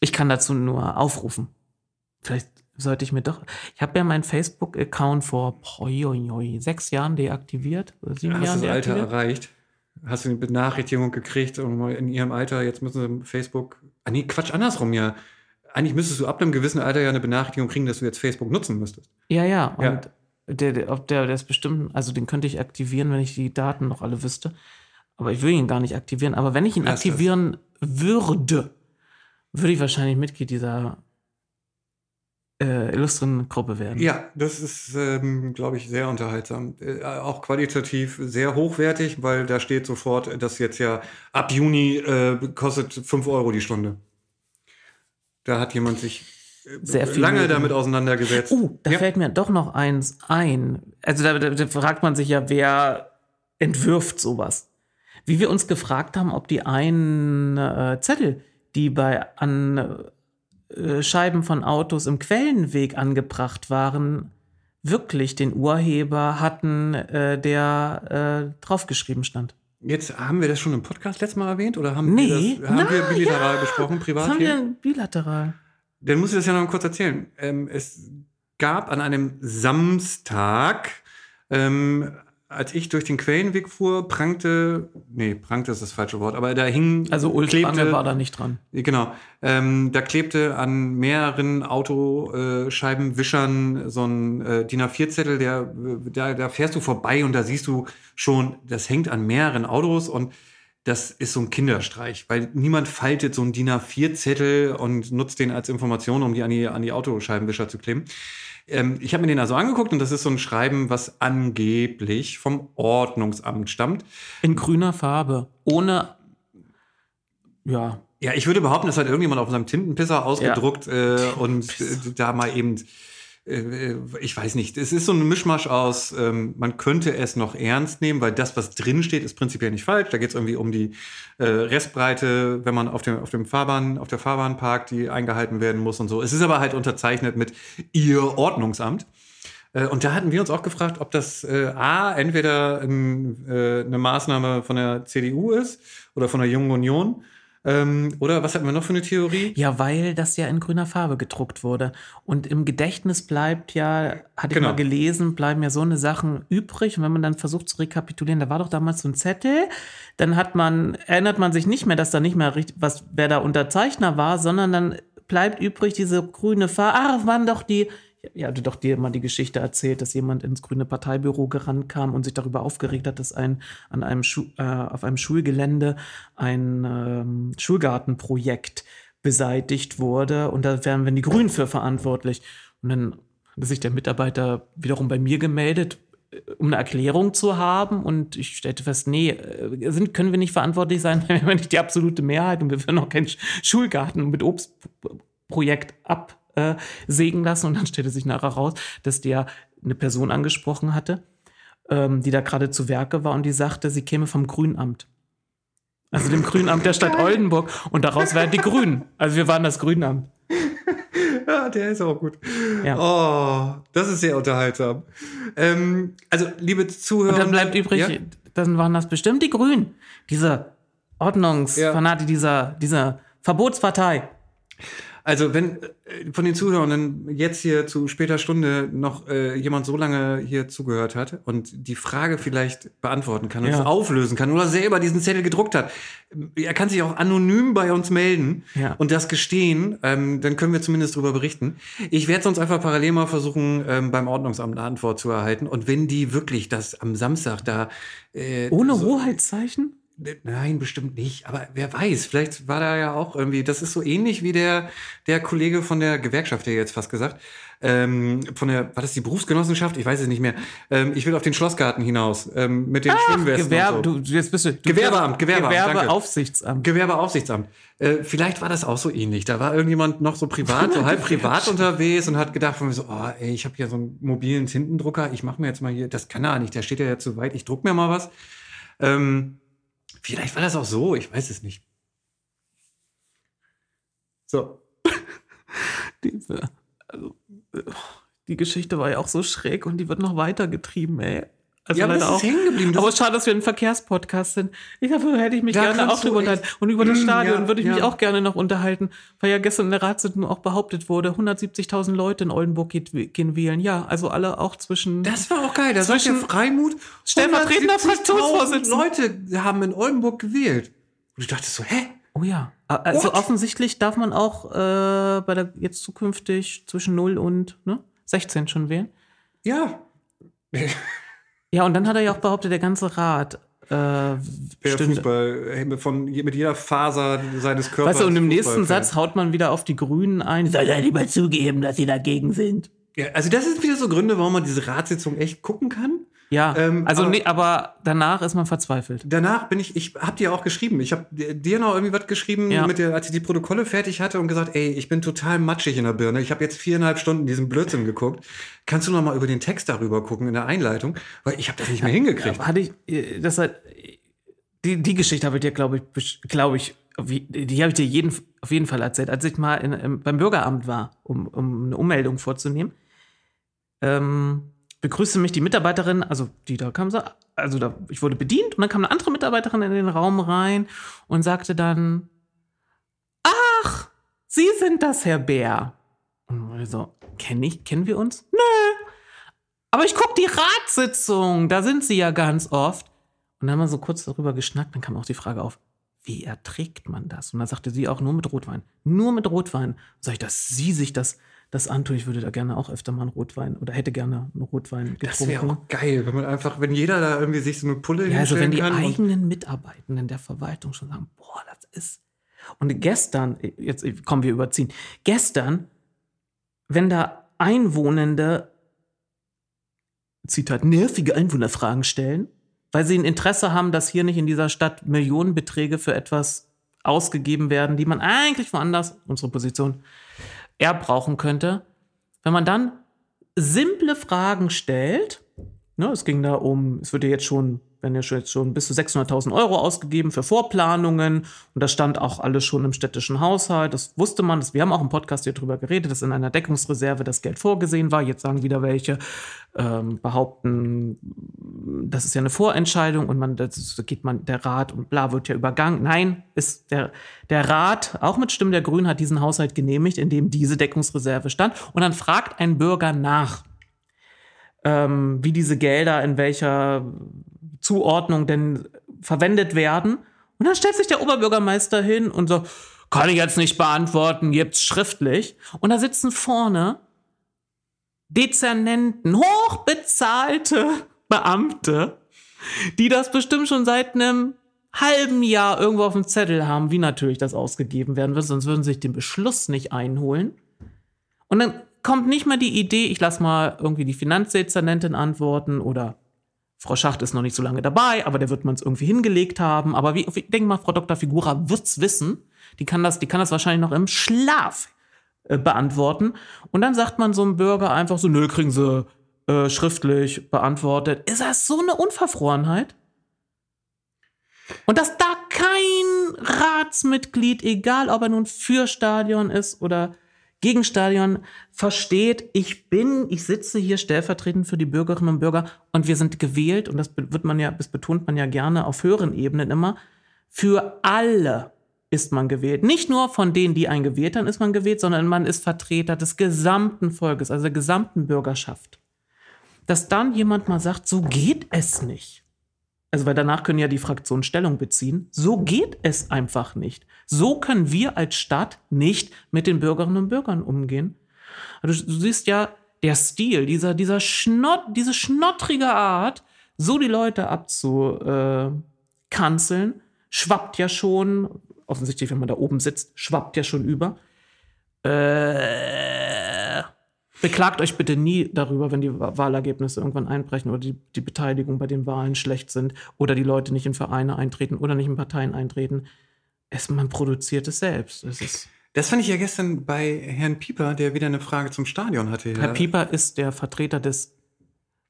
Ich kann dazu nur aufrufen. Vielleicht sollte ich mir doch. Ich habe ja meinen Facebook-Account vor poi, oi, oi, sechs Jahren deaktiviert. Oder sieben Hast Jahren du das Alter erreicht? Hast du eine Benachrichtigung gekriegt und in ihrem Alter, jetzt müssen sie Facebook. Ah, nee, Quatsch, andersrum ja. Eigentlich müsstest du ab einem gewissen Alter ja eine Benachrichtigung kriegen, dass du jetzt Facebook nutzen müsstest. Ja, ja. Und Ja. Der, der, ob der, der ist bestimmt, also den könnte ich aktivieren, wenn ich die Daten noch alle wüsste. Aber ich will ihn gar nicht aktivieren. Aber wenn ich ihn das. aktivieren würde, würde ich wahrscheinlich Mitglied dieser äh, illustren Gruppe werden. Ja, das ist, ähm, glaube ich, sehr unterhaltsam. Äh, auch qualitativ sehr hochwertig, weil da steht sofort, dass jetzt ja ab Juni äh, kostet 5 Euro die Stunde. Da hat jemand sich äh, Sehr viel lange Mühe damit auseinandergesetzt. Uh, da Ja. fällt mir doch noch eins ein. Also da, da, da fragt man sich ja, wer entwirft sowas? Wie wir uns gefragt haben, ob die einen äh, Zettel, die bei an äh, Scheiben von Autos im Quellenweg angebracht waren, wirklich den Urheber hatten, äh, der äh, draufgeschrieben stand. Jetzt haben wir das schon im Podcast letztes Mal erwähnt oder haben Nee. wir das haben wir Na, bilateral besprochen, Das privat haben wir bilateral. Dann muss ich das ja noch kurz erzählen. Ähm, es gab an einem Samstag, ähm, als ich durch den Quellenweg fuhr, prangte, nee, prangte ist das falsche Wort, aber da hing, Also Bange war da nicht dran. Genau. Ähm, da klebte an mehreren Autoscheibenwischern so ein äh, DIN A4-Zettel, der, äh, da, da fährst du vorbei und da siehst du schon, das hängt an mehreren Autos und das ist so ein Kinderstreich, weil niemand faltet so einen DIN A4-Zettel und nutzt den als Information, um die an die, an die Autoscheibenwischer zu kleben. Ähm, ich habe mir den also angeguckt und das ist so ein Schreiben, was angeblich vom Ordnungsamt stammt. In grüner Farbe. Ohne. Ja, Ja, ich würde behaupten, das hat irgendjemand auf seinem Tintenpisser ausgedruckt äh, und äh, da mal eben, ich weiß nicht, es ist so ein Mischmasch aus, ähm, man könnte es noch ernst nehmen, weil das, was drin steht, ist prinzipiell nicht falsch. Da geht es irgendwie um die äh, Restbreite, wenn man auf dem, auf dem Fahrbahn, auf der Fahrbahn parkt, die eingehalten werden muss und so. Es ist aber halt unterzeichnet mit Ihr Ordnungsamt. Äh, Und da hatten wir uns auch gefragt, ob das äh, A, entweder ein, äh, eine Maßnahme von der CDU ist oder von der Jungen Union. Ähm, oder was hatten wir noch für eine Theorie? Ja, weil das ja in grüner Farbe gedruckt wurde. Und im Gedächtnis bleibt ja, hatte ich Genau. mal gelesen, bleiben ja so eine Sachen übrig. Und wenn man dann versucht zu rekapitulieren, da war doch damals so ein Zettel, dann hat man, erinnert man sich nicht mehr, dass da nicht mehr richtig, was, wer da Unterzeichner war, sondern dann bleibt übrig diese grüne Farbe. Ah, das waren doch die, ja, hatte doch dir mal die Geschichte erzählt, dass jemand ins grüne Parteibüro gerannt kam und sich darüber aufgeregt hat, dass ein an einem Schu äh, auf einem Schulgelände ein ähm, Schulgartenprojekt beseitigt wurde und da wären wenn die Grünen für verantwortlich. Und dann hat sich der Mitarbeiter wiederum bei mir gemeldet, äh, um eine Erklärung zu haben. Und ich stellte fest, nee, äh, sind, können wir nicht verantwortlich sein, wenn wir nicht die absolute Mehrheit und wir würden auch Sch- Schulgarten mit Obstprojekt absägen lassen. Und dann stellte sich nachher raus, dass der eine Person angesprochen hatte, ähm, die da gerade zu Werke war und die sagte, sie käme vom Grünamt. Also dem Grünamt der Stadt Oldenburg. Und daraus wären die Grünen. Also wir waren das Grünamt. Ja, der ist auch gut. Ja. Oh, das ist sehr unterhaltsam. Ähm, also, liebe Zuhörer. Und dann bleibt übrig, Ja? dann waren das bestimmt die Grünen. Diese Ordnungsfanati, dieser, dieser Verbotspartei. Also wenn äh, von den Zuhörern jetzt hier zu später Stunde noch äh, jemand so lange hier zugehört hat und die Frage vielleicht beantworten kann und Ja. es auflösen kann oder selber diesen Zettel gedruckt hat, er kann sich auch anonym bei uns melden Ja. und das gestehen, ähm, dann können wir zumindest darüber berichten. Ich werde sonst einfach parallel mal versuchen, ähm, beim Ordnungsamt eine Antwort zu erhalten. Und wenn die wirklich das am Samstag da äh, Ohne so- Hoheitszeichen? Nein, bestimmt nicht. Aber wer weiß, vielleicht war da ja auch irgendwie, das ist so ähnlich wie der, der Kollege von der Gewerkschaft, der jetzt fast gesagt, ähm, von der, war das die Berufsgenossenschaft? Ich weiß es nicht mehr. Ähm, ich will auf den Schlossgarten hinaus, ähm, mit den Schwimmwesten Gewerbe, so. du, jetzt bist du. du Gewerbeamt, Gewerbeamt, danke. Gewerbeaufsichtsamt. Gewerbeaufsichtsamt. Äh, vielleicht war das auch so ähnlich. Da war irgendjemand noch so privat, so halb privat unterwegs und hat gedacht von mir so, oh, ey, ich habe hier so einen mobilen Tintendrucker, ich mache mir jetzt mal hier, das kann er nicht, der steht ja jetzt zu weit, ich druck mir mal was. Ähm, vielleicht war das auch so, ich weiß es nicht. So. Die, also, die Geschichte war ja auch so schräg und die wird noch weitergetrieben, ey. Also Ja, aber leider das ist hängen geblieben. Das aber schade, dass wir ein Verkehrspodcast sind. Ich dafür hätte ich mich Da gerne auch drüber unterhalten. Und über das Mm, Stadion ja, würde ich mich ja. auch gerne noch unterhalten, weil ja gestern in der Ratssitzung auch behauptet wurde, 170.000 Leute in Oldenburg geht, gehen wählen. Ja, also alle auch zwischen. Das war auch geil. Da sagt der Zwischen- Freimut. Stellvertretender 170.000 Fraktionsvorsitzender. Leute haben in Oldenburg gewählt. Und ich dachte so, hä? oh ja. Also What? offensichtlich darf man auch äh, bei der jetzt zukünftig zwischen 0 und ne, 16 schon wählen. Ja. Ja, und dann hat er ja auch behauptet, der ganze Rat äh, Der stünde. Fußball von, mit jeder Faser seines Körpers. Weißt du, und im nächsten Fußballfan. Satz haut man wieder auf die Grünen ein. Soll er lieber zugeben, dass sie dagegen sind? Ja, also das ist wieder so Gründe, warum man diese Ratssitzung echt gucken kann. Ja, Ähm, also aber- nee, aber danach ist man verzweifelt. Danach bin ich, ich hab dir auch geschrieben. Ich habe dir noch irgendwie was geschrieben, Ja. mit der, als ich die Protokolle fertig hatte und gesagt, ey, ich bin total matschig in der Birne. Ich habe jetzt viereinhalb Stunden diesen Blödsinn geguckt. Kannst du noch mal über den Text darüber gucken in der Einleitung? Weil ich habe das nicht mehr hingekriegt. Hatte ich, äh, das hat, die, die Geschichte habe ich dir, glaube ich, glaube ich, die habe ich dir jeden, auf jeden Fall erzählt, als ich mal in, im, beim Bürgeramt war, um, um eine Ummeldung vorzunehmen. Ähm, begrüßte mich die Mitarbeiterin, also die da kam, so- also da, ich wurde bedient und dann kam eine andere Mitarbeiterin in den Raum rein und sagte dann, ach, Sie sind das, Herr Bär. Und ich so, kenn ich, kennen wir uns? Nö. Aber ich gucke die Ratssitzung, da sind Sie ja ganz oft. Und dann haben wir so kurz darüber geschnackt, dann kam auch die Frage auf, wie erträgt man das? Und dann sagte sie auch nur mit Rotwein. Nur mit Rotwein. Sag ich, dass sie sich das, das antun. Ich würde da gerne auch öfter mal einen Rotwein oder hätte gerne einen Rotwein Das wäre getrunken. auch geil, wenn man einfach, wenn jeder da irgendwie sich so eine Pulle Ja, also wenn die eigenen Mitarbeitenden der Verwaltung schon sagen, boah, das ist. Und gestern, jetzt kommen wir überziehen, gestern, wenn da Einwohnende, Zitat, nervige Einwohnerfragen stellen, weil sie ein Interesse haben, dass hier nicht in dieser Stadt Millionenbeträge für etwas ausgegeben werden, die man eigentlich woanders, unsere Position, eher brauchen könnte. Wenn man dann simple Fragen stellt, ne, es ging da um, es wird ja jetzt schon, werden ja schon schon bis zu 600.000 Euro ausgegeben für Vorplanungen und das stand auch alles schon im städtischen Haushalt, das wusste man, das, wir haben auch im Podcast hier drüber geredet, dass in einer Deckungsreserve das Geld vorgesehen war, jetzt sagen wieder welche, ähm, behaupten, das ist ja eine Vorentscheidung und man, das geht man, der Rat und bla wird ja übergangen. Nein, ist der, der Rat, auch mit Stimmen der Grünen, hat diesen Haushalt genehmigt, in dem diese Deckungsreserve stand. Und dann fragt ein Bürger nach, ähm, wie diese Gelder in welcher Zuordnung denn verwendet werden. Und dann stellt sich der Oberbürgermeister hin und so, kann ich jetzt nicht beantworten, gibt's schriftlich. Und da sitzen vorne Dezernenten, hochbezahlte Beamte, die das bestimmt schon seit einem halben Jahr irgendwo auf dem Zettel haben, wie natürlich das ausgegeben werden wird, sonst würden sie sich den Beschluss nicht einholen. Und dann kommt nicht mal die Idee, ich lasse mal irgendwie die Finanzdezernentin antworten oder Frau Schacht ist noch nicht so lange dabei, aber der wird man es irgendwie hingelegt haben. Aber wie, ich denke mal, Frau Dr. Figura wird's wissen. Die kann das, die kann das wahrscheinlich noch im Schlaf äh, beantworten. Und dann sagt man so einem Bürger einfach so, nö, kriegen sie äh, schriftlich beantwortet. Ist das so eine Unverfrorenheit? Und dass da kein Ratsmitglied, egal ob er nun für Stadion ist oder gegen Stadion, versteht, ich bin, ich sitze hier stellvertretend für die Bürgerinnen und Bürger und wir sind gewählt, und das wird man ja, das betont man ja gerne auf höheren Ebenen immer, für alle. ist man gewählt. Nicht nur von denen, die einen gewählt haben, ist man gewählt, sondern man ist Vertreter des gesamten Volkes, also der gesamten Bürgerschaft. Dass dann jemand mal sagt, so geht es nicht. Also, weil danach können ja die Fraktionen Stellung beziehen. So geht es einfach nicht. So können wir als Stadt nicht mit den Bürgerinnen und Bürgern umgehen. Also, du siehst ja, der Stil, dieser, dieser Schnott, diese schnottrige Art, so die Leute abzukanzeln, schwappt ja schon, offensichtlich, wenn man da oben sitzt, schwappt ja schon über. Äh, beklagt euch bitte nie darüber, wenn die Wahlergebnisse irgendwann einbrechen oder die, die Beteiligung bei den Wahlen schlecht sind oder die Leute nicht in Vereine eintreten oder nicht in Parteien eintreten. Es, man produziert es selbst. Es ist Das fand ich ja gestern bei Herrn Pieper, der wieder eine Frage zum Stadion hatte. Herr. Pieper ist der Vertreter des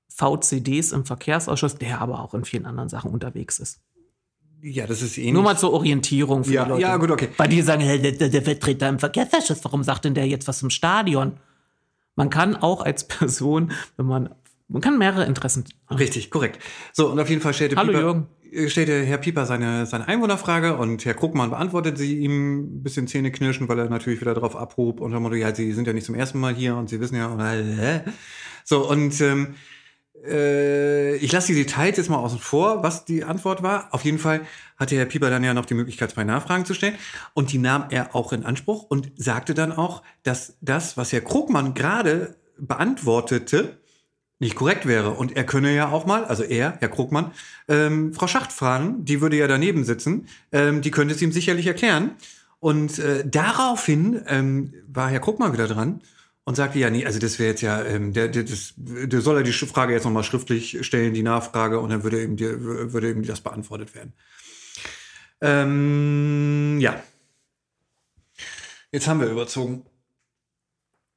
VCDs im Verkehrsausschuss, der aber auch in vielen anderen Sachen unterwegs ist. Ja, das ist ähnlich. Nur mal zur Orientierung für Ja, die Leute. ja, gut, okay. Weil die sagen, hey, der, der Vertreter im Verkehrsausschuss, warum sagt denn der jetzt was zum Stadion? Man kann auch als Person, wenn man, man kann mehrere Interessen haben. Richtig, korrekt. So, und auf jeden Fall stellte, Hallo, Pieper, Jürgen. äh, stellte Herr Pieper seine, seine Einwohnerfrage und Herr Krugmann beantwortete sie ihm ein bisschen zähneknirschen, weil er natürlich wieder drauf abhob unter dem Motto, ja, Sie sind ja nicht zum ersten Mal hier und Sie wissen ja, und, äh, so, und ähm, äh, ich lasse die Details jetzt mal außen vor, was die Antwort war. Auf jeden Fall hatte Herr Pieper dann ja noch die Möglichkeit, zwei Nachfragen zu stellen. Und die nahm er auch in Anspruch und sagte dann auch, dass das, was Herr Krugmann gerade beantwortete, nicht korrekt wäre. Und er könne ja auch mal, also er, Herr Krugmann, ähm, Frau Schacht fragen, die würde ja daneben sitzen, ähm, die könnte es ihm sicherlich erklären. Und äh, daraufhin ähm, war Herr Krugmann wieder dran und sagte, ja, nee, also das wäre jetzt ja, ähm, der, der, das, der soll er die Frage jetzt nochmal schriftlich stellen, die Nachfrage, und dann würde ihm, die, würde ihm das beantwortet werden. Ähm, ja. Jetzt haben wir überzogen.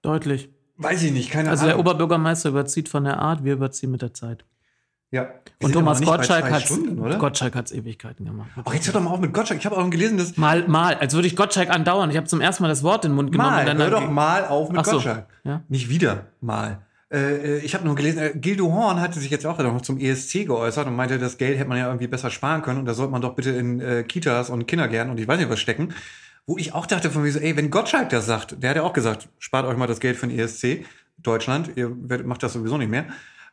Deutlich. Weiß ich nicht, keine Also der Ahnung. Oberbürgermeister überzieht von der Art, wir überziehen mit der Zeit. Ja. Wir Und Thomas Gottschalk hat? Gottschalk hat's Ewigkeiten gemacht. Ach, jetzt hör doch mal auf mit Gottschalk. Ich habe auch gelesen, dass. Mal, mal, als würde ich Gottschalk andauern. Ich habe zum ersten Mal das Wort in den Mund genommen. Mal, und dann hör doch mal auf mit Ach so, Gottschalk. ja. Nicht wieder mal. Äh, ich habe nur gelesen, äh, Gildo Horn hatte sich jetzt auch noch zum ESC geäußert und meinte, das Geld hätte man ja irgendwie besser sparen können und da sollte man doch bitte in äh, Kitas und Kindergärten und ich weiß nicht was stecken. Wo ich auch dachte von mir so, ey, wenn Gottschalk das sagt, der hat ja auch gesagt, spart euch mal das Geld für den ESC, Deutschland, ihr macht das sowieso nicht mehr.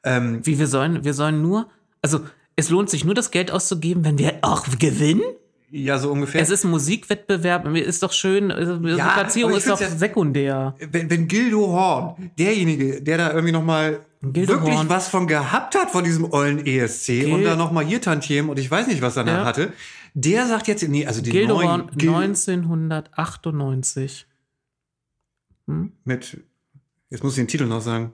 Ähm, Wie wir sollen, wir sollen nur, also es lohnt sich nur das Geld auszugeben, wenn wir auch gewinnen. ja, so ungefähr. Es ist ein Musikwettbewerb, ist doch schön, also die Ja, Platzierung ist doch ja- sekundär. wenn, wenn Gildo Horn, derjenige, der da irgendwie noch mal Gildo wirklich Horn. was von gehabt hat von diesem ollen ESC und da noch mal hier Tantiem und ich weiß nicht, was er da Ja. hatte, der sagt jetzt, nee, also die Gildehorn neuen Gil 1998. Hm? mit, jetzt muss ich den Titel noch sagen.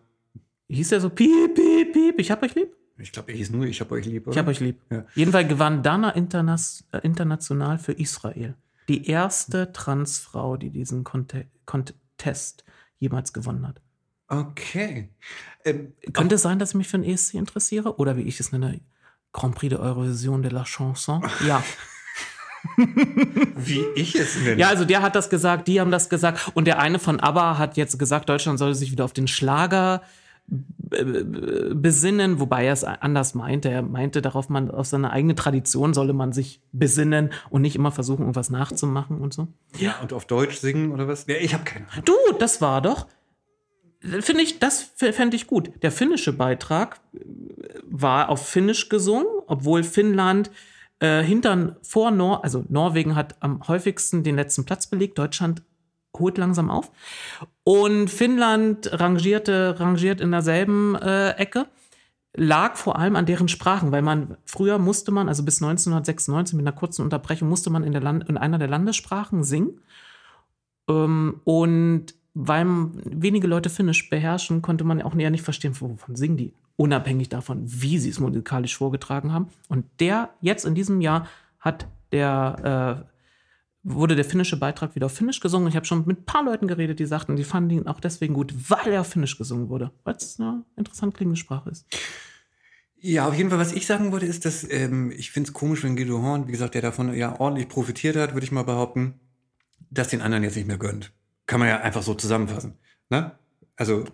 Hieß der so piep, piep, piep, ich hab euch lieb? Ich glaube, er hieß nur, ich hab euch lieb, oder? Ich hab euch lieb. Ja. Jedenfalls gewann Dana Internas äh, international für Israel. Die erste Transfrau, die diesen Conte Contest jemals gewonnen hat. Okay. Ähm, Könnte es sein, dass ich mich für den ESC interessiere? Oder wie ich es nenne, Grand Prix de Eurovision de la Chanson? Ja. wie ich es nenne. Ja, also der hat das gesagt, die haben das gesagt. Und der eine von ABBA hat jetzt gesagt, Deutschland solle sich wieder auf den Schlager besinnen, wobei er es anders meinte. Er meinte darauf, man auf seine eigene Tradition solle man sich besinnen und nicht immer versuchen, irgendwas nachzumachen und so. ja, und auf Deutsch singen oder was? Ja, ich habe keine Ahnung. Du, das war doch. Finde ich, das fände ich gut. Der finnische Beitrag äh, war auf Finnisch gesungen, obwohl Finnland äh, hintern vor Nor, also Norwegen hat am häufigsten den letzten Platz belegt. Deutschland holt langsam auf. Und Finnland rangierte, rangiert in derselben äh, Ecke. Lag vor allem an deren Sprachen, weil man früher musste man, also bis 1996 mit einer kurzen Unterbrechung, musste man in, der Land, in einer der Landessprachen singen. Ähm, und weil wenige Leute Finnisch beherrschen, konnte man auch eher nicht verstehen, wovon singen die. Unabhängig davon, wie sie es musikalisch vorgetragen haben. Und der, jetzt in diesem Jahr, hat der, äh, wurde der finnische Beitrag wieder auf Finnisch gesungen. Ich habe schon mit ein paar Leuten geredet, die sagten, die fanden ihn auch deswegen gut, weil er auf Finnisch gesungen wurde. Weil es eine interessant klingende Sprache ist. Ja, auf jeden Fall, was ich sagen wollte, ist, dass ähm, ich finde es komisch, wenn Guido Horn, wie gesagt, der davon ja ordentlich profitiert hat, würde ich mal behaupten, dass den anderen jetzt nicht mehr gönnt. Kann man ja einfach so zusammenfassen. Ne? Also,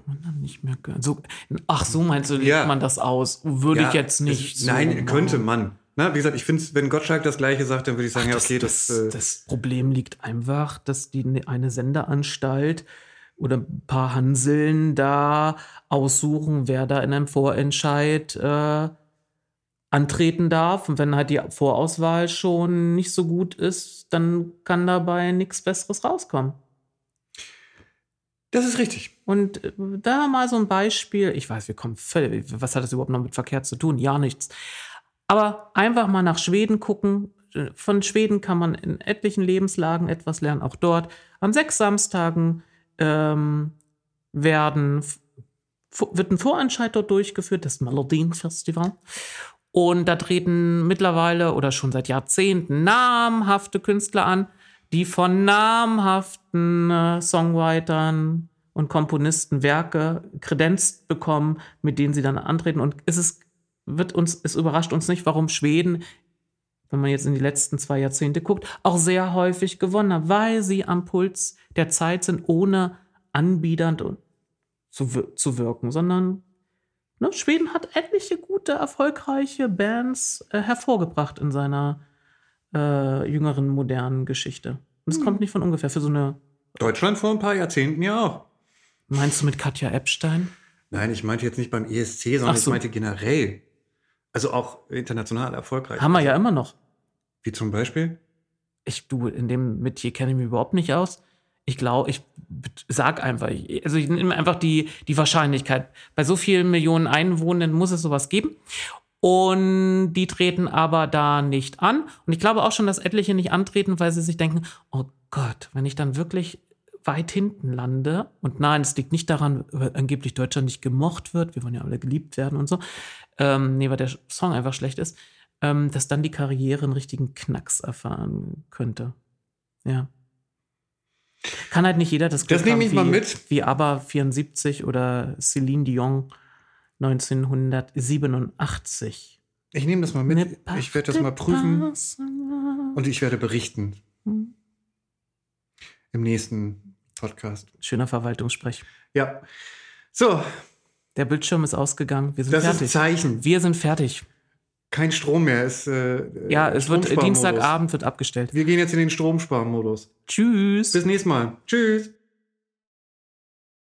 nicht mehr gehört. So, ach, so meinst du, legt Ja. man das aus? Würde ja, ich jetzt es- nicht. so Nein, machen. könnte man. Na, wie gesagt, ich finde, wenn Gottschalk das Gleiche sagt, dann würde ich sagen, ja, okay, das. das, äh, das Problem liegt einfach, dass die ne- eine Sendeanstalt oder ein paar Hanseln da aussuchen, wer da in einem Vorentscheid äh, antreten darf. Und wenn halt die Vorauswahl schon nicht so gut ist, dann kann dabei nichts Besseres rauskommen. das ist richtig. Und äh, da mal so ein Beispiel, ich weiß, wir kommen völlig, was hat das überhaupt noch mit Verkehr zu tun? Ja, nichts. Aber einfach mal nach Schweden gucken. Von Schweden kann man in etlichen Lebenslagen etwas lernen, auch dort. An sechs Samstagen ähm, werden, wird ein Vorentscheid dort durchgeführt, das Melodienfestival. Und da treten mittlerweile oder schon seit Jahrzehnten namhafte Künstler an, die von namhaften äh, Songwritern und Komponisten Werke kredenzt bekommen, mit denen sie dann antreten. Und es ist, wird uns, es überrascht uns nicht, warum Schweden, wenn man jetzt in die letzten zwei Jahrzehnte guckt, auch sehr häufig gewonnen hat, weil sie am Puls der Zeit sind, ohne anbiedernd zu, zu wirken, sondern ne, Schweden hat etliche gute, erfolgreiche Bands äh, hervorgebracht in seiner äh, jüngeren, modernen Geschichte. Und es kommt nicht von ungefähr. Für so eine, Deutschland vor ein paar Jahrzehnten ja auch. meinst du mit Katja Epstein? Nein, ich meinte jetzt nicht beim ESC, sondern so. ich meinte generell. Also auch international erfolgreich. Haben wir ja immer noch. Wie zum Beispiel? Ich, du, in dem Metier kenne ich mich überhaupt nicht aus. Ich glaube, ich sag einfach, also ich nehme einfach die, die Wahrscheinlichkeit. Bei so vielen Millionen Einwohnern muss es sowas geben. Und die treten aber da nicht an. Und ich glaube auch schon, dass etliche nicht antreten, weil sie sich denken, oh Gott, wenn ich dann wirklich weit hinten lande, und nein, es liegt nicht daran, weil angeblich Deutschland nicht gemocht wird, wir wollen ja alle geliebt werden und so, ähm, nee, weil der Song einfach schlecht ist, ähm, dass dann die Karriere einen richtigen Knacks erfahren könnte. Ja. Kann halt nicht jeder das Das nehme ich mal wie- mit. Wie ABBA 74 oder Celine Dion 1987. Ich nehme das mal mit. Ich werde das mal prüfen und ich werde berichten Hm. im nächsten Podcast. Schöner Verwaltungssprech. Ja. So, Der Bildschirm ist ausgegangen. Wir sind das ist fertig. Zeichen. Wir sind fertig. Kein Strom mehr. Es, äh, Ja, äh, es wird Stromsparmodus. Dienstagabend wird abgestellt. Wir gehen jetzt in den Stromsparmodus. Tschüss. Bis nächstes Mal. Tschüss.